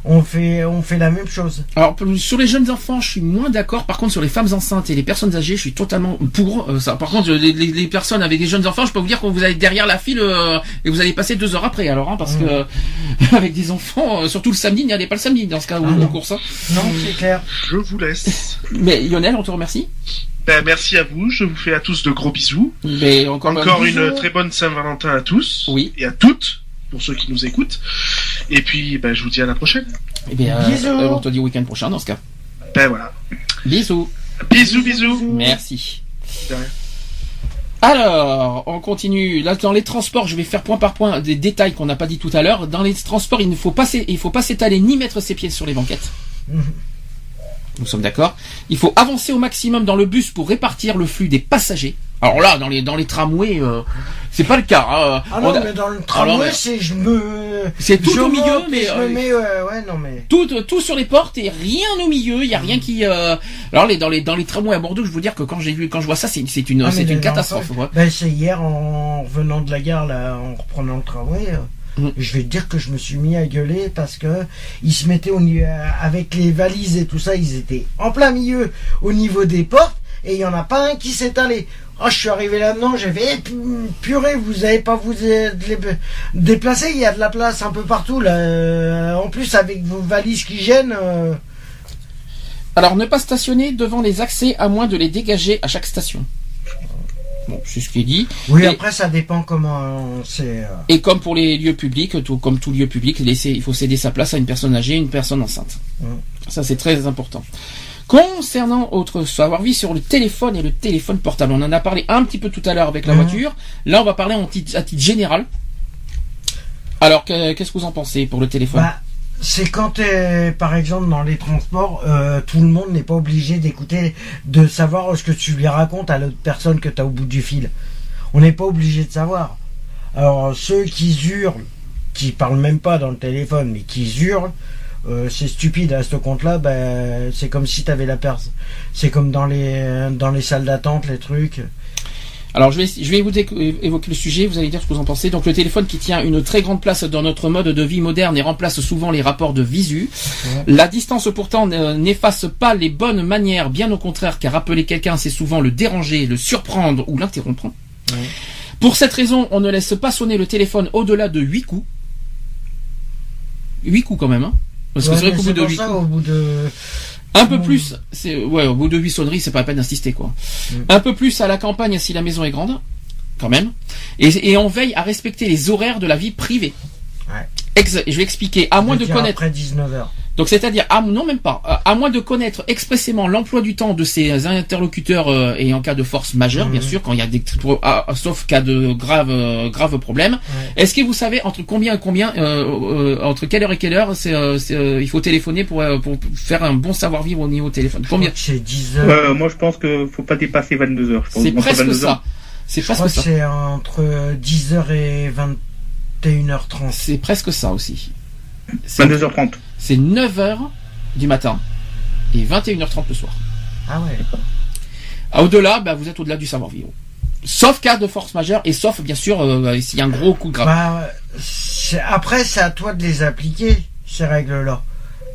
On fait on fait la même chose. Alors sur les jeunes enfants, je suis moins d'accord. Par contre, sur les femmes enceintes et les personnes âgées, je suis totalement pour euh, ça. Par contre, les, les- les personnes avec des jeunes enfants, je peux vous dire que vous allez derrière la file euh, et vous allez passer deux heures après. Alors, hein, parce que [laughs] avec des enfants, euh, surtout le samedi, n'y allez pas le samedi dans ce cas où Ah non. aux courses. hein. Non, c'est clair. Je vous laisse. Mais Lionel, on te remercie. Ben, merci à vous. Je vous fais à tous de gros bisous. Mais encore, Encore bisous. une très bonne Saint-Valentin à tous. Oui. Et à toutes, pour ceux qui nous écoutent. Et puis, ben, je vous dis à la prochaine. Eh bien, euh, Bisous. euh, on te dit au week-end prochain dans ce cas. Ben voilà. Bisous. Bisous, bisous. Merci. De rien. Alors, on continue. Là, dans les transports, je vais faire point par point des détails qu'on n'a pas dit tout à l'heure. Dans les transports, il ne faut pas, s'é- il faut pas s'étaler ni mettre ses pieds sur les banquettes. Mhm. Nous sommes d'accord. Il faut avancer au maximum dans le bus pour répartir le flux des passagers. Alors là, dans les dans les tramways, euh, c'est pas le cas. hein. Ah On non, a- mais dans le Ah tramway, mais- c'est je me. C'est tout je au milieu, monte et mais, je euh, me mets, ouais, ouais, non mais. tout, tout sur les portes et rien au milieu. Il y a rien qui. euh, Alors les dans les dans les tramways à Bordeaux, je veux dire que quand j'ai vu quand je vois ça, c'est c'est une Ah, c'est une catastrophe. enfants- ouais. Ben, c'est hier en revenant de la gare là, en reprenant le tramway. Mhm. Je vais te dire que je me suis mis à gueuler parce que ils se mettaient au niveau avec les valises et tout ça, ils étaient en plein milieu au niveau des portes et il y en a pas un qui s'est allé. Oh, je suis arrivé là-dedans, j'ai fait eh, pu- purée, vous avez pas vous euh, déplacer, il y a de la place un peu partout là. Euh, En plus avec vos valises qui gênent. euh, Alors, ne pas stationner devant les accès à moins de les dégager à chaque station. Bon, c'est ce qui est dit. Oui, Et- après ça dépend comment c'est. euh, Et comme pour les lieux publics, tout, comme tout lieu public, laisser, il faut céder sa place à une personne âgée, une personne enceinte. Mm. Ça, c'est très important. Concernant autre savoir-vie sur le téléphone et le téléphone portable, on en a parlé un petit peu tout à l'heure avec la Mhm. voiture. Là, on va parler en titre- à titre général. Alors, que- qu'est-ce que vous en pensez pour le téléphone? Bah, c'est quand, t'es, par exemple, dans les transports, euh, tout le monde n'est pas obligé d'écouter, de savoir ce que tu lui racontes à l'autre personne que tu as au bout du fil. On n'est pas obligé de savoir. Alors, ceux qui hurlent, qui parlent même pas dans le téléphone, mais qui hurlent, euh, c'est stupide à ce compte-là. Ben, c'est comme si tu avais la personne. C'est comme dans les, dans les salles d'attente, les trucs. Alors, je vais, je vais vous évoquer le sujet, vous allez dire ce que vous en pensez. Donc, le téléphone qui tient une très grande place dans notre mode de vie moderne et remplace souvent les rapports de visu. Ouais. La distance, pourtant, ne- n'efface pas les bonnes manières, bien au contraire, car appeler quelqu'un, c'est souvent le déranger, le surprendre ou l'interrompre. Ouais. Pour cette raison, on ne laisse pas sonner le téléphone au-delà de 8 coups. 8 coups quand même, hein Parce que Ouais, c'est vrai mais qu'au bout c'est de pour 8 ça, coups... au bout de. Un peu plus, c'est ouais, au bout de huit sonneries, c'est pas la peine d'insister quoi. Mm. Un peu plus à la campagne si la maison est grande, quand même. Et, et on veille à respecter les horaires de la vie privée. Ouais. Ex- je vais expliquer. À moins de connaître, Après 19h. Donc c'est-à-dire, à, non même pas, à, à moins de connaître expressément l'emploi du temps de ses interlocuteurs euh, et en cas de force majeure, bien sûr, quand il y a des, ah, ah, sauf cas de graves euh, graves problèmes. Ouais. Est-ce que vous savez entre combien et combien, euh, euh, entre quelle heure et quelle heure, c'est, euh, euh, il faut téléphoner pour euh, pour faire un bon savoir vivre au niveau téléphone? Combien C'est 10h. Euh, moi, je pense que faut pas dépasser 22 heures. C'est presque 22 ça. heures. C'est crois presque que ça. c'est entre 10h et 21h30. C'est presque ça aussi. C'est 22h30. C'est 9h du matin et 21h30 le soir. Ah ouais. Ah, Au-delà, bah, vous êtes au-delà du savoir-vivre. Sauf cas de force majeure et sauf, bien sûr, euh, s'il y a un gros coup grave. Bah, c'est- après, c'est à toi de les appliquer, ces règles-là.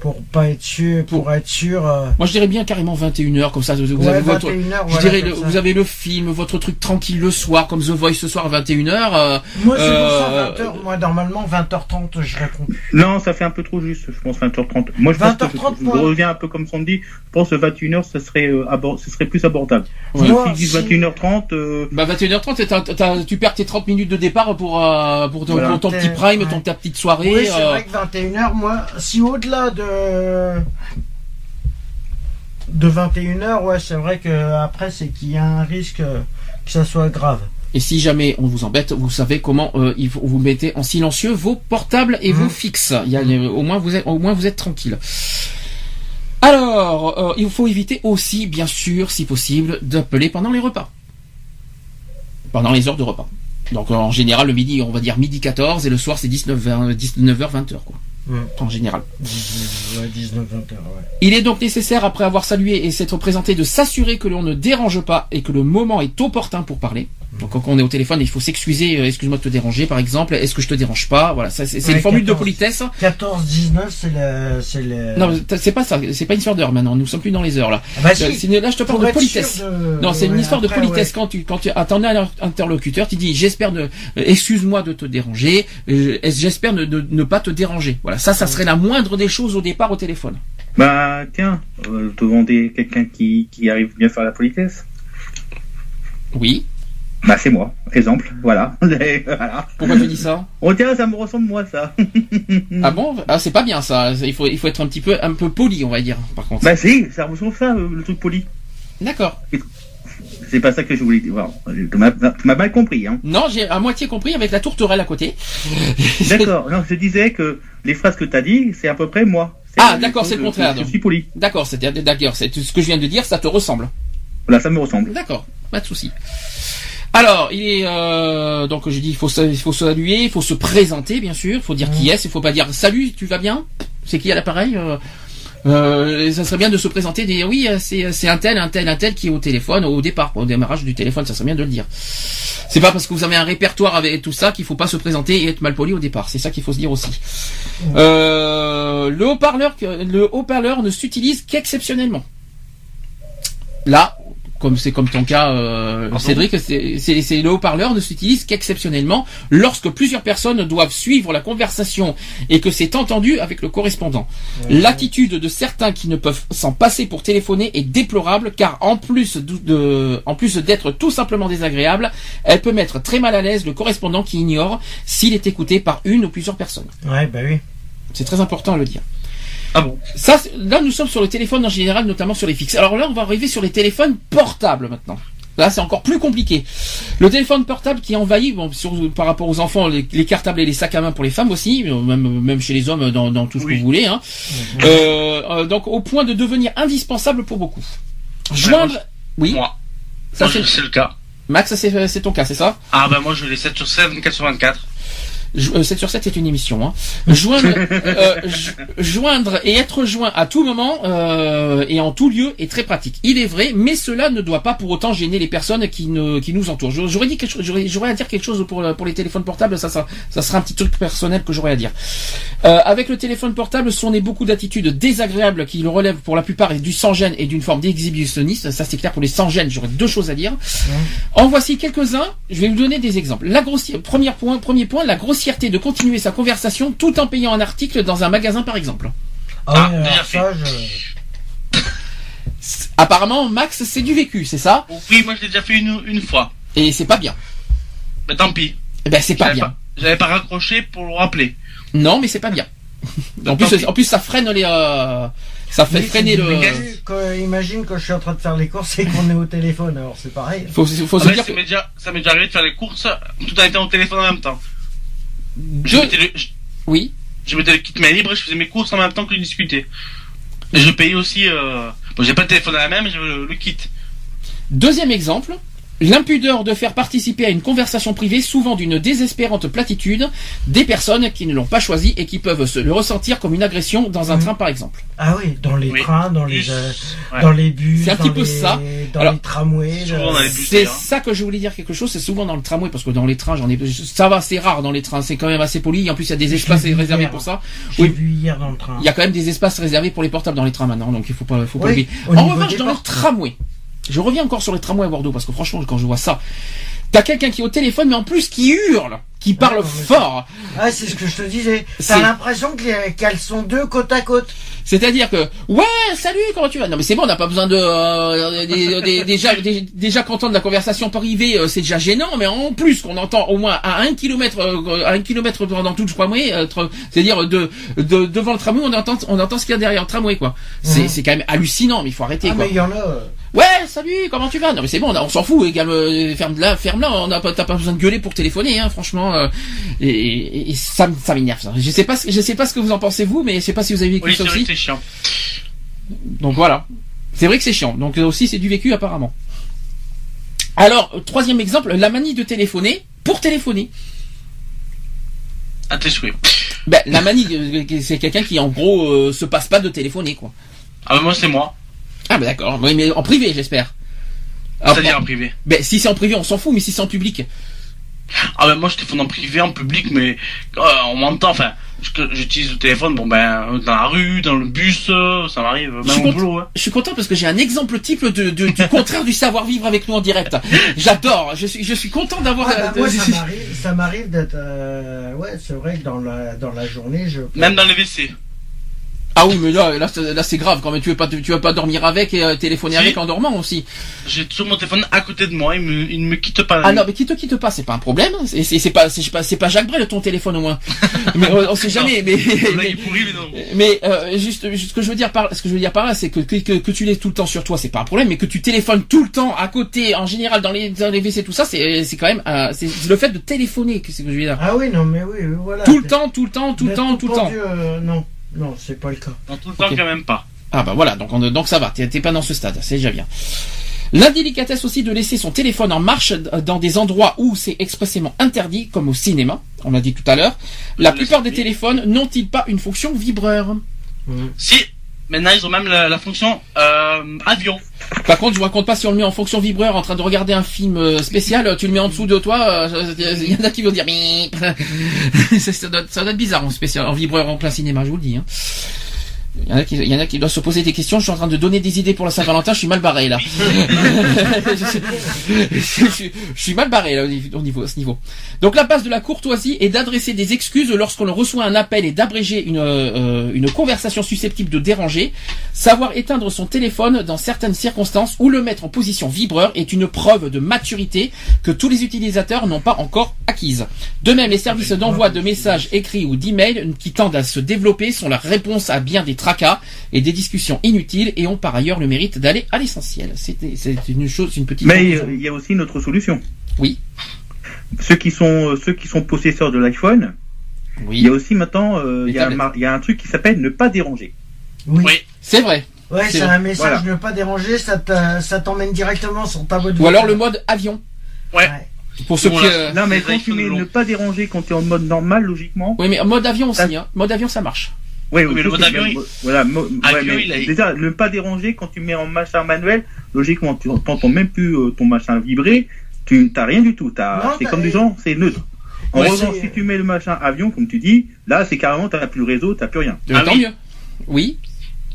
Pour pas être sûr, pour être sûr. euh, Moi, je dirais bien carrément 21h, comme ça, vous ouais, avez votre... 21h, Je voilà, dirais, comme le- ça. vous avez le film, votre truc tranquille le soir, comme The Voice ce soir à 21h. euh, Moi, c'est euh, pour ça, 20h. Moi, normalement, 20h30, je réponds. Non, ça fait un peu trop juste, je pense 20h30. Moi, je pense que 20h30, je, je moi. reviens un peu comme Sandy. Je pense que 21h, ça serait, euh, abord- ce serait plus abordable. Ouais. Moi, S'ils disent si- 21h30, euh, Bah 21h30, t'as- t'as- tu perds tes 30 minutes de départ pour, euh, pour, ton- Voilà. pour ton petit Ouais. prime, ton, ta petite soirée. Oui, c'est euh, vrai que 21h, moi, si au-delà de. De 21h, ouais, c'est vrai que après, c'est qu'il y a un risque euh, que ça soit grave. Et si jamais on vous embête, vous savez comment euh, vous mettez en silencieux vos portables et vos fixes. Il y a, au moins vous êtes, au moins vous êtes tranquille. Alors, euh, il faut éviter aussi, bien sûr, si possible, d'appeler pendant les repas. Pendant les heures de repas. Donc en général, le midi, on va dire midi 14, et le soir, c'est 19h, 19h 20h, quoi. Ouais. En général. 19, ouais, 19, 20 heures, ouais. Il est donc nécessaire, après avoir salué et s'être présenté, de s'assurer que l'on ne dérange pas et que le moment est opportun pour parler. Donc quand on est au téléphone, il faut s'excuser. euh, Excuse-moi de te déranger, par exemple. Est-ce que je te dérange pas? Voilà, ça, c'est Ouais, une formule de 14. politesse. 14, 19, c'est le, c'est le. Non, c'est pas ça. C'est pas une histoire d'heure maintenant. Nous sommes plus dans les heures là. Ah bah si. Euh, une- là, je te parle de politesse. de- Non, c'est une histoire de politesse ouais. quand tu quand tu attends un interlocuteur, tu dis j'espère ne euh, excuse-moi de te déranger, j'espère ne, ne, ne pas te déranger. Voilà, ça ça serait la moindre des choses au départ au téléphone. Bah tiens, euh, te demander quelqu'un qui, qui arrive bien à faire la politesse. Oui. Bah c'est moi, exemple, voilà. [laughs] voilà. Pourquoi tu dis ça Oh tiens, ça me ressemble moi ça. [laughs] Ah bon? Ah c'est pas bien ça. Il faut il faut être un petit peu un peu poli on va dire. Par contre. Bah si, ça ressemble ça, le truc poli. D'accord. C'est pas ça que je voulais dire. Tu m'as tu mal compris, hein. Non, j'ai à moitié compris avec la tourterelle à côté. [laughs] D'accord. Non, je disais que les phrases que t'as dit, c'est à peu près moi. Ah, d'accord, c'est le contraire. Je suis poli. D'accord, c'est d'accord, c'est ce que je viens de dire, ça te ressemble. Voilà, ça me ressemble. D'accord, pas de souci. Alors, il est euh, donc je dis il faut il faut saluer, il faut se présenter bien sûr, il faut dire qui est, il faut pas dire salut, tu vas bien? C'est qui à l'appareil euh, euh, ça serait bien de se présenter, de dire oui, euh, c'est c'est un tel, un tel, un tel qui est au téléphone au départ, au démarrage du téléphone, ça serait bien de le dire. C'est pas parce que vous avez un répertoire avec tout ça qu'il faut pas se présenter et être mal poli au départ. C'est ça qu'il faut se dire aussi. Euh, le haut-parleur, le haut-parleur ne s'utilise qu'exceptionnellement. Là, comme c'est comme ton cas, euh, Cédric, c'est le haut-parleur ne s'utilise qu'exceptionnellement lorsque plusieurs personnes doivent suivre la conversation et que c'est entendu avec le correspondant. L'attitude de certains qui ne peuvent s'en passer pour téléphoner est déplorable car en plus de, de- en plus d'être tout simplement désagréable, elle peut mettre très mal à l'aise le correspondant qui ignore s'il est écouté par une ou plusieurs personnes. Ouais, bah oui. C'est très important à le dire. Ah bon Ça, là, nous sommes sur le téléphone en général, notamment sur les fixes. Alors là, on va arriver sur les téléphones portables maintenant. Là, c'est encore plus compliqué. Le téléphone portable qui envahit, bon, sur, par rapport aux enfants, les, les cartables et les sacs à main pour les femmes aussi, euh, même, même chez les hommes, dans, dans tout ce que vous voulez. Hein. Euh, euh, donc, au point de devenir indispensable pour beaucoup. Joindre, oui. Moi. Ça, c'est- le cas. Max, ça, c'est ton cas, c'est ça? Ah ben moi je l'ai 7 sur 7, 24 sur 24. Euh, 7 sur 7 c'est une émission. Hein. Joindre, euh, jo- joindre et être joint à tout moment euh, et en tout lieu est très pratique. Il est vrai, mais cela ne doit pas pour autant gêner les personnes qui, ne, qui nous entourent. J'aurais dit quelque chose, j'aurais, à dire quelque chose pour, pour les téléphones portables. Ça, ça, ça sera un petit truc personnel que j'aurais à dire. Euh, avec le téléphone portable, sont beaucoup d'attitudes désagréables qui le relèvent pour la plupart et du sans-gêne et d'une forme d'exhibitionniste. Ça c'est clair pour les sans-gêne. J'aurais deux choses à dire. En voici quelques-uns. Je vais vous donner des exemples. La grossière, premier point, premier point, la grossièreté de continuer sa conversation tout en payant un article dans un magasin, par exemple. Ah, Ah, oui, ça, je... [laughs] Apparemment, Max, c'est du vécu, c'est ça? Oui, moi je l'ai déjà fait une, une fois. Et c'est pas bien. Mais tant pis. Eh ben, c'est pas bien. j'avais pas raccroché pour le rappeler. Non, mais c'est pas bien. [laughs] En Tant plus, en plus, ça freine les, euh, ça fait Mais freiner le. quand- imagine quand je suis en train de faire les courses et qu'on est au téléphone, alors c'est pareil. Faut, faut Ah se ben, dire ça que m'est déjà, ça m'est déjà arrivé de faire les courses tout en étant au téléphone en même temps. Je le, oui. je mettais le kit main libre et je faisais mes courses en même temps que je discutais. Et je payais aussi. Euh... Bon, j'ai pas le téléphone à la main, mais j'avais le, le kit. Deuxième exemple. L'impudeur de faire participer à une conversation privée, souvent d'une désespérante platitude, des personnes qui ne l'ont pas choisi et qui peuvent se le ressentir comme une agression dans un Mhm. train, par exemple. Ah oui, dans les Oui. trains, dans les, Bus. euh, Ouais. dans les bus, C'est un dans petit peu les- ça. dans Alors, les tramways. euh. C'est hein. ça que je voulais dire quelque chose, c'est souvent dans le tramway, parce que dans les trains, j'en ai, ça va, c'est rare dans les trains, c'est quand même assez poli, en plus il y a des espaces réservés hier. pour ça. J'ai Oui. vu hier dans le train. Il y a quand même des espaces réservés pour les portables dans les trains maintenant, donc il faut pas, faut pas Oui, oublier. au En revanche, dans le tramway, je reviens encore sur les tramways à Bordeaux, parce que franchement, quand je vois ça, t'as quelqu'un qui est au téléphone, mais en plus qui hurle, qui parle fort. Ah, c'est ce que je te disais. T'as l'impression que- qu'elles sont deux côte à côte. C'est-à-dire que, ouais, salut, comment tu vas? Non mais c'est bon, on n'a pas besoin de... euh, des- des- déjà, des- déjà qu'entendre la conversation privée, euh, c'est déjà gênant, mais en plus qu'on entend au moins à un kilomètre, euh, à un kilomètre pendant tout le tramway, euh, tra- c'est-à-dire de, de, devant le tramway, on entend, on entend ce qu'il y a derrière le tramway, quoi. C'est Mhm. c'est quand même hallucinant, mais il faut arrêter, Ah, quoi. mais il y en a. euh, Ouais, salut, comment tu vas? Non mais c'est bon, on, on s'en fout, euh, ferme là, ferme là, on n'a pas, t'as pas besoin de gueuler pour téléphoner, hein, franchement. Euh, et, et- et ça, m'énerve. ça. Je sais pas, ce- je sais pas ce que vous en pensez vous, mais je sais pas si vous avez vécu Oui, ça aussi. que c'est chiant. Donc voilà. C'est vrai que c'est chiant. Donc euh, aussi c'est du vécu apparemment. Alors, troisième exemple, la manie de téléphoner pour téléphoner. À tes souhaits. Ben, la manie, c'est quelqu'un qui en gros euh, se passe pas de téléphoner quoi. Ah, bah, moi, c'est moi. Ah ben d'accord, oui, mais en privé j'espère. C'est-à-dire en privé. Ben si c'est en privé on s'en fout, mais si c'est en public. Ah, bah, moi, je téléphone en privé, en public, mais euh, on m'entend, enfin, j'utilise le téléphone, bon, ben, dans la rue, dans le bus, euh, ça m'arrive, Je suis même au content- boulot, hein. Je suis content parce que j'ai un exemple type de, de- du contraire du savoir-vivre avec nous en direct. J'adore, je suis, je suis content d'avoir... Ah, bah, euh, moi, de- ça m'arrive, ça m'arrive d'être. euh, ouais, c'est vrai que dans la, dans la journée, je. Même dans les WC. Ah oui mais là, là, c'est- là c'est grave quand même, tu veux pas, tu veux pas dormir avec et euh, téléphoner Si. avec en dormant aussi. J'ai toujours mon téléphone à côté de moi, il, me, il ne me quitte pas. Ah non, mais qui te quitte pas, c'est pas un problème. C'est c'est- c'est pas, c'est pas, c'est pas Jacques Brel ton téléphone au moins. [laughs] mais on, on sait jamais. Mais, Là, mais, il est pourri, mais non. mais, euh, juste, juste ce que je veux dire par, ce que je veux dire par là, c'est que, que que que tu l'aies tout le temps sur toi, c'est pas un problème. Mais que tu téléphones tout le temps à côté, en général dans les dans les WC tout ça, c'est c'est quand même, euh, c'est le fait de téléphoner que c'est que je veux dire. Ah oui, non, mais oui, oui, voilà. Tout le temps, tout le temps, tout le temps, tout le temps. euh, non, non, c'est pas le cas. Non, tout le temps, Ok. quand même pas. Ah bah voilà, donc on, donc ça va, t'es pas dans ce stade, c'est déjà bien. L'indélicatesse aussi de laisser son téléphone en marche dans des endroits où c'est expressément interdit, comme au cinéma, on l'a dit tout à l'heure. La plupart des téléphones n'ont-ils pas une fonction vibreur? Si, maintenant, ils ont même la, la fonction euh, avion. Par contre, je vous raconte pas si on le met en fonction vibreur en train de regarder un film euh, spécial, tu le mets en dessous de toi, euh, il y en a qui vont dire [laughs] ça doit, ça doit être bizarre en spécial, en vibreur en plein cinéma, je vous le dis. Hein. Il y, en a qui, il y en a qui doivent se poser des questions. Je suis en train de donner des idées pour la Saint-Valentin. Je suis mal barré là. [laughs] je, suis, je mal barré là au niveau, au niveau- à ce niveau. Donc la base de la courtoisie est d'adresser des excuses lorsqu'on reçoit un appel et d'abréger une, euh, une conversation susceptible de déranger. Savoir éteindre son téléphone dans certaines circonstances ou le mettre en position vibreur est une preuve de maturité que tous les utilisateurs n'ont pas encore acquise. De même, les services d'envoi de messages écrits ou d'emails qui tendent à se développer sont la réponse à bien des tracas et des discussions inutiles et ont par ailleurs le mérite d'aller à l'essentiel. C'était c'est une chose, une petite. Mais il y a aussi une autre solution. Oui. Ceux qui sont euh, ceux qui sont possesseurs de l'iPhone, Oui. il y a aussi maintenant euh, il y, a un il y a un truc qui s'appelle ne pas déranger. Oui. Oui. C'est vrai. Ouais, C'est un message Voilà. ne pas déranger, ça te- ça t'emmène directement sur ta boîte Ou alors le mode avion. Ouais. Pour ceux qui. euh, Non, mais quand tu mets ne pas déranger quand tu es en mode normal, logiquement. Oui, mais mode avion aussi. Hein. Mode avion, ça marche. Oui, mais le mode avion, il- voilà, mo- ouais, Avion, mais il a- déjà ne pas déranger quand tu mets en machin manuel, logiquement tu n'entends même plus euh, ton machin vibrer, tu t'as rien du tout, c'est comme des gens, c'est neutre. En Ouais, revanche, si tu mets le machin avion, comme tu dis, là c'est carrément t'as plus le réseau, t'as plus rien. Euh, Ah oui. mieux. Oui.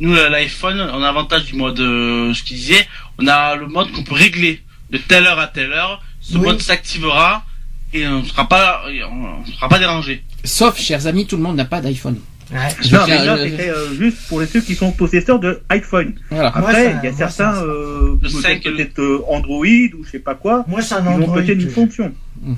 Nous, euh, l'iPhone, on a l'avantage du mode, euh, ce qu'il disait, on a le mode qu'on peut régler de telle heure à telle heure. Ce Oui. mode s'activera et on ne sera pas, on ne sera pas dérangé. Sauf, chers amis, tout le monde n'a pas d'iPhone. Ouais. Non, mais là à- c'était euh, juste pour les ceux qui sont possesseurs de iPhone. Voilà. Moi, Après, il y a moi, certains, ça- euh, peut-être 5, peut-être euh, Android ou je sais pas quoi, Moi, c'est un ils ont Android. peut-être une que- fonction. Moi,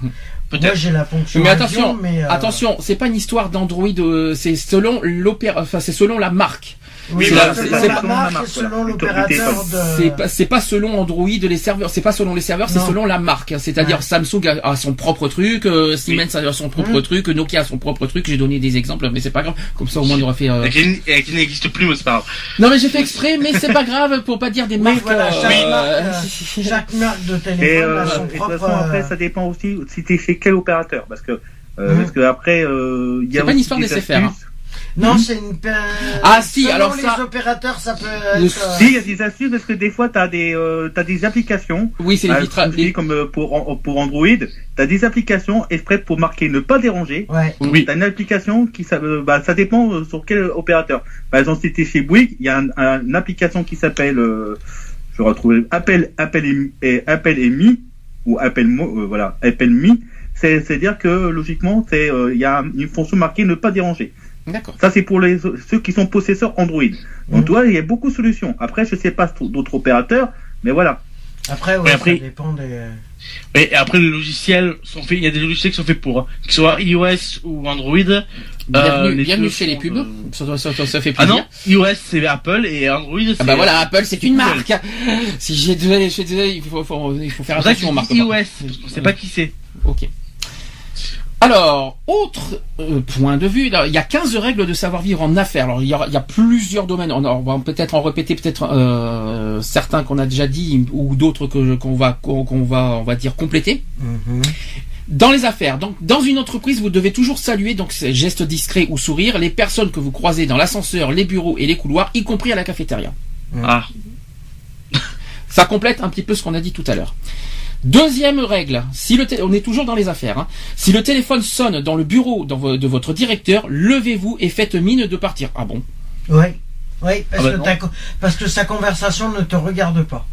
Peut-être. j'ai la fonction. Mais attention, avion, mais, euh, attention, c'est pas une histoire d'Android, euh, c'est selon l'opéra, enfin c'est selon la marque. Oui, c'est la pas- selon l'opérateur C'est de. pas, c'est pas selon Android les serveurs, c'est pas selon les serveurs, c'est selon la marque. hein. C'est-à-dire Ouais. Samsung a, a son propre truc, euh, Siemens a son propre Mhm. truc, Nokia a son propre truc. J'ai donné des exemples, mais c'est pas grave. Comme ça au moins on aura fait. euh, Et qui, n'existe plus, mais c'est pas grave. Non mais j'ai fait exprès, mais c'est pas grave pour pas dire des Oui, marques. voilà, euh, chaque, euh, marque, euh, [laughs] chaque marque de téléphone euh, a son et de toute propre. façon, après, euh, ça dépend aussi si t'es chez quel opérateur, parce que euh, Mhm. parce que après, euh, il y a C'est pas une histoire des de SFR, astuces. Non, c'est une. Ah, si, selon alors les ça- opérateurs, ça peut Le- être. euh, Si, il y a des astuces parce que des fois, t'as des euh, t'as des applications. Oui, c'est les euh, vitrages. comme euh, pour pour Android, t'as des applications exprès pour marquer ne pas déranger. Ouais. Oui. T'as une application qui ça, euh, bah, ça dépend euh, sur quel opérateur. Par exemple, si t'es chez Bouygues, il y a un- un- une application qui s'appelle, euh, je vais retrouver, Appel, Appel et, Appel et Mi, ou Appel Mo, euh, voilà, Appel Mi. C'est, c'est dire que, logiquement, c'est, euh, il y a une fonction marquée ne pas déranger. D'accord. Ça, c'est pour les, ceux qui sont possesseurs Android. Donc, Mhm. toi, il y a beaucoup de solutions. Après, je sais pas d'autres opérateurs, mais voilà. Après, ouais, Mais après- ça dépend des. Et après, les logiciels sont faits, il y a des logiciels qui sont faits pour, hein. que ce soit iOS ou Android. Bienvenue, euh, les bienvenue chez les pubs. euh, Ça, doit- ça, ça- ça fait Ah plaisir. non, iOS c'est Apple et Android c'est. Ah bah voilà, Apple c'est une marque. Si j'ai désolé, je suis désolé, il faut, faut- faut faire attention aux marques. iOS, qu'on sait pas qui c'est. Ok. Alors, autre euh, point de vue, là, il y a 15 règles de savoir-vivre en affaires. Alors, il y, a, il y a plusieurs domaines. On, on va peut-être en répéter peut-être euh, certains qu'on a déjà dit ou d'autres que qu'on va qu'on va on va dire compléter. Mhm. Dans les affaires, donc dans une entreprise, vous devez toujours saluer donc ces gestes discrets ou sourire les personnes que vous croisez dans l'ascenseur, les bureaux et les couloirs, y compris à la cafétéria. Ah. Ça complète un petit peu ce qu'on a dit tout à l'heure. Deuxième règle, si le on est toujours dans les affaires, hein. si le téléphone sonne dans le bureau de votre directeur, levez-vous et faites mine de partir. Ah bon? Oui. Oui, parce, Ah bah que ta parce que sa conversation ne te regarde pas.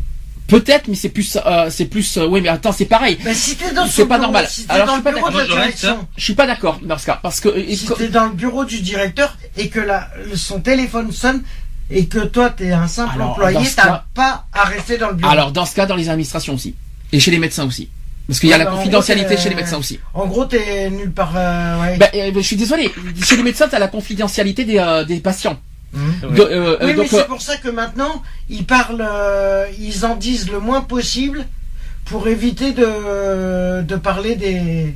Peut-être, mais c'est plus, euh, c'est plus, euh, oui, mais attends, c'est pareil. Mais si t'es dans C'est pas bureau- normal. Si Alors, dans je suis pas d'accord. Je suis pas d'accord dans ce cas, parce que si t'es dans le bureau du directeur et que la, son téléphone sonne et que toi t'es un simple Alors, employé, t'as pas à rester dans le bureau. alors dans ce cas, dans les administrations aussi, et chez les médecins aussi, parce qu'il y a la en confidentialité gros, chez les médecins aussi. En gros, t'es nulle part. euh, ouais. Ben, euh, je suis désolé, chez les médecins, t'as la confidentialité des, euh, des patients. De- euh, Oui, mais c'est pour ça que maintenant, ils parlent, ils en disent le moins possible pour éviter de, de parler des.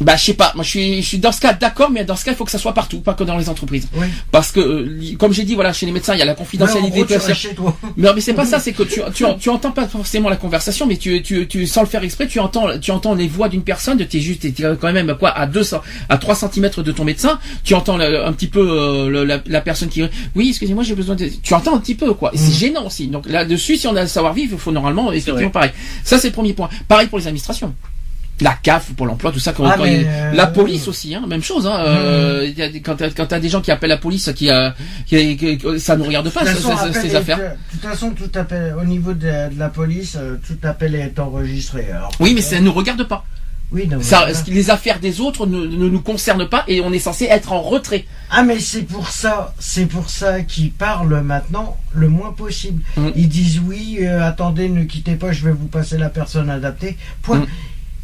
Bah je sais pas, moi je suis, je suis dans ce cas d'accord, mais dans ce cas il faut que ça soit partout, pas que dans les entreprises. Oui. Parce que, euh, comme j'ai dit, voilà, chez les médecins il y a la Ouais, en confidentialité gros, tu toi. Non mais c'est pas ça, [laughs] c'est que tu, tu, tu entends pas forcément la conversation, mais tu, tu, tu sans le faire exprès, tu entends, tu entends les voix d'une personne, t'es juste, t'es quand même quoi à 200, à 3 cm de ton médecin, tu entends le- un petit peu euh, le- la, la personne qui, oui excusez-moi j'ai besoin de, tu entends un petit peu quoi, et c'est Mhm. gênant aussi. Donc là-dessus si on a le savoir-vivre, il faut normalement effectivement pareil. Ça c'est le premier point. Pareil pour les administrations. La CAF pour l'emploi, tout ça. Quand, Ah, quand il- euh, La police aussi, hein, même chose. Hein, euh, il y a quand t'as des gens qui appellent la police, qui, euh, qui, qui- qui- ça ne regarde pas façon, ça- ces est- affaires. De toute façon, tout appel, au niveau de, de la police, euh, tout appel est enregistré. Alors, Oui, mais ça ne nous regarde pas. Oui, non, Ça, les affaires des autres ne, ne nous concernent pas et on est censé être en retrait. Ah, mais c'est pour ça, c'est pour ça qu'ils parlent maintenant le moins possible. Mm. Ils disent oui, euh, attendez, ne quittez pas, je vais vous passer la personne adaptée. Point. Mm.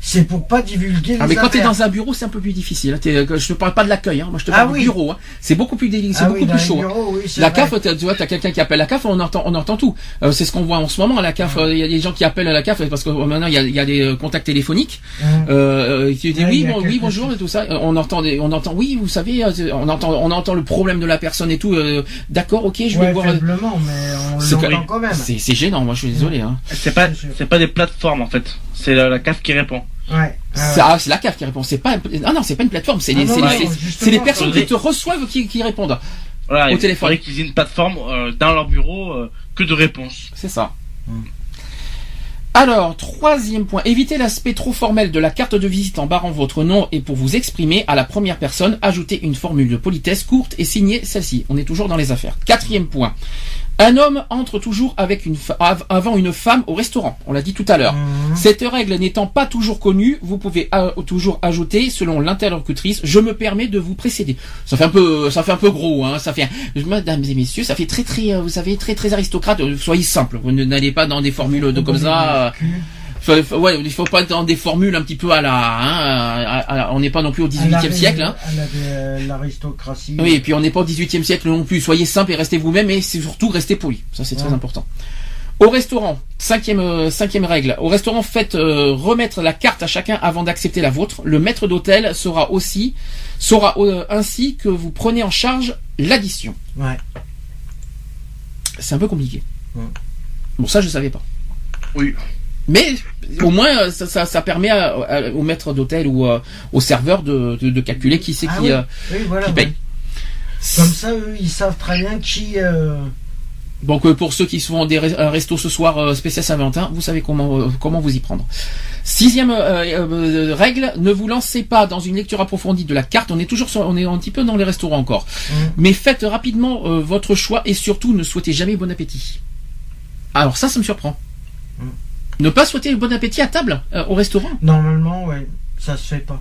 C'est pour pas divulguer Ah, les mais quand tu es dans un bureau, c'est un peu plus difficile. hein. T'es- euh, Je te parle pas de l'accueil, hein. moi je te Ah parle oui. du bureau. hein. C'est beaucoup plus délicat, c'est Ah beaucoup oui, plus chaud. hein. bureaux, oui, La vrai. CAF, tu vois, t'as quelqu'un qui appelle la CAF, on entend, on entend tout. Euh, c'est ce qu'on voit en ce moment à la CAF. euh, Il y a des gens qui appellent à la CAF parce que euh, maintenant il y a, il y a des euh, contacts téléphoniques. Hum. Euh, euh, tu dis oui, bon, oui, bonjour chose. et tout ça. On entend, des, on entend, oui, vous savez, on entend, on entend le problème de la personne et tout. euh, D'accord, ok, je vais Ouais, voir. faiblement, mais on quand même. C'est c'est gênant, moi je suis désolé. Hein. C'est pas, C'est pas des plateformes en fait. C'est la, la CAF qui répond. Ouais. C'est ah, c'est la CAF qui répond. C'est pas, ah non, c'est pas une plateforme. C'est Ah les, c'est personnes qui te reçoivent qui, qui répondent. Voilà, Au il téléphone. faudrait qu'ils aient une plateforme euh, dans leur bureau euh, que de réponses. C'est ça. Hmm. Alors, troisième point, évitez l'aspect trop formel de la carte de visite en barrant votre nom et pour vous exprimer à la première personne, ajoutez une formule de politesse courte et signez celle-ci. On est toujours dans les affaires. Quatrième point. Un homme entre toujours avec une avant une femme au restaurant. On l'a dit tout à l'heure. Mhm. Cette règle n'étant pas toujours connue, vous pouvez toujours ajouter, selon l'interlocutrice, je me permets de vous précéder. Ça fait un peu, ça fait un peu gros, hein. Ça fait, mesdames et messieurs, ça fait très très, euh, vous savez, très très aristocrate. Euh, Soyez simple. Vous ne- n'allez pas dans des formules de comme ça. euh, ouais, il faut pas être dans des formules un petit peu à la, hein, à- à- à- on n'est pas non plus au À 18e la- siècle, hein. à la- euh, l'aristocratie. Oui, et puis on n'est pas au 18e siècle non plus. Soyez simple et restez vous-même et c'est surtout restez poli. Ça c'est très important. Au restaurant, cinquième, euh, cinquième règle. Au restaurant, faites euh, remettre la carte à chacun avant d'accepter la vôtre. Le maître d'hôtel sera aussi saura euh, ainsi que vous prenez en charge l'addition. Ouais. C'est un peu compliqué. Ouais. Bon, ça je savais pas. Oui. Mais au moins euh, ça, ça, ça permet à- à- au maître d'hôtel ou euh, au serveur de, de, de calculer qui c'est Ah qui, oui. euh, Oui, voilà. qui paye. ouais. Comme ça, eux, ils savent très bien qui. euh, Donc pour ceux qui font des res- un resto ce soir spécial Saint-Valentin, vous savez comment comment vous y prendre. Sixième euh, règle, ne vous lancez pas dans une lecture approfondie de la carte. On est toujours sur, on est un petit peu dans les restaurants encore. Mm. Mais faites rapidement euh, votre choix et surtout ne souhaitez jamais bon appétit. Alors ça, ça me surprend. Mm. Ne pas souhaiter bon appétit à table euh, au restaurant. Normalement, ouais, ça se fait pas.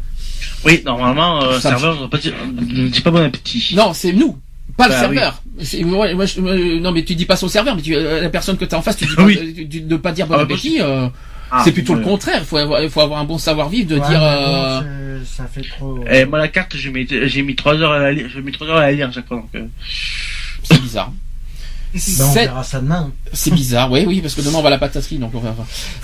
Oui, normalement, euh, Ça- serveur ne doit pas dire- ne dit pas bon appétit. Non, c'est nous. Pas le Bah serveur. C'est- moi, moi, je- euh, non, mais tu dis pas son serveur, mais tu, euh, la personne que tu as en face, tu dis pas, Oui. tu- tu- de pas dire bon Ah, appétit. euh, Ah, c'est plutôt le contraire. Il faut avoir, il faut avoir un bon savoir-vivre de Ouais, dire. mais euh, bon, c'est- ça fait trop. Et moi, la carte, j'ai mis, j'ai mis 3 heures à la lire, j'ai mis 3 heures à la lire à chaque fois, donc, euh, c'est bizarre. Ben, on verra ça demain. C'est bizarre, oui, oui, parce que demain on va à la pâtisserie, donc on va.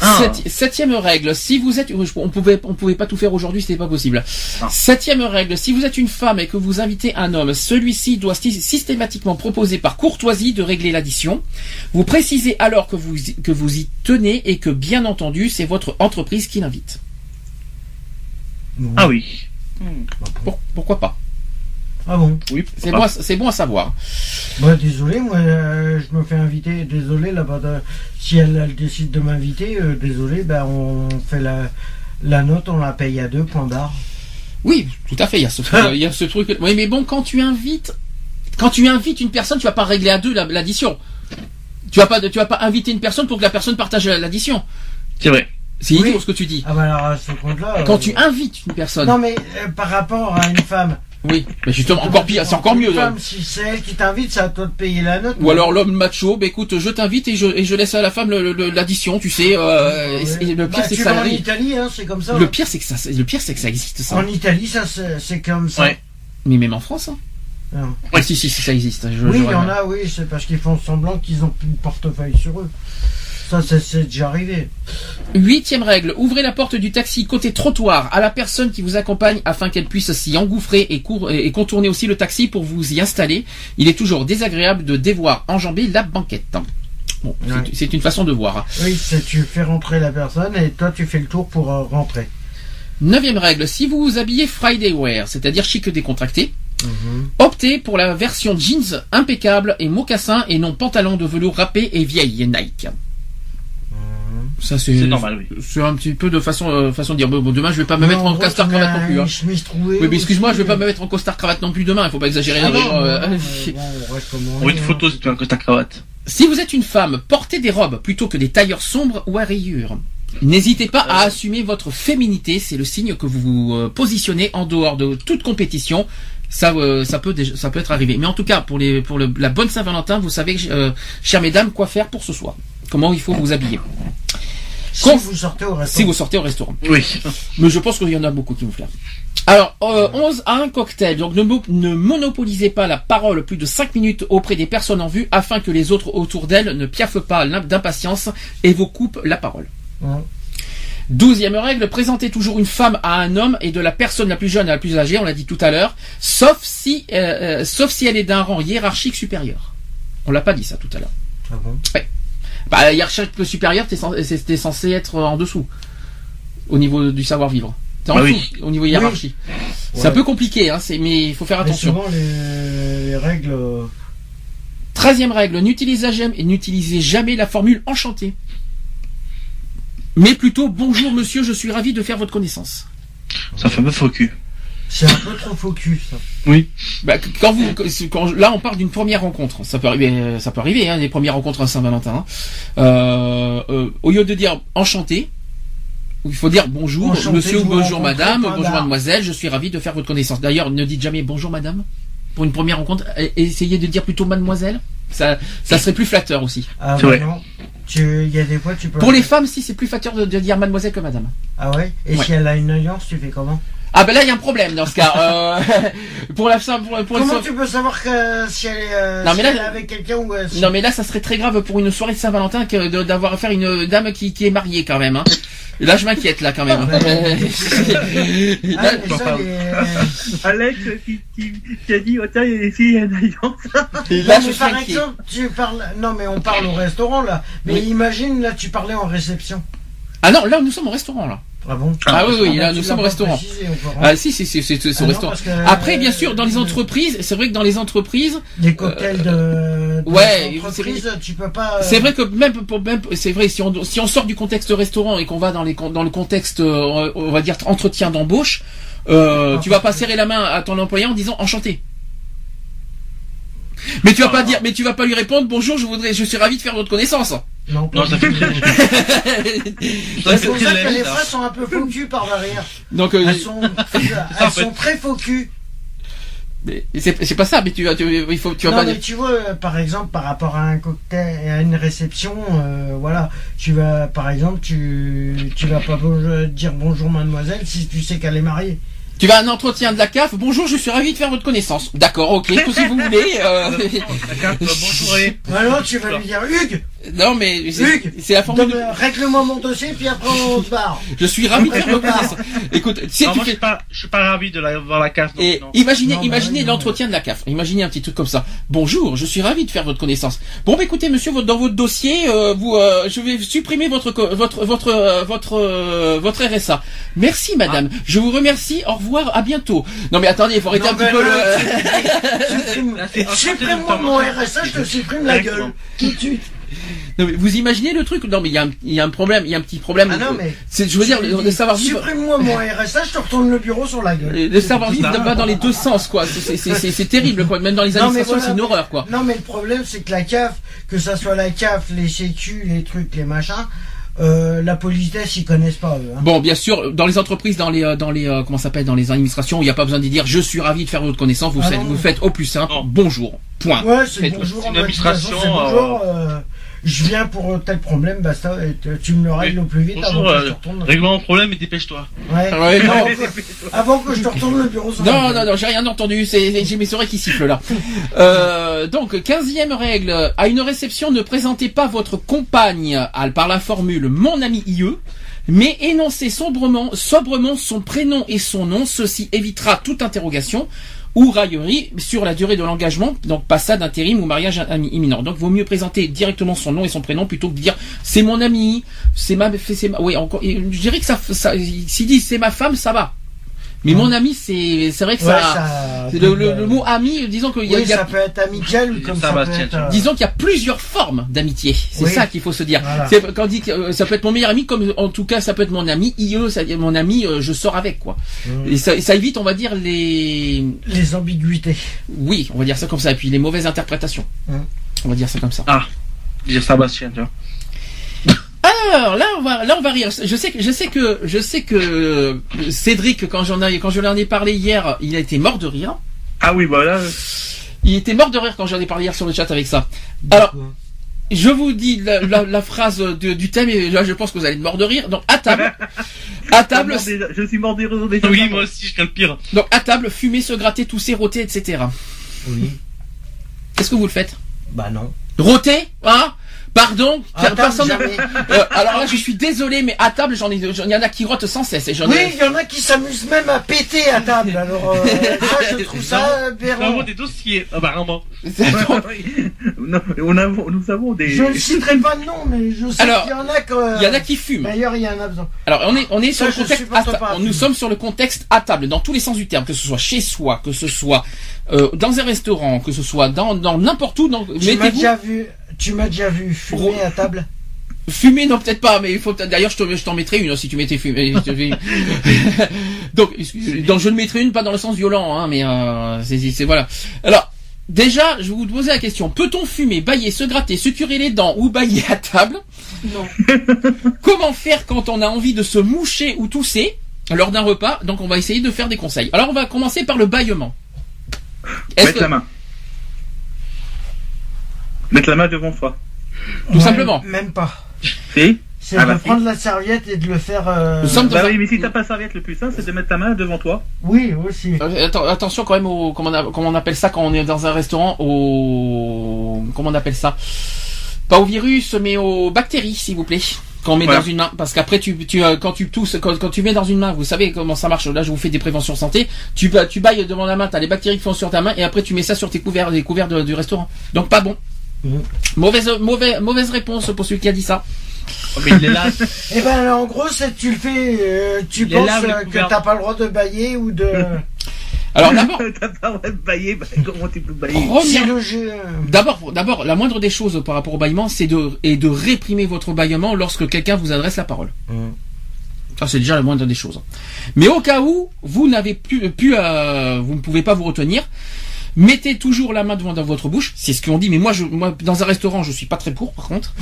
Ah. Sept- septième règle, si vous êtes, on pouvait, on pouvait pas tout faire aujourd'hui, c'était pas possible. Non. Septième règle, si vous êtes une femme et que vous invitez un homme, celui-ci doit sy- systématiquement proposer par courtoisie de régler l'addition. Vous précisez alors que vous, que vous y tenez et que bien entendu, c'est votre entreprise qui l'invite. ah oui. Pour- pourquoi pas? Ah bon Oui, C'est bon, à- c'est bon à savoir. Bah désolé, moi euh, je me fais inviter, désolé là-bas, de- si elle, elle décide de m'inviter, euh, désolé, ben on fait la, la note, on la paye à deux, point barre. Oui, tout à fait. Il y a ce, truc- [laughs] il y a ce truc. Oui, mais bon, quand tu invites, quand tu invites une personne, tu vas pas régler à deux la- l'addition. Tu vas pas, tu vas pas inviter une personne pour que la personne partage l'addition. C'est vrai. C'est Oui. idiot ce que tu dis. Ah bah alors à ce compte-là... Quand euh, tu invites une personne. Non mais euh, par rapport à une femme... Oui, mais justement, encore pire, c'est encore mieux. Une femme, si c'est elle qui t'invite, c'est à toi de payer la note. Ou alors l'homme macho, bah écoute, je t'invite et je, et je laisse à la femme l'addition, tu sais. euh, et- et le pire, Bah, c'est que ça en. Italie, hein, c'est comme ça. Le pire, c'est que ça, le pire, c'est que ça existe ça. En Italie, ça c'est comme ça. Ouais. Mais même en France. Hein. Ah. Ah, si, si, si, ça existe. Je- Oui, il y en a, oui, c'est parce qu'ils font semblant qu'ils ont plus de portefeuille sur eux. Ça, c'est- déjà arrivé. Huitième règle, ouvrez la porte du taxi côté trottoir à la personne qui vous accompagne afin qu'elle puisse s'y engouffrer et, cour- et contourner aussi le taxi pour vous y installer. Il est toujours désagréable de devoir enjamber la banquette. Bon, c'est- Ouais. c'est une façon de voir. Oui, c'est tu fais rentrer la personne et toi tu fais le tour pour euh, rentrer. Neuvième règle, si vous vous habillez Friday wear, c'est-à-dire chic décontracté, optez pour la version jeans impeccable et mocassin et non pantalon de velours râpé et vieille Nike. Ça c'est C'est normal, oui. C'est un petit peu de façon euh, façon de dire bon, bon, demain je vais pas me mettre en costard cravate non plus. hein. Trouée. Oui, mais excuse-moi, je vais pas euh. me mettre en costard cravate non plus demain. Il faut pas exagérer. Ah non, euh, non, bon, [laughs] on une hein. photo si tu as un costard cravate. Si vous êtes une femme, portez des robes plutôt que des tailleurs sombres ou à rayures. N'hésitez pas à assumer votre féminité, c'est le signe que vous vous euh, positionnez en dehors de toute compétition. Ça, euh, ça peut, déjà- ça peut être arrivé. Mais en tout cas, pour les, pour le- la bonne Saint-Valentin, vous savez, euh, chères mesdames, quoi faire pour ce soir. Comment il faut vous habiller. Si Quand- vous sortez au Si restaurant. vous sortez au restaurant. Oui. Mais je pense qu'il y en a beaucoup qui vont faire. Alors, euh, 11 à un cocktail. Donc, ne, mo- ne monopolisez pas la parole plus de 5 minutes auprès des personnes en vue afin que les autres autour d'elles ne piaffent pas d'impatience et vous coupent la parole. Ouais. Douzième règle, présentez toujours une femme à un homme et de la personne la plus jeune à la plus âgée, on l'a dit tout à l'heure, sauf si, euh, euh, sauf si elle est d'un rang hiérarchique supérieur. On l'a pas dit ça tout à l'heure. Ah bon? Bah, hiérarchique supérieur, t'es censé, c'est- t'es censé être en dessous. Au niveau du savoir-vivre. T'es en Bah dessous, oui. au niveau hiérarchie. C'est Ouais. un peu compliqué, hein, c'est, mais il faut faire Mais attention. souvent les, les règles. euh, Treizième règle, n'utilisez jamais, n'utilisez jamais la formule enchantée. Mais plutôt, bonjour monsieur, je suis ravi de faire votre connaissance. Ça fait un peu faux cul. C'est un peu trop focus. ça. Bah, quand vous, quand, là, on parle d'une première rencontre. Ça peut arriver, euh, ça peut arriver, hein, les premières rencontres à Saint-Valentin. hein. Euh, euh, au lieu de dire enchanté, il faut dire bonjour, Enchanté monsieur ou bonjour madame, bonjour mademoiselle, je suis ravi de faire votre connaissance. D'ailleurs, ne dites jamais bonjour madame. Pour une première rencontre, essayez de dire plutôt mademoiselle. Ça, ça serait plus flatteur aussi. Ah ouais, non. Tu- Il y a des fois tu peux. Pour les femmes, si c'est plus flatteur de, de dire mademoiselle que madame. Ah ouais? Et Ouais. si elle a une alliance, tu fais comment? Ah ben là, il y a un problème dans ce cas. Euh, [laughs] pour la femme, pour, pour une Comment tu peux savoir que si elle est, euh, Non, si mais là- elle est avec quelqu'un ou. euh, si- Non mais là ça serait très grave pour une soirée de Saint-Valentin que d'avoir affaire à une dame qui, qui est mariée quand même. Hein. Là je m'inquiète là quand même. Ah, [laughs] Là- mais ça, les- Alex qui, qui, qui a dit, oh, tiens, il y a des filles, il y a une alliance. là, Non, je par exemple, tu parles. Non, mais on parle au restaurant là. Mais Oui. imagine là, tu parlais en réception. Ah non là nous sommes au restaurant là. Ah bon Ah, oui oui là nous sommes au restaurant. Ah si si si c'est c'est- c'est Ah au non, restaurant. que, Après euh, bien sûr dans les entreprises c'est vrai que dans les entreprises Des cocktails de. de ouais, entreprise, tu peux pas. euh, c'est vrai que même pour même c'est vrai si on si on sort du contexte restaurant et qu'on va dans les dans le contexte euh, on va dire entretien d'embauche euh, tu vas pas serrer la main à ton employeur en disant enchanté. Mais tu vas pas dire mais tu vas pas lui répondre bonjour je voudrais je suis ravi de faire votre connaissance. Non, Non, ça fait [laughs] C'est pour ça que les phrases sont un peu faux cul par derrière. Donc euh, Elles sont, [laughs] elles sont très faux cul. Mais c'est c'est pas ça, mais tu vas, tu, il faut, tu vas non, pas. mais tu vois, euh, par exemple, par rapport à un cocktail, à une réception, euh, voilà, tu vas, par exemple, tu, tu vas pas dire bonjour mademoiselle si tu sais qu'elle est mariée. Tu vas à un entretien de la CAF. Bonjour, je suis ravi de faire votre connaissance. D'accord, ok, tout si vous voulez. euh, [laughs] bonjour et... Alors tu vas lui dire Hugues, non, mais c'est la formule. de- règle-moi mon dossier, puis après on se barre. Je suis ravi de faire. Écoute, si Non, tu moi, je suis pas, je suis pas ravi de la, voir la non, Et non. imaginez, Non, imaginez l'entretien de la CAF. Imaginez un petit truc comme ça. Bonjour, je suis ravi de faire votre connaissance. Bon, bah, écoutez, monsieur, votre- dans votre dossier, euh, vous, euh, je vais supprimer votre, co- votre, votre, euh, votre, euh, votre RSA. Merci, madame. Je vous remercie. Au revoir. À bientôt. Non, mais attendez, il faut arrêter Non, un petit peu le. Supprime-moi mon RSA, je te supprime la gueule. Tout de suite. Non, mais vous imaginez le truc? Non, mais il y a, un- il y a un problème. Il y a un petit problème. Ah non, mais. C'est, je veux dire, le, savoir-vivre. Supprime-moi mon RSA, je te retourne le bureau sur la gueule. Le savoir-vivre va dans les deux sens, quoi. C'est- C'est c'est- c'est terrible, quoi. Même dans les administrations, voilà. c'est une horreur, quoi. Non, mais le problème, c'est que la CAF, que ça soit la CAF, les sécu, les trucs, les machins, euh, la politesse, ils connaissent pas, eux. hein. Bon, bien sûr, dans les entreprises, dans les, euh, dans les, euh, comment ça s'appelle, dans les administrations, il n'y a pas besoin de dire je suis ravi de faire votre connaissance. Vous Ah faites, non. vous faites au plus simple. Non. Bonjour. Point. Ouais, c'est bonjour, en façon, administration, c'est bonjour, euh, je viens pour euh, tel problème, et te- tu me le règles au plus vite avant Bonjour, que je te euh, retourne. mon problème et dépêche-toi. Ouais. Ouais, non. avant, que, avant je te retourne le bureau Non, non, non, j'ai rien entendu. C'est, j'ai mes oreilles qui sifflent là. Euh, donc, quinzième règle. À une réception, ne présentez pas votre compagne à- par la formule mon ami IE, mais énoncez sobrement, sobrement son prénom et son nom. Ceci évitera toute interrogation ou raillerie sur la durée de l'engagement, donc passade, intérim ou mariage imminent. Donc, vaut mieux présenter directement son nom et son prénom plutôt que de dire c'est mon ami, c'est ma, c'est oui, encore, je dirais que ça, ça s'il dit c'est ma femme, ça va. Mais mon ami, c'est, c'est vrai que Ouais, ça, le, le- le mot ami, disons qu'il y a, Oui, il y a- ça peut être amical ou comme ça peut Sébastien, être... euh, disons qu'il y a plusieurs formes d'amitié. C'est Oui. ça qu'il faut se dire. Voilà. C'est quand on dit que euh, ça peut être mon meilleur ami, comme en tout cas ça peut être mon ami. IE, ça, mon ami, euh, je sors avec quoi. Mm. Et ça, évite, on va dire les, Les ambiguïtés. oui, on va dire ça comme ça. Et puis les mauvaises interprétations. Mm. On va dire ça comme ça. Dire Sébastien, tu vois. Alors là, on va, là, on va rire. Je sais que, je sais que, je sais que euh, Cédric, quand j'en ai, quand je lui en ai parlé hier, il a été mort de rire. Ah oui, voilà. Il était mort de rire quand j'en ai parlé hier sur le chat avec ça. Alors, je vous dis la, la- la phrase de- du thème et là je pense que vous allez être mort de rire. Donc à table, à table, Je suis mort des réseaux déjà. Oui, moi aussi, je serais le pire. donc à table, fumer, se gratter, tousser, rôter, etc. Oui. Qu'est-ce que vous le faites? Bah non. Rôter, hein? Pardon, À personne. [laughs] Euh, alors là, je suis désolé, mais à table, j'en ai, il y en a qui rotent sans cesse. Et j'en Oui, ai- il y en a qui s'amusent même à péter à table. Alors, euh, [laughs] ça, je trouve ça aberrant. Bravo des dossiers, apparemment. Non, on a, nous avons des. Je ne citerai pas de nom, mais je sais Alors, qu'il y en a que. Il y en a qui fument. D'ailleurs, il y en a besoin. Alors on est on est sur Ça, le contexte à ta-. Nous sommes sur le contexte à table dans tous les sens du terme, que ce soit chez soi, que ce soit euh, dans un restaurant, que ce soit dans dans n'importe où. Dans, Tu m'as mettez-vous- déjà vu, tu m'as déjà vu fumer à table. Fumer, non, peut-être pas, mais il faut, d'ailleurs, je te- je t'en mettrai une, si tu mettais fumer. [laughs] je te- [laughs] donc, donc, je ne mettrai une, pas dans le sens violent, hein, mais, euh, c'est- voilà. Alors, déjà, je vais vous poser la question. Peut-on fumer, bailler, se gratter, se curer les dents ou bailler à table? Non. [laughs] Comment faire quand on a envie de se moucher ou tousser lors d'un repas? Donc, on va essayer de faire des conseils. Alors, on va commencer par le bâillement. Mettre que- la main. Mettre la main devant soi. Tout simplement. Même pas. Si? C'est Ah de bah, si. prendre la serviette et de le faire. euh, Nous sommes dans Bah oui, mais si t'as pas de serviette, le plus simple, c'est de mettre ta main devant toi. Oui, aussi. Euh, atten- attention quand même au comment on, a- comment on appelle ça quand on est dans un restaurant au comment on appelle ça? Pas au virus mais aux bactéries s'il vous plaît quand on met dans une main parce qu'après tu, tu euh, quand tu tousses quand, quand tu mets dans une main vous savez comment ça marche là je vous fais des préventions santé tu tu bailles devant la main t'as les bactéries qui font sur ta main et après tu mets ça sur tes couverts les couverts de- du restaurant donc pas bon Mhm. mauvaise mauvaise mauvaise réponse pour celui qui a dit ça Oh, mais il est là. [laughs] Et ben en gros, tu le fais, euh, tu Les penses euh, que t'as pas le droit de bailler ou de. [laughs] alors [laughs] d'abord bailler, bah, comment tu peux bailler. D'abord, d'abord, la moindre des choses par rapport au bâillement, c'est de, et de réprimer votre bâillement lorsque quelqu'un vous adresse la parole. Mhm. Ça, c'est déjà la moindre des choses. Mais au cas où vous n'avez plus, plus euh, vous ne pouvez pas vous retenir, mettez toujours la main devant dans votre bouche. C'est ce qu'on dit. Mais moi, je, moi, dans un restaurant, je suis pas très pour. Par contre,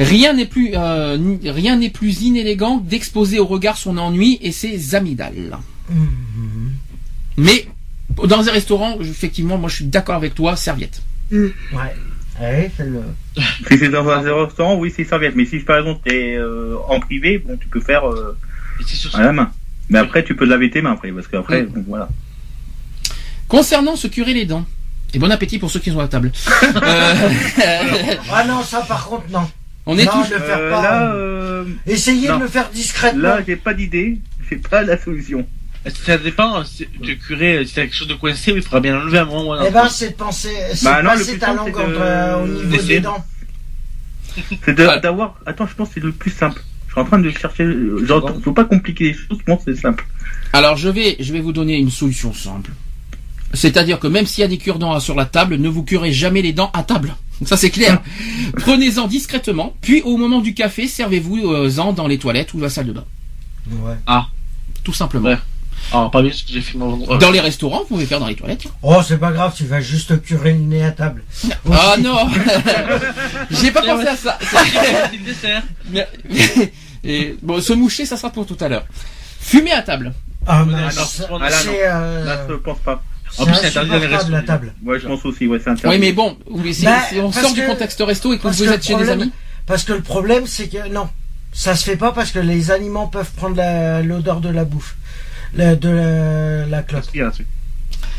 rien n'est plus, euh, rien n'est plus inélégant d'exposer au regard son ennui et ses amygdales. Mhm. Mais Dans un restaurant, effectivement, moi je suis d'accord avec toi, serviette. Ouais. Ouais, c'est le. Si c'est dans un restaurant, oui, c'est serviette. Mais si par exemple t'es euh, en privé, bon, tu peux faire euh, à la main. Mais après, tu peux laver tes mains après, parce qu'après, bon, voilà. Concernant se curer les dents, et bon appétit pour ceux qui sont à la table. [laughs] Euh, Ah non, ça par contre, non. on est non, tous. le faire Euh, pas. là, euh, Essayez non. de le faire discrètement. là, j'ai pas d'idée. J'ai pas la solution. Ça dépend, si- de curer, si t'as quelque chose de coincé, il faudra bien l'enlever à un moment ou à un Eh ben, c'est de penser, c'est Bah de passer plus ta langue c'est de- entre, euh, au niveau des dents. [laughs] C'est de- Ah. d'avoir. Attends, je pense que c'est le plus simple. Je suis en train de chercher. euh, Genre, Bon. faut pas compliquer les choses. Je pense que c'est simple. Alors je vais, je vais vous donner une solution simple. C'est-à-dire que même s'il y a des cure-dents sur la table, ne vous curez jamais les dents à table. Ça c'est clair. [laughs] Prenez-en discrètement, puis au moment du café, servez-vous-en dans les toilettes ou la salle de bain. Ouais. Tout simplement. Ouais. Ah, pas bien ce que j'ai fait mon Dans les restaurants, vous pouvez faire dans les toilettes. Oh, c'est pas grave, tu vas juste te curer le nez à table. Ah non [laughs] J'ai pas pensé à ça. [laughs] C'est dessert. Mais- [laughs] Et, bon, se moucher, ça sera pour tout à l'heure. Fumer à table. Ah, mais Ah, non, ça- ah, là, c'est, euh, Là, je pense pas. En plus, c'est interdit dans les insupportable, la restos. table. Ouais, je pense aussi. Ouais, c'est interdit. Oui, mais bon, oui, c'est- Bah, on parce sort du que- contexte resto et que parce vous êtes le chez des problème- amis. Parce que le problème, c'est que non, ça se fait pas parce que les aliments peuvent prendre la- l'odeur de la bouffe, la- de la, la clope.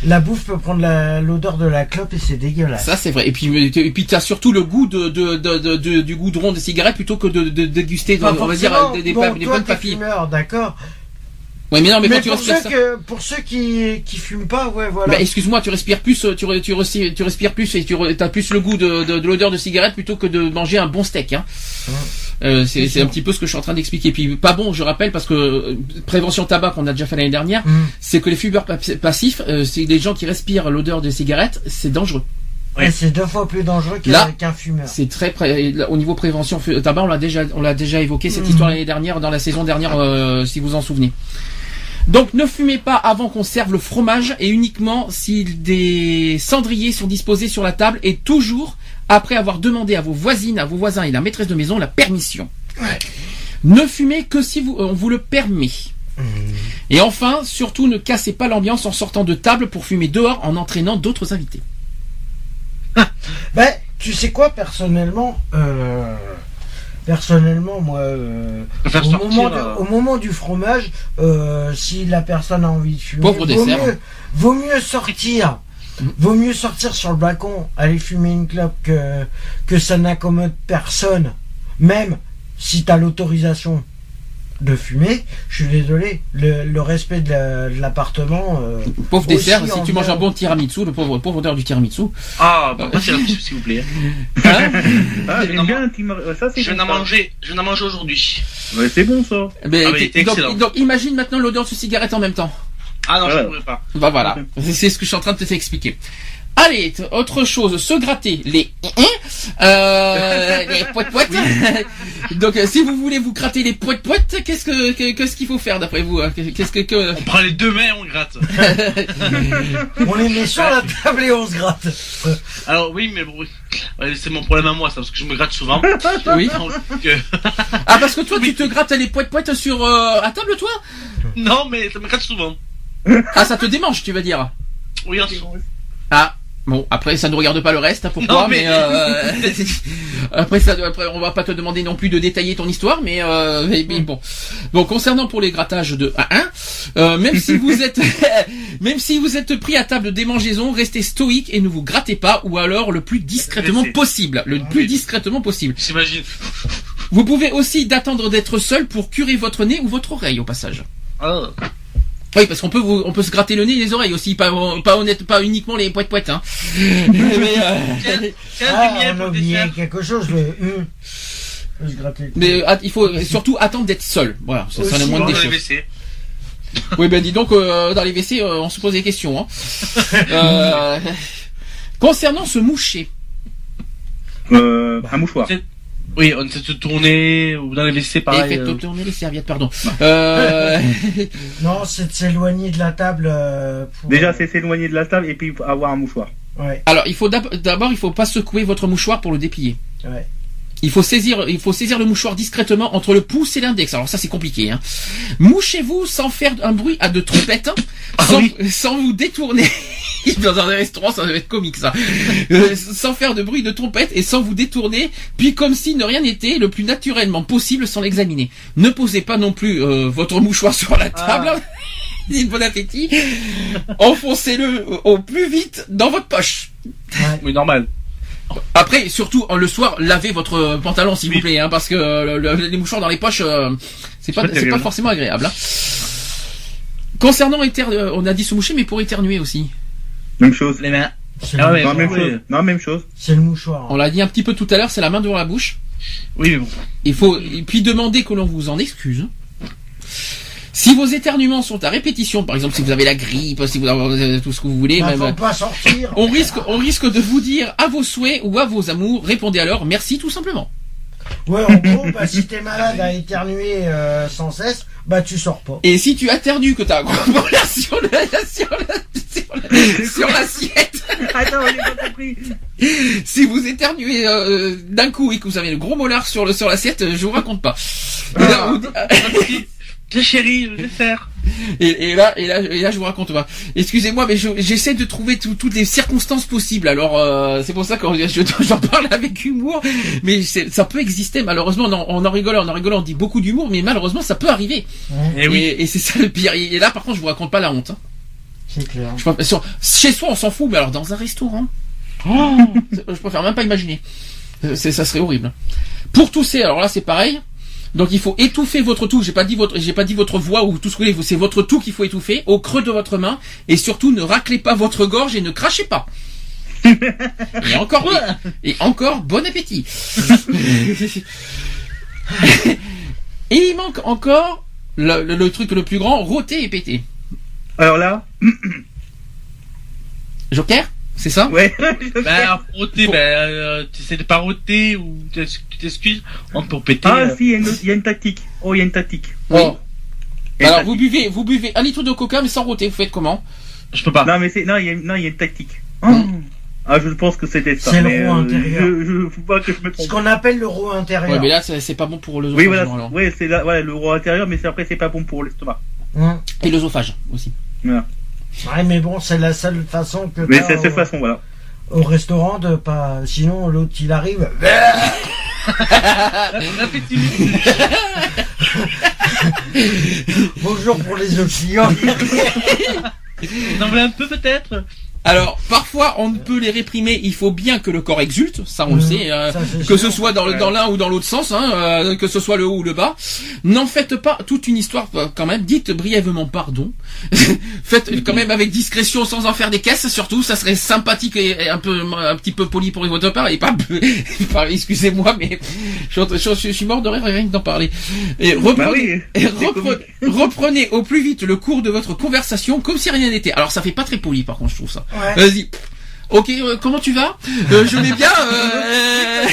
La bouffe peut prendre la- l'odeur de la clope et c'est dégueulasse. Ça c'est vrai. Et puis et puis t'as surtout le goût de, de, de, de- de- du goudron des cigarettes plutôt que de, de, de déguster on va dire des, des, bon, pa- des toi, bonnes papilles. d'accord. Ouais mais non mais, Mais, quand tu pour, respires ceux ça. que, pour ceux qui, qui fument pas, ouais, voilà. Bah, excuse-moi, tu respires plus, euh, tu, re- tu, re- tu respires plus et tu as plus le goût de, de, de l'odeur de cigarette plutôt que de manger un bon steak. Hein. Euh, c'est un petit peu ce que je suis en train d'expliquer. Puis pas bon, je rappelle, parce que euh, prévention tabac qu'on a déjà fait l'année dernière, Mm. c'est que les fumeurs pa- passifs, euh, c'est des gens qui respirent l'odeur des cigarettes, c'est dangereux. Et c'est deux fois plus dangereux qu'un Là, qu'un fumeur. C'est très pré- au niveau prévention tabac, on l'a déjà on l'a déjà évoqué cette Mhm. histoire l'année dernière dans la saison dernière euh, si vous en souvenez. Donc ne fumez pas avant qu'on serve le fromage et uniquement si des cendriers sont disposés sur la table et toujours après avoir demandé à vos voisines, à vos voisins et la maîtresse de maison la permission. Ne fumez que si vous, on vous le permet. Et enfin, surtout ne cassez pas l'ambiance en sortant de table pour fumer dehors en entraînant d'autres invités. Ben, tu sais quoi, personnellement, euh, personnellement, moi, euh, Faire au, sortir, moment de- euh, au moment du fromage, euh, si la personne a envie de fumer, Pauvre vaut dessert. mieux, vaut mieux sortir. Vaut mieux sortir sur le balcon, aller fumer une clope que, que ça n'accommode personne. Même si tu as l'autorisation de fumer, je suis désolé, le, le respect de la- de l'appartement. euh, Pauvre dessert, si tu manges un bon tiramisu, le pauvre, pauvre odeur du tiramisu. Ah, bah, c'est la s'il vous plaît. Hein Ah, Je n'en euh, Ça, c'est Je viens bon, d'en ça. manger, je viens d'en manger aujourd'hui. Ouais, c'est bon, ça. Mais, Ah, mais il était donc, excellent. donc, imagine maintenant l'odeur de cigarette en même temps. Ah non, je ne pourrais pas. Bah voilà, c'est ce que je suis en train de t'expliquer. Allez, autre chose, se gratter les euh, les poètes poètes. [laughs] Donc euh, si vous voulez vous gratter les poètes poètes, qu'est-ce que que- qu'est-ce qu'il faut faire d'après vous hein Qu'est-ce que, que... On prend les deux mains, on gratte. [laughs] on les met sur la table et on se gratte. Alors oui, mais bon, c'est mon problème à moi, ça, parce que je me gratte souvent. [laughs] Oui. Donc, euh, Ah parce que toi tu te grattes les poètes poètes sur euh, à table toi? Non, mais ça me gratte souvent. Ah ça te démange tu vas dire? Oui, en Ah bon après ça ne regarde pas le reste hein, pourquoi Non, mais, mais- euh, [laughs] après ça après on va pas te demander non plus de détailler ton histoire mais, euh, mais, bon bon concernant pour les grattages de 1 1 euh, même si vous êtes [laughs] même si vous êtes pris à table de démangeaison restez stoïque et ne vous grattez pas ou alors le plus discrètement possible le plus discrètement possible J'imagine. vous pouvez aussi d'attendre d'être seul pour curer votre nez ou votre oreille au passage Ah. Oui, parce qu'on peut vous, on peut se gratter le nez et les oreilles aussi, pas, pas honnête, pas uniquement les poètes poètes, hein. [laughs] Mais, euh, [laughs] Tiens, Ah, on a oublié quelque chose, se gratter. mais il faut surtout attendre d'être seul. Voilà, ça, c'est la moindre Dans des les choses. WC. [laughs] Oui, ben dis donc, euh, dans les WC, euh, on se pose des questions. Hein. Euh, concernant se moucher, Euh, un mouchoir. Oui, on essaie de se tourner, ou dans les WC, et faites euh, tourner les serviettes, pardon. Euh, [laughs] Non, c'est de s'éloigner de la table. euh, pour- Déjà, c'est s'éloigner de la table et puis avoir un mouchoir. Ouais, alors, il faut d'ab- d'abord, il faut pas secouer votre mouchoir pour le déplier. ouais. Il faut saisir, il faut saisir le mouchoir discrètement entre le pouce et l'index. Alors ça c'est compliqué. Hein. Mouchez-vous sans faire un bruit à de trompettes, sans, sans vous détourner. [laughs] Dans un restaurant, ça va être comique ça. Euh, sans faire de bruit de trompette et sans vous détourner, puis comme si ne rien n'était, le plus naturellement possible sans l'examiner. Ne posez pas non plus euh, votre mouchoir sur la table. [laughs] bon appétit. Enfoncez-le au plus vite dans votre poche. Oui, normal. Après, surtout euh, le soir, lavez votre pantalon s'il vous plaît, hein, parce que euh, le- les mouchoirs dans les poches, euh, c'est pas, c'est forcément agréable. hein. Concernant éter, euh, on a dit se moucher, mais pour éternuer aussi. Même chose. Les mains. C'est Ah le- ouais, Non, même chose. Non, même chose. c'est le mouchoir. On l'a dit un petit peu tout à l'heure, c'est la main devant la bouche. Oui, mais bon. Il faut et puis demander que l'on vous en excuse. Si vos éternuements sont à répétition, par exemple si vous avez la grippe, si vous avez tout ce que vous voulez, Bah, même, pas sortir. on risque, on risque de vous dire à vos souhaits ou à vos amours, répondez alors merci tout simplement. Ouais, en gros, bah, si t'es malade à éternuer euh, sans cesse, bah tu sors pas. Et si tu éternues que t'as un gros molar sur le, sur la- sur la- sur l'assiette, Attends, j'ai pas compris. si vous éternuez euh, d'un coup et que vous avez le gros molar sur le sur l'assiette, je vous raconte pas. Là, vous- Tiens, chérie, le dessert. Et, et là, et là, et là, je vous raconte pas. Excusez-moi, mais je- j'essaie de trouver tout- toutes les circonstances possibles. Alors, euh, c'est pour ça que je- [laughs] j'en parle avec humour. Mais ça peut exister. Malheureusement, on en, on en rigole, on en rigole, on dit beaucoup d'humour, mais malheureusement, ça peut arriver. Eh Et, oui. et c'est ça le pire. Et, là, par contre, je vous raconte pas la honte. hein. C'est clair. Je préfère- sur- chez soi, on s'en fout, mais alors dans un restaurant, oh, [laughs] je préfère même pas imaginer. Ça serait horrible. Pour tousser, alors là, c'est pareil. Donc il faut étouffer votre toux. J'ai pas dit votre, j'ai pas dit votre voix ou tout ce que vous voulez. C'est votre toux qu'il faut étouffer au creux de votre main et surtout ne raclez pas votre gorge et ne crachez pas. Et encore, et, et encore, bon appétit. [laughs] et il manque encore le, le- le truc le plus grand, rôter et péter. Alors là, Joker, c'est ça? Ouais. Bah, roter, bah, euh, tu essaies de pas roter ou tu t'excuses on pour péter. ah euh, si, il y, a une autre- il y a une tactique. Oh, il y a une tactique. Oui. Oh. Alors vous buvez, vous buvez un litre de coca mais sans rôter. Vous faites comment? Je peux pas. Non, mais c'est non, il y a non, il y a une tactique. Oh. Ah, je pense que c'était ça. C'est le rond euh, intérieur. Je, je faut pas que je me Ce trompe. qu'on appelle le roue intérieur. Ouais, mais là c'est c'est pas bon pour Oui, l'œsophage. voilà. alors. Ouais, c'est là, voilà, le roi intérieur, mais c'est après c'est pas bon pour l'estomac. Hum. Et l'œsophage aussi. Voilà. Ouais, mais bon, c'est la seule façon que Mais c'est de cette au, façon, voilà. au restaurant de pas. Sinon, l'autre il arrive. [laughs] Bonjour pour les autres clients. Vous en voulez un peu peut-être? Alors parfois on ne peut les réprimer. Il faut bien que le corps exulte. Ça on le Mhm. sait. euh, Ça, c'est que ce soit dans l'un ou dans l'autre sens, hein, euh, que ce soit le haut ou le bas. N'en faites pas toute une histoire euh, quand même. Dites brièvement pardon. [laughs] Faites quand même avec discrétion, sans en faire des caisses. Surtout, ça serait sympathique et et un peu un petit peu poli pour votre part et pas. [laughs] pas- Excusez-moi, mais je, je- je suis mort de rire rien que d'en parler. Et reprenez, Bah oui, et c'est reprenez, reprenez au plus vite le cours de votre conversation comme si rien n'était. Alors ça fait pas très poli par contre, je trouve ça. Vas-y. Ok, euh, comment tu vas Euh, Je vais bien. euh,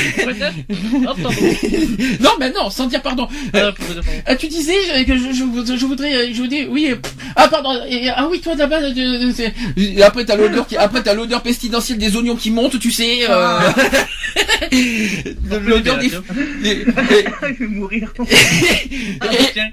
Oh, pardon. [laughs] non, mais non, sans dire pardon. Euh, pardon. Ah, tu disais euh, que je, je, je voudrais, euh, je voudrais, oui. euh, Ah pardon. et- ah oui, toi euh, et après t'as l'odeur qui, après t'as l'odeur pestilentielle des oignons qui montent, tu sais. Euh... [laughs] l'odeur des. et- [laughs] et- je vais mourir. Ah, tiens.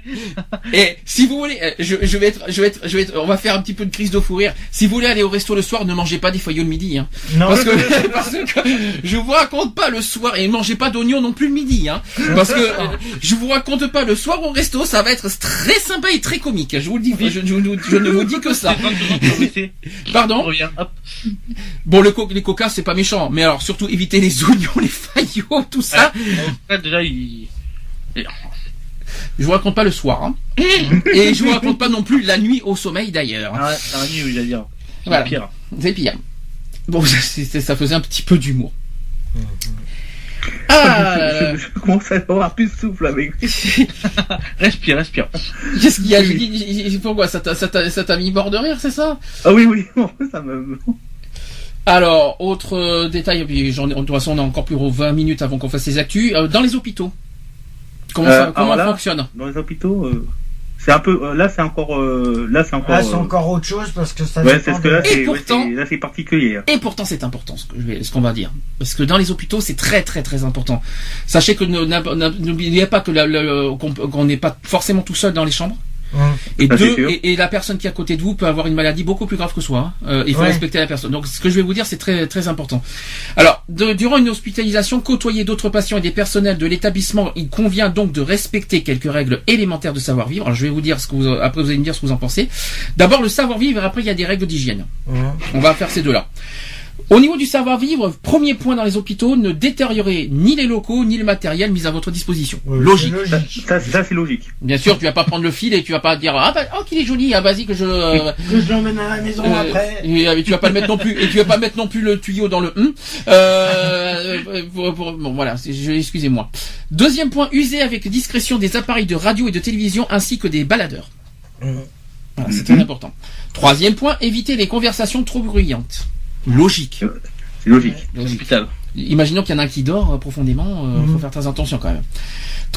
Et si vous voulez, euh, je, je vais être, je vais être, je vais être, on va faire un petit peu de crise de fou rire. Si vous voulez aller au resto le soir, ne mangez pas des faillots le midi, hein. Non, Parce que, [laughs] parce que je vous raconte pas le soir et ne mangez pas d'oignons non plus le midi, hein. Parce que euh, je vous raconte pas le soir au resto, ça va être très sympa et très comique. Je vous le dis, je, je- je- je ne vous dis que ça. [laughs] C'est 30 secondes pour baisser. On Pardon. Bon, le co les coca c'est pas méchant, mais alors surtout évitez les [laughs] oignons, les faillots, tout ça. Là, déjà, il. Je vous raconte pas le soir, hein. Et je vous raconte pas non plus la nuit au sommeil d'ailleurs. Ah, un nuit, va dire. C'est Voilà. pire. C'est pire. Bon, [laughs] ça, faisait un petit peu d'humour. Ah, je, je commence à avoir plus de souffle avec. [laughs] Respire, respire. qu'est-ce qu'il y a? J'ai- Pourquoi? Ça t'a- mis mort de rire, c'est ça? Ah oui, oui, [laughs] ça me. Alors, autre euh, détail, puis j'en ai- de toute façon on a encore plus de 20 minutes avant qu'on fasse les actus. Euh, dans les hôpitaux, comment Euh, ça comment là- ça fonctionne? Dans les hôpitaux, euh, c'est un peu euh, là c'est encore euh, là c'est encore Là, c'est euh, encore autre chose parce que ça ouais dépend c'est ce que là Et c'est ouais, pourtant- c'est- là c'est particulier hein. Et pourtant, c'est important ce que je vais- ce qu'on va dire, parce que dans les hôpitaux, c'est très très très important. Sachez que n'oubliez pas que la- la- qu'on qu'on n'est pas forcément tout seul dans les chambres. Hum. Et Ça, c'est deux, et, et la personne qui est à côté de vous peut avoir une maladie beaucoup plus grave que soi. hein. Euh, il faut Ouais. respecter la personne. Donc, ce que je vais vous dire, c'est très très important. Alors, de- durant une hospitalisation, côtoyer d'autres patients et des personnels de l'établissement, il convient donc de respecter quelques règles élémentaires de savoir-vivre. Alors, je vais vous dire ce que vous, après vous allez me dire ce que vous en pensez. D'abord, le savoir-vivre, après, il y a des règles d'hygiène. Hum. On va faire ces deux-là. Au niveau du savoir-vivre, premier point dans les hôpitaux, ne détériorez ni les locaux ni le matériel mis à votre disposition. Logique. ça, logique. ça, ça, c'est logique Bien sûr, tu vas pas prendre le fil et tu vas pas dire ah bah oh qu'il est joli, ah vas-y que je euh, [laughs] Que je l'emmène à la maison euh, après. et, euh, tu vas pas le mettre non plus et tu vas pas mettre non plus le tuyau dans le hum. Euh, euh, pour- pour- bon voilà, excusez-moi. Deuxième point, user avec discrétion des appareils de radio et de télévision ainsi que des baladeurs. Hum. Voilà, c'est très important. Troisième point, éviter les conversations trop bruyantes. Logique. c'est logique Logique. Imaginons qu'il y en a un qui dort euh, profondément, il faut Mhm. faire très attention quand même.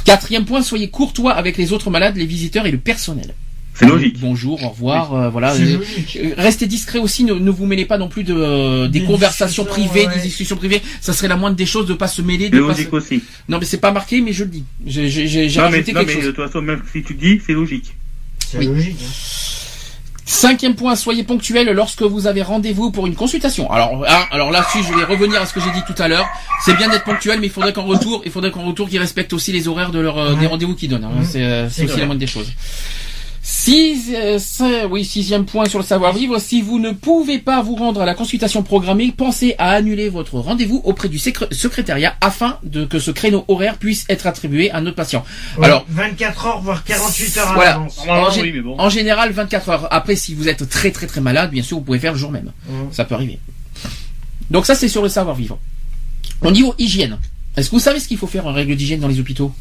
Quatrième point, soyez courtois avec les autres malades, les visiteurs et le personnel. c'est logique Bonjour, au revoir, euh, voilà. Euh, euh, Restez discret aussi, ne, ne vous mêlez pas non plus de euh, des, Des conversations discussions, privées, ouais. des discussions privées. Ça serait la moindre des choses de pas se mêler. c'est De pas logique se- aussi Non mais c'est pas marqué, mais je le dis. J'ai non mais, rajouté non, quelque mais de toute façon même si tu dis c'est logique C'est Oui. logique. hein. Cinquième point, soyez ponctuel lorsque vous avez rendez-vous pour une consultation. Alors, hein, alors là-dessus, je vais revenir à ce que j'ai dit tout à l'heure. C'est bien d'être ponctuel, mais il faudrait qu'en retour, il faudrait qu'en retour, qu'ils respectent aussi les horaires de leur, euh, Ouais. des rendez-vous qu'ils donnent. hein. C'est, euh, c'est C'est aussi vrai. la moindre des choses. Six, euh, oui, sixième point sur le savoir-vivre. Si vous ne pouvez pas vous rendre à la consultation programmée, pensez à annuler votre rendez-vous auprès du secré- secrétariat afin de que ce créneau horaire puisse être attribué à notre patient. Ouais, Alors, 24 heures, voire 48 heures à Voilà. En gé- oui, mais bon. En général, 24 heures. Après, si vous êtes très très très malade, bien sûr, vous pouvez faire le jour même. Ça peut arriver. Donc ça, c'est sur le savoir-vivre. Au niveau hygiène, est-ce que vous savez ce qu'il faut faire en règle d'hygiène dans les hôpitaux?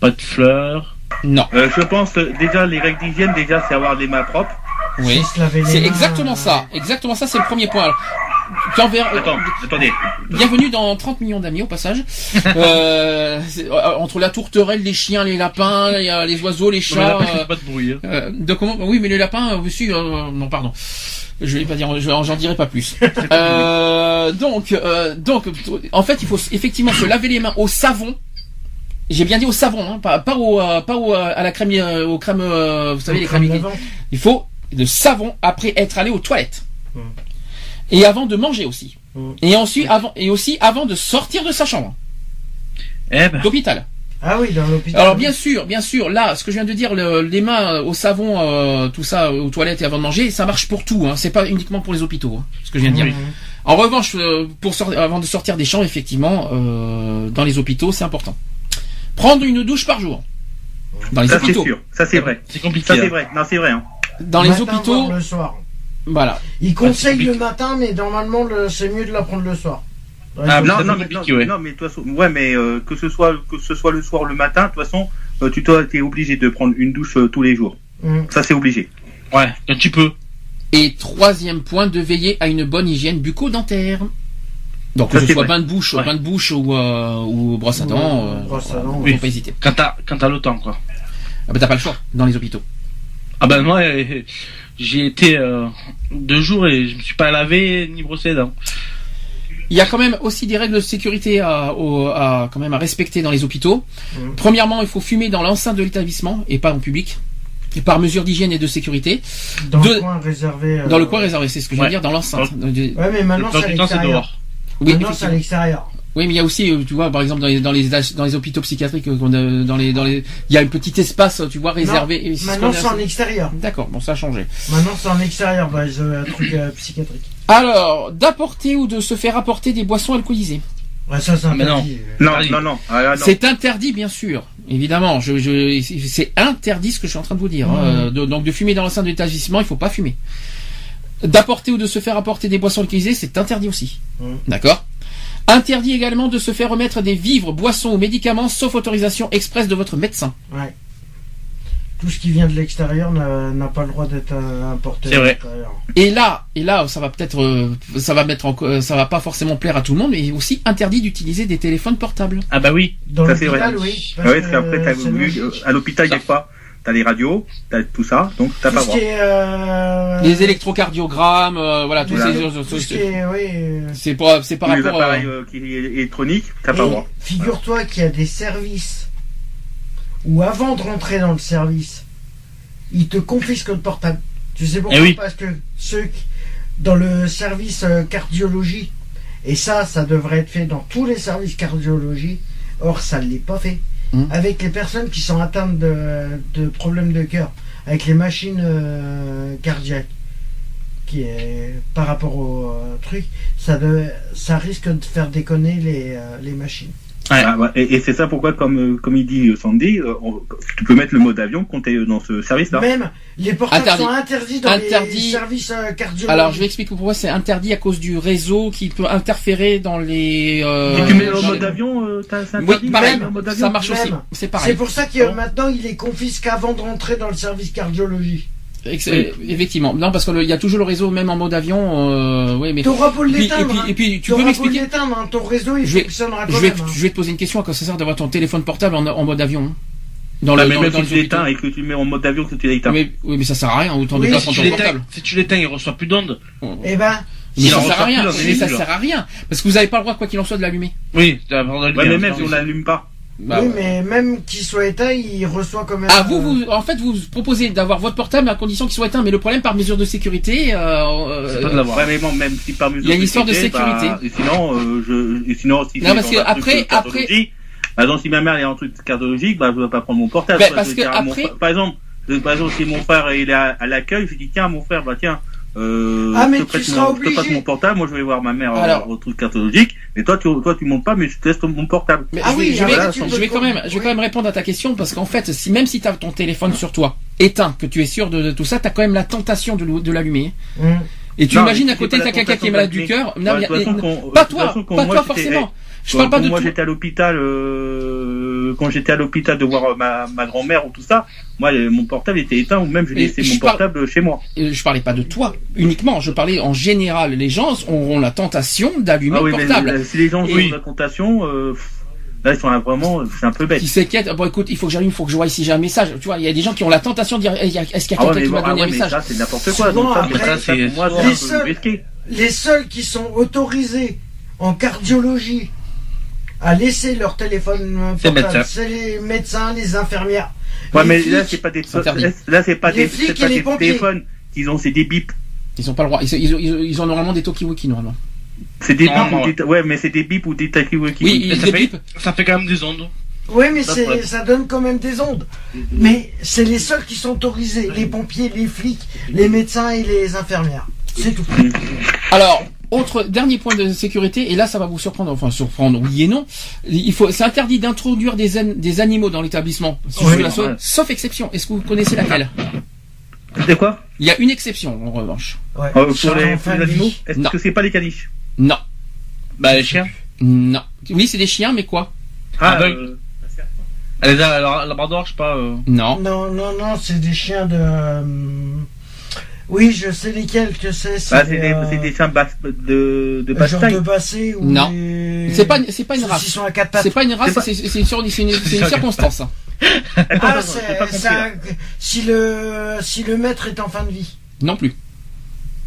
Pas de fleurs. Non. Euh, je pense euh, déjà les règles d'hygiène déjà c'est avoir les mains propres Oui. Les C'est exactement ça. Exactement ça, c'est le premier point. Attends attendez Bienvenue dans 30 millions d'amis au passage. [laughs] Euh, euh, entre la tourterelle, les chiens, les lapins, les, les oiseaux, les Non, chats. là, euh, pas de bruit. hein. Euh, de comment Oui, mais les lapins, euh, aussi, euh, non, pardon. Je vais pas dire, je- j'en dirai pas plus. [laughs] Euh, donc, euh, donc, en fait, il faut effectivement se laver les mains au savon. J'ai bien dit au savon, hein, pas, pas au, euh, pas au, euh, à la crème, euh, aux crèmes, euh, vous savez les crèmes. crème lavante. Il faut le savon après être allé aux toilettes. Mm. Et avant de manger aussi. Mm. Et ensuite, avant, et aussi avant de sortir de sa chambre Eh ben. d'hôpital. Ah oui, dans l'hôpital. Alors bien sûr, bien sûr, là, ce que je viens de dire, le- les mains au savon, euh, tout ça, aux toilettes et avant de manger, ça marche pour tout. Hein. C'est pas uniquement pour les hôpitaux, hein, ce que je viens de dire. Hum. En revanche, pour avant de sortir des champs, effectivement, euh, dans les hôpitaux, c'est important. Prendre une douche par jour. Dans les ça c'est hôpitaux. sûr ça c'est vrai C'est compliqué. ça c'est hein. vrai non c'est vrai hein. Dans les Matin, hôpitaux, le soir. voilà. Il conseille compliqué. le matin, mais normalement, le- c'est mieux de la prendre le soir. Ah, non mais non, ouais. non mais ouais euh, que ce soit que ce soit le soir ou le matin de toute façon euh, tu dois t'es obligé de prendre une douche euh, tous les jours Hum. ça c'est obligé Ouais, quand tu peux. Et troisième point, de veiller à une bonne hygiène bucco-dentaire. Donc que ce soit vrai. bain de bouche, Ouais. bain de bouche ou, euh, ou brosse à dents, Ouais, euh, brosse à dents, faut oui. pas hésiter. Quand t'as, quand t'as le temps, quoi. Ah bah t'as pas le choix dans les hôpitaux. Ah ben moi, euh, j'ai été euh, deux jours et je me suis pas lavé ni brossé les dents. Il y a quand même aussi des règles de sécurité à, au- à- quand même à respecter dans les hôpitaux. Mhm. Premièrement, il faut fumer dans l'enceinte de l'établissement et pas en public. Et par mesure d'hygiène et de sécurité. Dans le coin réservé. euh, Dans le coin réservé, c'est ce que je veux dire, dans l'enceinte. De- Ouais, mais maintenant, Le c'est dehors. Oui, Maintenant, c'est à effectivement. l'extérieur. Oui, mais il y a aussi, euh, tu vois, par exemple, dans les, dans les, dans les hôpitaux psychiatriques, euh, qu'on a- dans les, dans les, il y a un petit espace, tu vois, réservé. ce Maintenant, c'est en extérieur. D'accord, bon, ça a changé. Maintenant, c'est en extérieur, bah, ils ont un truc euh, psychiatrique. Alors, d'apporter ou de se faire apporter des boissons alcoolisées. Ouais, ça, c'est Ah, mais non. interdit. euh. non non non ah, non. C'est interdit, bien sûr. Évidemment, je, je, c'est interdit ce que je suis en train de vous dire. hein. Mmh. Euh, de- donc, de fumer dans l'enceinte de l'établissement, il faut pas fumer. D'apporter ou de se faire apporter des boissons alcoolisées, c'est interdit aussi. Mmh. D'accord Interdit également de se faire remettre des vivres, boissons ou médicaments sauf autorisation expresse de votre médecin. Ouais. Tout ce qui vient de l'extérieur n'a pas le droit d'être euh, importé C'est vrai. Et là, et là, ça va peut-être, euh, ça va mettre, en, euh, ça va pas forcément plaire à tout le monde, mais aussi interdit d'utiliser des téléphones portables. Ah bah oui. Dans Ça, c'est l'hôpital, vrai. oui. Ah ouais, parce qu'après, à l'hôpital, des fois, t'as les radios, t'as tout ça, donc t'as pas droit. euh, Les électrocardiogrammes, euh, voilà, tous Voilà. ces oui, euh, C'est pour, c'est par les rapport. appareils euh, euh, qui électroniques, t'as pas droit. Figure-toi qu'il y a des services où avant de rentrer dans le service, ils te confisquent le portable. Tu sais pourquoi? Eh oui. Parce que ceux qui- dans le service cardiologie, et ça, ça devrait être fait dans tous les services cardiologie, or ça ne l'est pas fait. Mhm. Avec les personnes qui sont atteintes de, problèmes de cœur, avec les machines euh, cardiaques, qui est par rapport au euh, truc, ça, risque de faire déconner les, euh, les machines. Ouais. Ah, ouais, et et c'est ça pourquoi, comme, euh, comme il dit euh, Sandy, euh, on- tu peux mettre le mode avion quand t'es dans ce service-là. Même les portables Interdit. sont interdits dans Interdit. les services cardiologiques. Alors, je vais expliquer pourquoi c'est interdit à cause du réseau qui peut interférer dans les. euh, Si tu mets en mode avion, euh, t'as c'est interdit Oui, pareil, mode avion ça marche aussi. Même. C'est C'est pareil. pour ça que euh, maintenant il est confisque avant de rentrer dans le service cardiologie. Effectivement. Non, parce qu'il y a toujours le réseau, même en mode avion. Euh, oui, mais. T'auras beau Et puis, et l'éteindre. puis, hein. et puis, tu peux m'expliquer. l'éteindre, hein, ton réseau il Je vais- fonctionnera Je vais, même. hein. je vais te poser une question. À quoi ça sert d'avoir ton téléphone portable en, en mode avion hein Dans Ah, le mais dans, même dans si les tu l'éteins et que tu le mets en mode avion, que tu l'éteins. Mais, oui, mais ça sert à rien. Autant de Oui, Si ton tu l'éteins, portable. si tu l'éteins, il reçoit plus d'ondes. Eh ben, Mais ça sert à rien. Mais ça sert à rien. Parce que vous n'avez pas le droit, quoi qu'il en soit, de l'allumer. Oui, la Ouais, mais même si on oui. n'allume pas. Bah, oui, ouais. mais même qu'il soit éteint, il reçoit quand même. Ah, vous, euh, vous, en fait, vous proposez d'avoir votre portable à condition qu'il soit éteint, mais le problème, par mesure de sécurité, euh, C'est pas de euh, l'avoir. Ouais, mais bon, même si par mesure Il y a une histoire de sécurité, bah, et sinon, euh, je, et sinon, si Non, c'est parce que après- de cardiologie, Par exemple, si ma mère est en truc cardiologique, bah, je vais pas prendre mon portable. Soit parce que mon après- par exemple, par exemple, si mon frère il est à, à l'accueil, je dis tiens, mon frère, bah tiens, euh, Ah, mais je te tu prête seras mon, je te passe obligé. mon portable, moi je vais voir ma mère euh, Alors- au truc cardiologique, mais toi tu, toi tu montes pas, mais je te laisse ton- mon portable. Mais Ah je oui, je vais- voilà, je tu vais peux quand même, te- je vais quand même répondre à ta question parce qu'en fait, si même si tu as ton téléphone sur toi éteint, que tu es sûr de, de tout ça, tu as quand même la tentation de, l'allumer. hum. Et tu Non, imagines à côté t'as quelqu'un qui est malade du cœur. Non, Ouais, façon, qu'on- pas toi, pas moi, toi j'étais- forcément. Je Quand- parle pas de moi tout. j'étais à l'hôpital, euh, quand j'étais à l'hôpital de voir euh, ma, ma grand-mère ou tout ça, moi euh, mon portable était éteint ou même je Mais laissais mon portable chez moi. Je parlais pas de toi uniquement. Je parlais en général. Les gens auront la tentation d'allumer Ah oui, le mais portable. euh, si les gens Oui. ont la tentation, euh, là ils sont là, vraiment, c'est un peu bête. Qui s'inquiètent. Bon, écoute, il faut que j'allume, il faut que je vois si j'ai un message. Tu vois, il y a des gens qui ont la tentation de dire, Eh, y a- est-ce qu'il y a Ah ouais, quelqu'un mais, qui m'a bon, ah donné ouais, un mais message ça c'est n'importe quoi. Souvent, donc ça, après, ça, ça, pour moi les seuls-. Les seuls qui sont autorisés en cardiologie à laisser leur téléphone euh, C'est portable, médecin. c'est les médecins, les infirmières. Ouais, les mais flics. là c'est pas des, là c'est pas Les des, flics pas les des pompiers. téléphones qu'ils ont, c'est des bips. Ils ont pas le droit. Ils, ils, ils- ils ont normalement des Tokiwoki normalement. C'est des bips Normalement, ou des, ouais, mais c'est des bips ou des takiwaki. Oui, Mais ça, des fait, bips. ça fait quand même des ondes. Oui, mais problème. ça donne quand même des ondes. Mais c'est les seuls qui sont autorisés. Les pompiers, les flics, les médecins et les infirmières. C'est tout. Alors, autre dernier point de sécurité, et là ça va vous surprendre, enfin surprendre, oui et non. Il faut, c'est interdit d'introduire des, an- des animaux dans l'établissement, si Oui, je la ouais. sauf exception. Est-ce que vous connaissez laquelle? C'est quoi? Il y a une exception en revanche. Ouais. Euh, Pour Sur les, pour animaux? Est-ce que c'est pas les caniches? Non, Bah, les chiens? non. Oui, c'est des chiens, mais quoi? Ah, euh, Elle les a, alors, Labrador, je sais pas. euh, Non. Non, non, non, c'est des chiens de. Oui, je sais lesquels que c'est. C'est bah, c'est des, euh, des de, de genre basse taille. de bassé ou. Non. des- C'est pas, c'est pas une race. qui sont à quatre pattes. C'est pas une race, C'est une, sur- c'est une, c'est une [laughs] circonstance. Ah, Attends, c'est, un- si le si le maître est en fin de vie. Non plus.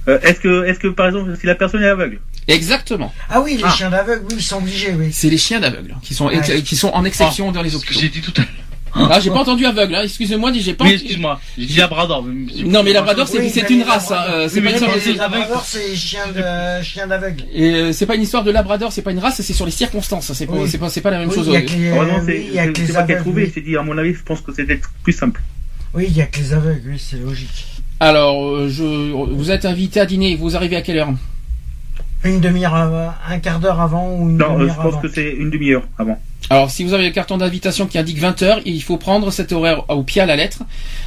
Euh, est-ce que, est-ce que par exemple, si la personne est aveugle Exactement. Ah oui, les Ah. chiens d'aveugle, oui, ils sont obligés, oui. C'est les chiens d'aveugles qui sont, Ouais. qui sont en exception dans les ce que hôpitaux. j'ai dit tout à l'heure. Ah, j'ai pas entendu aveugle, hein. excusez-moi, j'ai pas Oui, entendu- excuse-moi. J'ai dit Labrador. mais- Non, mais Labrador, c'est Oui, c'est une race, hein. euh, c'est Oui, pas une les de- labradors, c'est de chiens d'aveugle. Et euh, c'est pas une histoire de Labrador, c'est pas une race, c'est sur les circonstances. C'est pas, Oui. c'est pas, c'est pas la même Oui, chose. il y a que les, Heureusement, oui, c'est il y a que c'est- les c'est aveugles. trouvait. oui. J'ai dit, à mon avis, je pense que c'était plus simple. Oui, il y a que les aveugles, oui, c'est logique. Alors, euh, je, vous êtes invité à dîner. Vous arrivez à quelle heure? Une demi-heure, avant- un quart d'heure avant ou une Non, euh, je pense avant. que c'est une demi-heure avant. Alors, si vous avez le carton d'invitation qui indique 20 heures, il faut prendre cet horaire au pied à la lettre.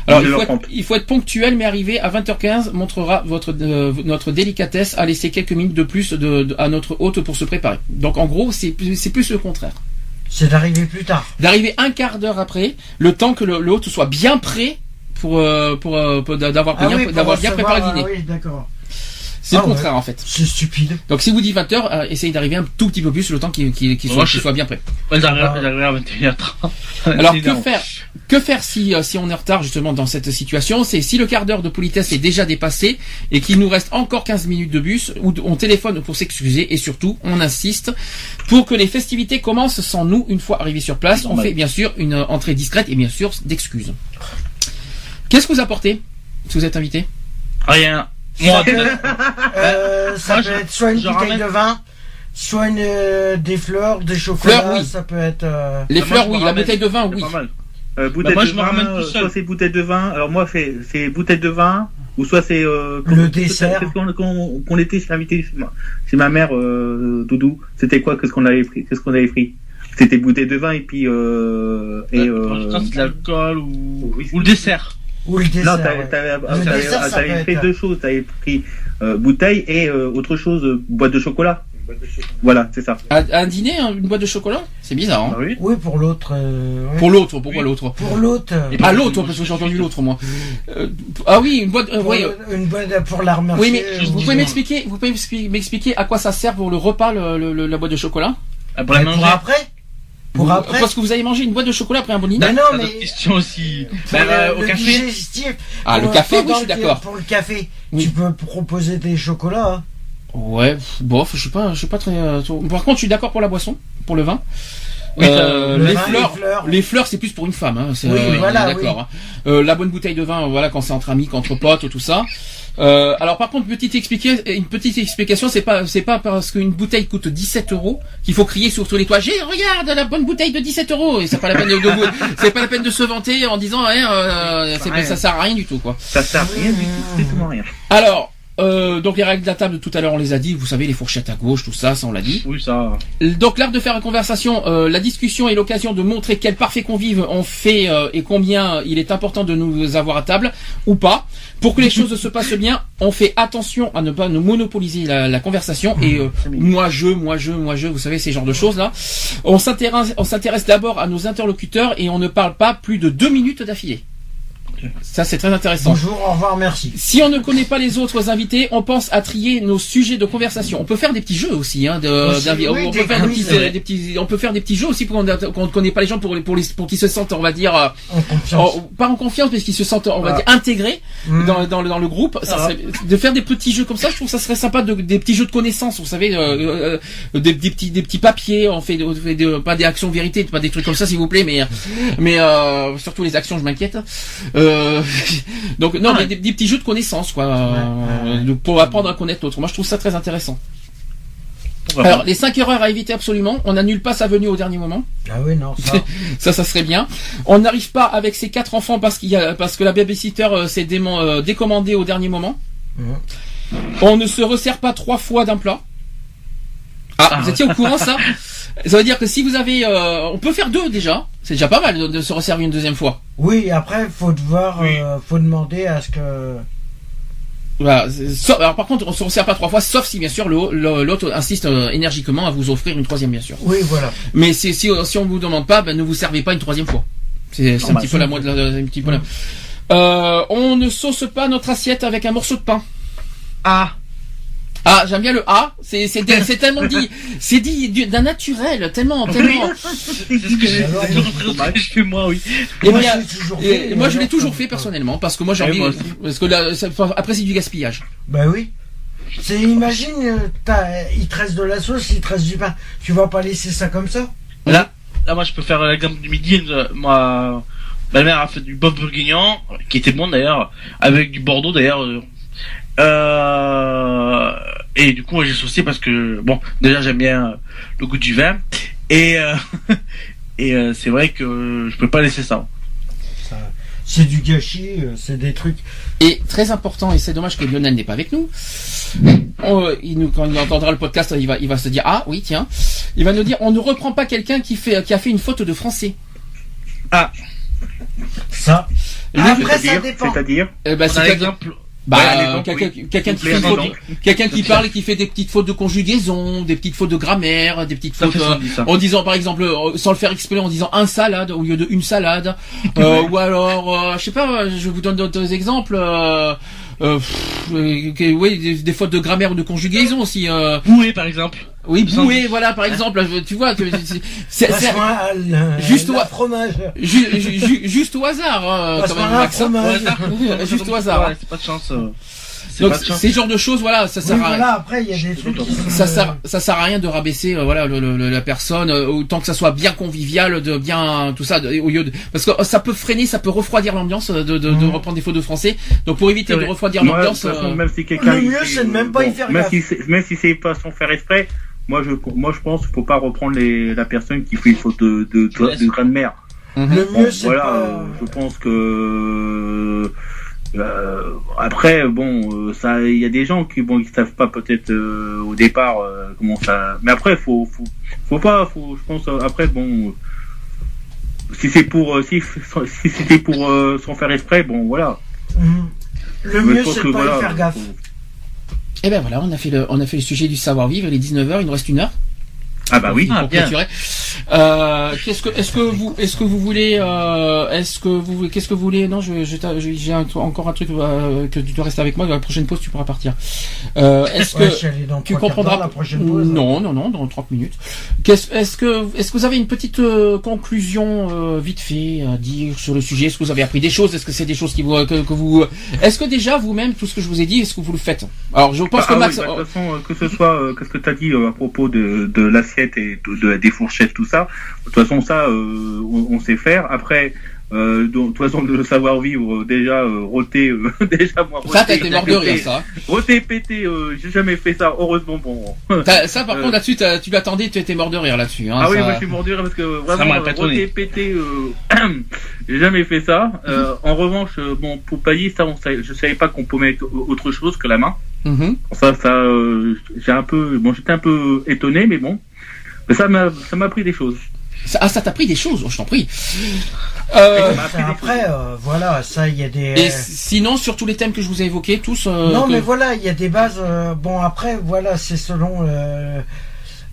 Alors, il faut, être, 19h30. il faut être ponctuel, mais arriver à 20h15 montrera votre euh, notre délicatesse à laisser quelques minutes de plus de, de- à notre hôte pour se préparer. Donc, en gros, c'est plus- c'est plus le contraire. C'est d'arriver plus tard. D'arriver un quart d'heure après, le temps que le, le hôte soit bien prêt pour euh, pour, euh, pour d'avoir Ah bien oui, bien préparé le dîner. ah oui, d'accord. C'est Ah le ouais. contraire en fait. C'est stupide. Donc si vous dites 20h, euh, essayez d'arriver un tout petit peu plus le temps qu'il qu'il soit, bien prêt. J'arrive Ah. à 21h30. Alors C'est que énorme. faire Que faire si euh, si on est en retard justement dans cette situation? C'est si le quart d'heure de politesse est déjà dépassé et qu'il nous reste encore 15 minutes de bus, ou on téléphone pour s'excuser et surtout on insiste pour que les festivités commencent sans nous une fois arrivés sur place. On fait bien sûr une euh, entrée discrète et bien sûr d'excuses. Qu'est-ce que vous apportez si vous êtes invité? Rien. Moi, Ça peut, euh, ça Moi, peut je- être soit une bouteille ramène- de vin, soit une, euh, des fleurs, des chocolats. Fleurs, oui. Ça peut être. euh, Les Bah, moi, fleurs me oui, la ramène. bouteille de vin oui. pas mal. Euh, bouteille moi, de je me vin, ramène tout euh, seul. soit c'est bouteille de vin. Alors moi, c'est c'est bouteille de vin ou soit c'est euh, Le dessert. Qu'est-ce qu'on qu'on- qu'on était chez invité chez ma, chez ma mère, euh, Doudou. C'était quoi Qu'est-ce qu'on avait pris Qu'est-ce qu'on avait pris? C'était bouteille de vin et puis euh, et euh, c'est de l'alcool ou... oui. ou le dessert. Ou le dessert. non, t'avais ouais. être- deux choses. T'avais pris euh, bouteille et euh, autre chose, euh, boîte de chocolat. Voilà, c'est ça. À, à un dîner, hein, une boîte de chocolat C'est bizarre. Hein Ah oui. Oui, pour l'autre. euh. Pour l'autre, pourquoi l'autre? Pour l'autre. euh, Et Ah l'autre, parce que j'ai entendu l'autre moi. Euh, ah oui, une boîte. euh, pour le- une boîte pour la remercier. Oui, mais euh, vous pouvez m'expliquer, vous pouvez m'expliquer- m'expliquer à quoi ça sert pour le repas, le, le- le- la boîte de chocolat? Ah, Pour la manger. après? Pour Vous- après Parce que vous avez mangé une boîte de chocolat après un bon dîner Mais non, C'est mais. une question aussi. Bah, le- euh, au le café. digestif, Ah, le café, oui, je suis d'accord. Pour le café, Oui. tu peux proposer des chocolats. hein. Ouais, bof, je suis pas, je suis pas très. euh, Par contre, je suis d'accord pour la boisson, pour le vin. Euh, le les, vin, fleurs, les fleurs. les fleurs, c'est plus pour une femme. Hein, c'est- Oui, euh, voilà, d'accord. hein. Euh, la bonne bouteille de vin, voilà, quand c'est entre amis, qu'entre potes, tout ça. Euh, alors par contre, petite une petite explication, c'est pas, c'est pas parce qu'une bouteille coûte 17 euros qu'il faut crier sur tous les toits. J'ai, regarde la bonne bouteille de 17 euros. Et c'est pas la peine de, de- [laughs] c'est pas la peine de se vanter en disant, ouais, euh, c'est- Ouais. ça sert à rien du tout, quoi. Ça sert à rien du tout, strictement rien. Alors, euh, donc les règles de la table tout à l'heure on les a dit, vous savez les fourchettes à gauche, tout ça, ça on l'a dit. Oui, ça. Donc l'art de faire la conversation, euh, la discussion est l'occasion de montrer quel parfait convive on fait euh, et combien il est important de nous avoir à table ou pas. Pour que les choses se passent bien, on fait attention à ne pas nous monopoliser la, la conversation et euh, moi je, moi je, moi je, vous savez ces genres de choses là. On s'intéresse, on s'intéresse d'abord à nos interlocuteurs et on ne parle pas plus de deux minutes d'affilée. Ça c'est très intéressant. Bonjour, au revoir, merci. Si on ne connaît pas les autres invités, on pense à trier nos sujets de conversation. On peut faire des petits jeux aussi, hein, de, Aussi, d'invi- oui, on, peut faire des petits, ouais. des petits, on peut faire des petits jeux aussi pour qu'on ne connaît pas les gens pour les, pour les, pour qu'ils se sentent, on va dire, euh, En confiance. en- pas en confiance, mais qu'ils se sentent, on va Ah. dire, intégrés Mm. dans, dans, le- dans le groupe. Ça Ah. serait, de faire des petits jeux comme ça, je trouve que ça serait sympa, de, des petits jeux de connaissances, vous savez, euh, euh, des, des petits, des petits papiers, on fait, on fait de- pas des actions vérité, pas des trucs comme ça, s'il vous plaît, mais, mais euh, surtout les actions, je m'inquiète. Euh, [laughs] donc non, Ah, mais des, des petits jeux de connaissances, quoi, euh, pour apprendre à connaître l'autre. Moi, je trouve ça très intéressant. Pourquoi Alors, les 5 erreurs à éviter absolument. On n'annule pas sa venue au dernier moment. Ah oui, non, ça. [laughs] Ça, ça serait bien. On n'arrive pas avec ses quatre enfants parce qu'il y a, parce que la babysitter euh, s'est euh, décommandée au dernier moment. Mhm. On ne se resserre pas trois fois d'un plat. Ah, Ah. vous étiez au courant ça? [laughs] Ça veut dire que si vous avez, euh, on peut faire deux déjà. C'est déjà pas mal de, de se resservir une deuxième fois. Oui, après, faut devoir, Oui. euh, faut demander à ce que. Voilà. sauf- alors par contre, on se resserre pas trois fois, sauf si bien sûr l'autre insiste euh, énergiquement à vous offrir une troisième bien sûr. Oui, voilà. Mais si, si, si on vous demande pas, ben, ne vous servez pas une troisième fois. C'est c'est un petit peu la moitié. Un petit peu la- Euh, on ne sauce pas notre assiette avec un morceau de pain. Ah, Ah, j'aime bien le A. C'est c'est c'est tellement dit, c'est dit du- d'un naturel, tellement tellement. [laughs] c'est ce que j'ai Alors, c'est ce que je fais moi, oui. Et Moi, bien, je l'ai toujours et fait, moi, je alors, l'ai toujours ça- fait personnellement parce que moi j'ai envie, moi parce que là, ça- après c'est du gaspillage. Bah oui. C'est, imagine, euh, t'as- il te reste de la sauce, il te reste du pain. Tu vas pas laisser ça comme ça? Là, là, moi, je peux faire l'exemple du midi. euh, Moi, ma mère a fait du bœuf bourguignon, qui était bon d'ailleurs, avec du Bordeaux d'ailleurs. euh, Euh, et du coup, moi, j'ai saucé parce que, bon, déjà, j'aime bien euh, le goût du vin. Et, euh, [laughs] et euh, c'est vrai que je peux pas laisser ça. Ça- C'est du gâchis, c'est des trucs. Et très important, et c'est dommage que Lionel n'est pas avec nous. On, il nous, quand il entendra le podcast, il va, il va se dire ah oui tiens, il va nous dire on ne reprend pas quelqu'un qui fait, qui a fait une faute de français. Ça. Les- Après, ça C'est-à-dire, dépend. c'est-à-dire, Eh ben, On a l'exemple. Bah, Ouais, euh, quelqu'un oui. qui, parle et qui fait des petites fautes de conjugaison, des petites fautes de grammaire, des petites fautes euh, en disant par exemple euh, sans le faire exprès en disant un salade au lieu de une salade, [laughs] euh, ou alors euh, je sais pas, je vous donne d'autres exemples. Euh, euh, pff, euh, oui, des, des fautes de grammaire ou de conjugaison aussi. Euh, Boué, par exemple. oui, boué, voilà, par exemple. euh, Tu vois, que c'est- Juste au- fromage. ju- ju- ju- juste au hasard, hein, quand Passe-moi même, un Max, hein. fromage. Juste au hasard. Ouais, c'est pas de chance. euh, C'est Donc de ces genres de choses, voilà, ça Oui, sert à voilà, après, il y a des trucs qui sont, ça sert ça sert à rien de rabaisser euh, voilà le, le- le- la personne euh, autant que ça soit bien convivial de bien tout ça de- au lieu de parce que euh, ça peut freiner ça peut refroidir l'ambiance euh, de, de, de Mhm. reprendre des fautes de français donc pour éviter de refroidir de l'ambiance façon, euh, même si quelqu'un Le mieux, c'est de même pas y faire même gaffe. si même si c'est pas sans faire exprès moi je moi je pense qu'il faut pas reprendre les la personne qui fait une faute de de, de, laisse. de grammaire mhm. Le Bon, mieux, c'est voilà pas... euh, je pense que euh, après bon euh, ça il y a des gens qui bon ils savent pas peut-être euh, au départ euh, comment ça mais après faut faut faut pas faut je pense euh, après bon euh, si c'est pour si [laughs] si c'était pour euh, sans faire exprès bon voilà Mhm. Le Mais mieux, c'est de pas voilà, y faire gaffe. faut- et ben voilà on a fait le on a fait le sujet du savoir vivre il est 19h il nous reste une heure ah bah oui. Ah, pour bien. Euh, qu'est-ce que est-ce que vous est-ce que vous voulez euh, est-ce que vous qu'est-ce que vous voulez? Non je j'ai encore un truc euh, que tu dois rester avec moi. Dans la prochaine pause tu pourras partir. Euh, est-ce Ouais, que dans tu comprendras la prochaine pause. Non, non, non, dans 30 minutes. Qu'est-ce, est-ce que, est-ce que vous avez une petite euh, conclusion euh, vite fait à dire sur le sujet? Est-ce que vous avez appris des choses? Est-ce que c'est des choses qui vous, que, que vous, est-ce que déjà vous-même tout ce que je vous ai dit, est-ce que vous le faites? Alors, je pense Ah que oui, Max, bah, de toute façon, que ce soit, euh, qu'est-ce que tu as dit euh, à propos de, de et de, de- des fourchettes, tout ça, de toute façon, ça, euh, on, on sait faire. Après, euh, donc, de toute façon, le savoir-vivre, euh, déjà, euh, roter, euh, [laughs] déjà, moi, ça, t'as été mort de rire, ça. Péter, euh, j'ai jamais fait ça, heureusement, bon. Ça, par Euh. contre, là-dessus, tu l'attendais, tu étais mort de rire là-dessus. Hein, ah oui, moi, je suis mort de rire parce que vraiment, euh, péter, euh, [clears throat] j'ai jamais fait ça. Euh, en revanche, bon, pour pailler, ça, on savait, je savais pas qu'on pouvait mettre autre chose que la main. Mhm. Ça, ça, euh, j'ai un peu, bon, j'étais un peu étonné, mais bon, mais ça m'a, ça m'a appris des choses. Ça- ah, ça t'a pris des choses, oh, je t'en prie. Euh, Après, euh, voilà, ça, il y a des... et sinon, sur tous les thèmes que je vous ai évoqués, tous. euh, non, que- mais voilà, il y a des bases. euh, bon, après, voilà, c'est selon. euh,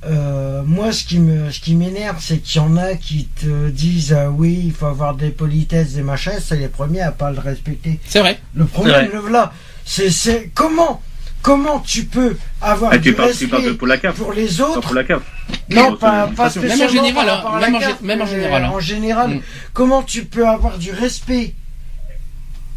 euh, moi, ce qui me, ce qui m'énerve, c'est qu'il y en a qui te disent euh, oui, il faut avoir des politesses, des machins. C'est les premiers à pas le respecter. C'est vrai. Le problème, le voilà, c'est, c'est comment, comment tu peux avoir Ah, du tu parles, tu respect parles de pour la cave. pour les autres pour la cave. non, pas, pas l'administration. Même en spécialement général, hein, même en carte, gé- même en mais général, hein. En général, Mm. comment tu peux avoir du respect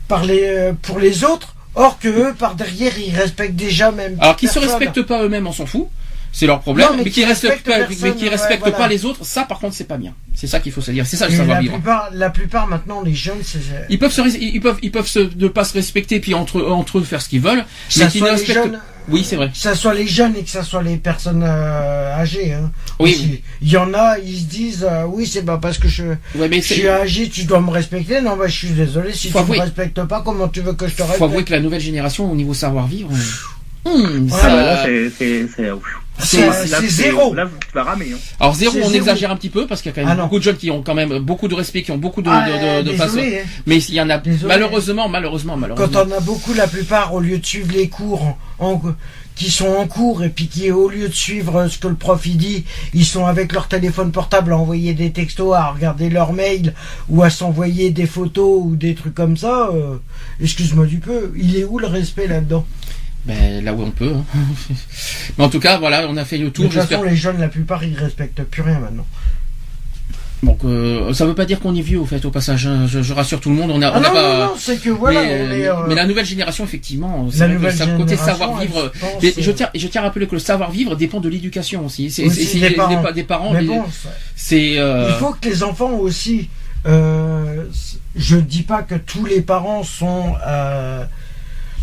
par les, pour les autres, or que eux, par derrière, ils respectent déjà même. Alors qu'ils se personne. respectent pas eux-mêmes, on s'en fout. C'est leur problème, Non, mais mais, qui qui respectent respectent pas, personne, mais qui ouais, respectent voilà. pas les autres, ça par contre c'est pas bien. C'est ça qu'il faut se dire. C'est ça le savoir la vivre. plupart, la plupart maintenant, les jeunes, c'est. Ils peuvent se, ils peuvent, ils peuvent se, ne pas se respecter puis entre entre eux faire ce qu'ils veulent, mais qui ne respectent. jeunes, Oui, c'est vrai. que ça soit les jeunes et que ça soit les personnes euh, âgées. Hein, Oui. Il y en a, ils se disent, euh, oui, c'est pas parce que je, Ouais, mais je suis âgé, tu dois me respecter. Non, bah, je suis désolé, si Faut tu avouer. me respectes pas, comment tu veux que je te Faut respecte avouer que la nouvelle génération au niveau savoir vivre. Hum, Ouais, ça- là, c'est, c'est, zéro. Là, tu vas ramer, hein. Alors zéro, on zéro. exagère un petit peu parce qu'il y a quand même Ah beaucoup de jeunes qui ont quand même beaucoup de respect, qui ont beaucoup de, Ah, de, de, de façons. désolé, hein. Mais il y en a Désolé. malheureusement, malheureusement, malheureusement. Quand on a beaucoup, la plupart, au lieu de suivre les cours en, en- qui sont en cours et puis qui, au lieu de suivre ce que le prof il dit, ils sont avec leur téléphone portable à envoyer des textos, à regarder leur mail ou à s'envoyer des photos ou des trucs comme ça. euh, Excuse-moi du peu, il est où le respect là-dedans? Ben, là où on peut. hein. [laughs] Mais en tout cas, voilà, on a fait le De tour. toute façon, les jeunes, la plupart, ils respectent plus rien maintenant. Donc, euh, ça veut pas dire qu'on est vieux au fait au passage. hein. Je, je rassure tout le monde. On a, Ah on a non, pas. non, non, c'est que voilà, mais, on est, euh, euh, mais la nouvelle génération, effectivement, c'est ça- côté savoir-vivre. je je euh, tiens, je tiens à rappeler que le savoir-vivre dépend de l'éducation aussi. C'est, des parents. pa- des parents. mais bon, euh, Il faut que les enfants aussi. je dis pas que tous les parents sont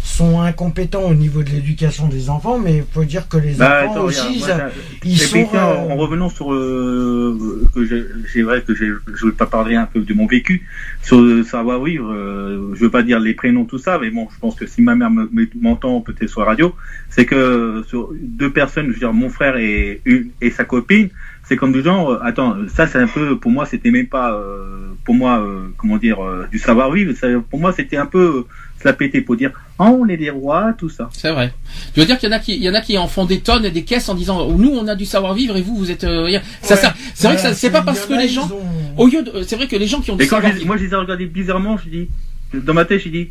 sont incompétents au niveau de l'éducation des enfants, mais il faut dire que les Bah, enfants attends, aussi, ils, moi, a- ça- ils Et sont. puis, tiens, euh, en revenant sur euh, que j'ai- c'est vrai que je veux pas parler un peu de mon vécu sur le savoir vivre. Euh, je veux pas dire les prénoms tout ça, mais bon, je pense que si ma mère me- me- m'entend peut-être sur la radio, c'est que sur deux personnes, je veux dire mon frère et une et sa copine, c'est comme du genre, euh, attends, ça c'est un peu pour moi c'était même pas euh, pour moi euh, comment dire du savoir vivre. Ça, pour moi c'était un peu la péter pour dire ah on est des rois tout ça. C'est vrai. Je veux dire qu'il y en a qui, il y en a qui en font des tonnes et des caisses en disant, nous, on a du savoir-vivre et vous, vous êtes euh, rien. Ça, ouais. c'est vrai que ça, c'est pas parce que les gens, ont- au lieu de, c'est vrai que les gens qui ont du Et quand savoir-vivre, moi je les ai regardés bizarrement, je dis dans ma tête je dis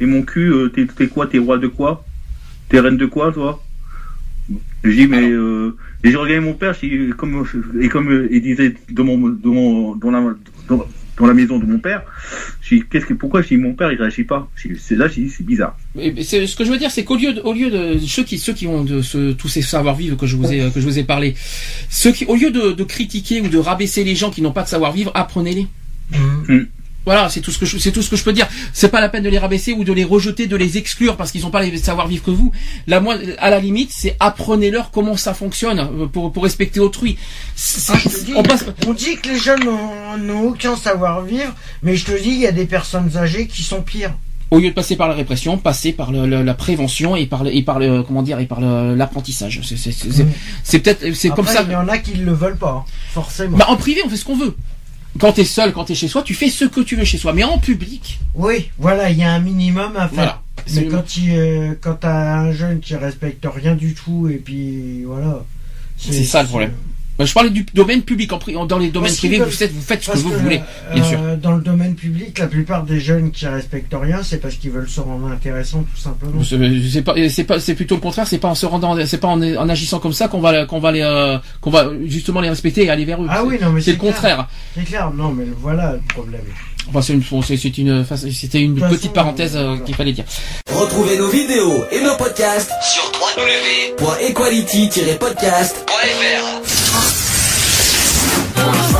Et mon cul, euh, t'es quoi T'es roi de quoi? T'es reine de quoi, toi? Je dis, mais. Euh, et j'ai regardé mon père, je dis, comme, et comme euh, il disait dans, mon, dans, mon, dans, la, dans, dans la maison de mon père, je dis, qu'est-ce que, pourquoi je dis, mon père, il réagit pas? C'est là, je dis, c'est bizarre. Et c'est- ce que je veux dire, c'est qu'au lieu de, au lieu de ceux qui, ceux qui ont de ce, tous ces savoir-vivre que je vous ai, que je vous ai parlé, ceux qui, au lieu de, de critiquer ou de rabaisser les gens qui n'ont pas de savoir-vivre, apprenez-les. Mm. Voilà, c'est tout ce que je, c'est tout ce que je peux dire. C'est pas la peine de les rabaisser ou de les rejeter, de les exclure parce qu'ils n'ont pas les savoir-vivre que vous. Moi, à la limite, c'est apprenez-leur comment ça fonctionne euh, pour, pour respecter autrui. Ah, dis, on passe, on dit que les jeunes n'ont- aucun savoir-vivre, mais je te dis, il y a des personnes âgées qui sont pires. au lieu de passer par la répression, passer par le- le- la prévention et par le, et par le, comment dire, et par le- l'apprentissage. C'est, c'est, c'est, c'est- Mm. c'est peut-être, c'est comme ça. Il y en a qui ne le veulent pas, hein, forcément. Bah, en privé, on fait ce qu'on veut. Quand t'es seul, quand t'es chez soi, tu fais ce que tu veux chez soi. Mais en public, Oui, voilà, il y a un minimum à faire. voilà. Mais quand tu euh, quand t'as un jeune qui respecte rien du tout et puis voilà. C'est ça, le problème. Bah, je parlais du domaine public. En, dans les domaines privés, vous faites, vous faites ce que vous que, voulez. euh, bien sûr. Dans le domaine public, la plupart des jeunes qui respectent rien, c'est parce qu'ils veulent se rendre intéressants tout simplement. C'est pas, c'est pas, c'est plutôt le contraire. C'est pas en se rendant, c'est pas en, en agissant comme ça qu'on va, qu'on va les, euh, qu'on va justement les respecter et aller vers eux. Ah C'est- oui, non mais c'est le clair. contraire. C'est clair, non mais voilà le problème. Enfin, c'est une, c'est une, c'était une petite parenthèse euh, qu'il fallait dire. Retrouvez nos vidéos et nos podcasts sur www.equality-podcast.fr.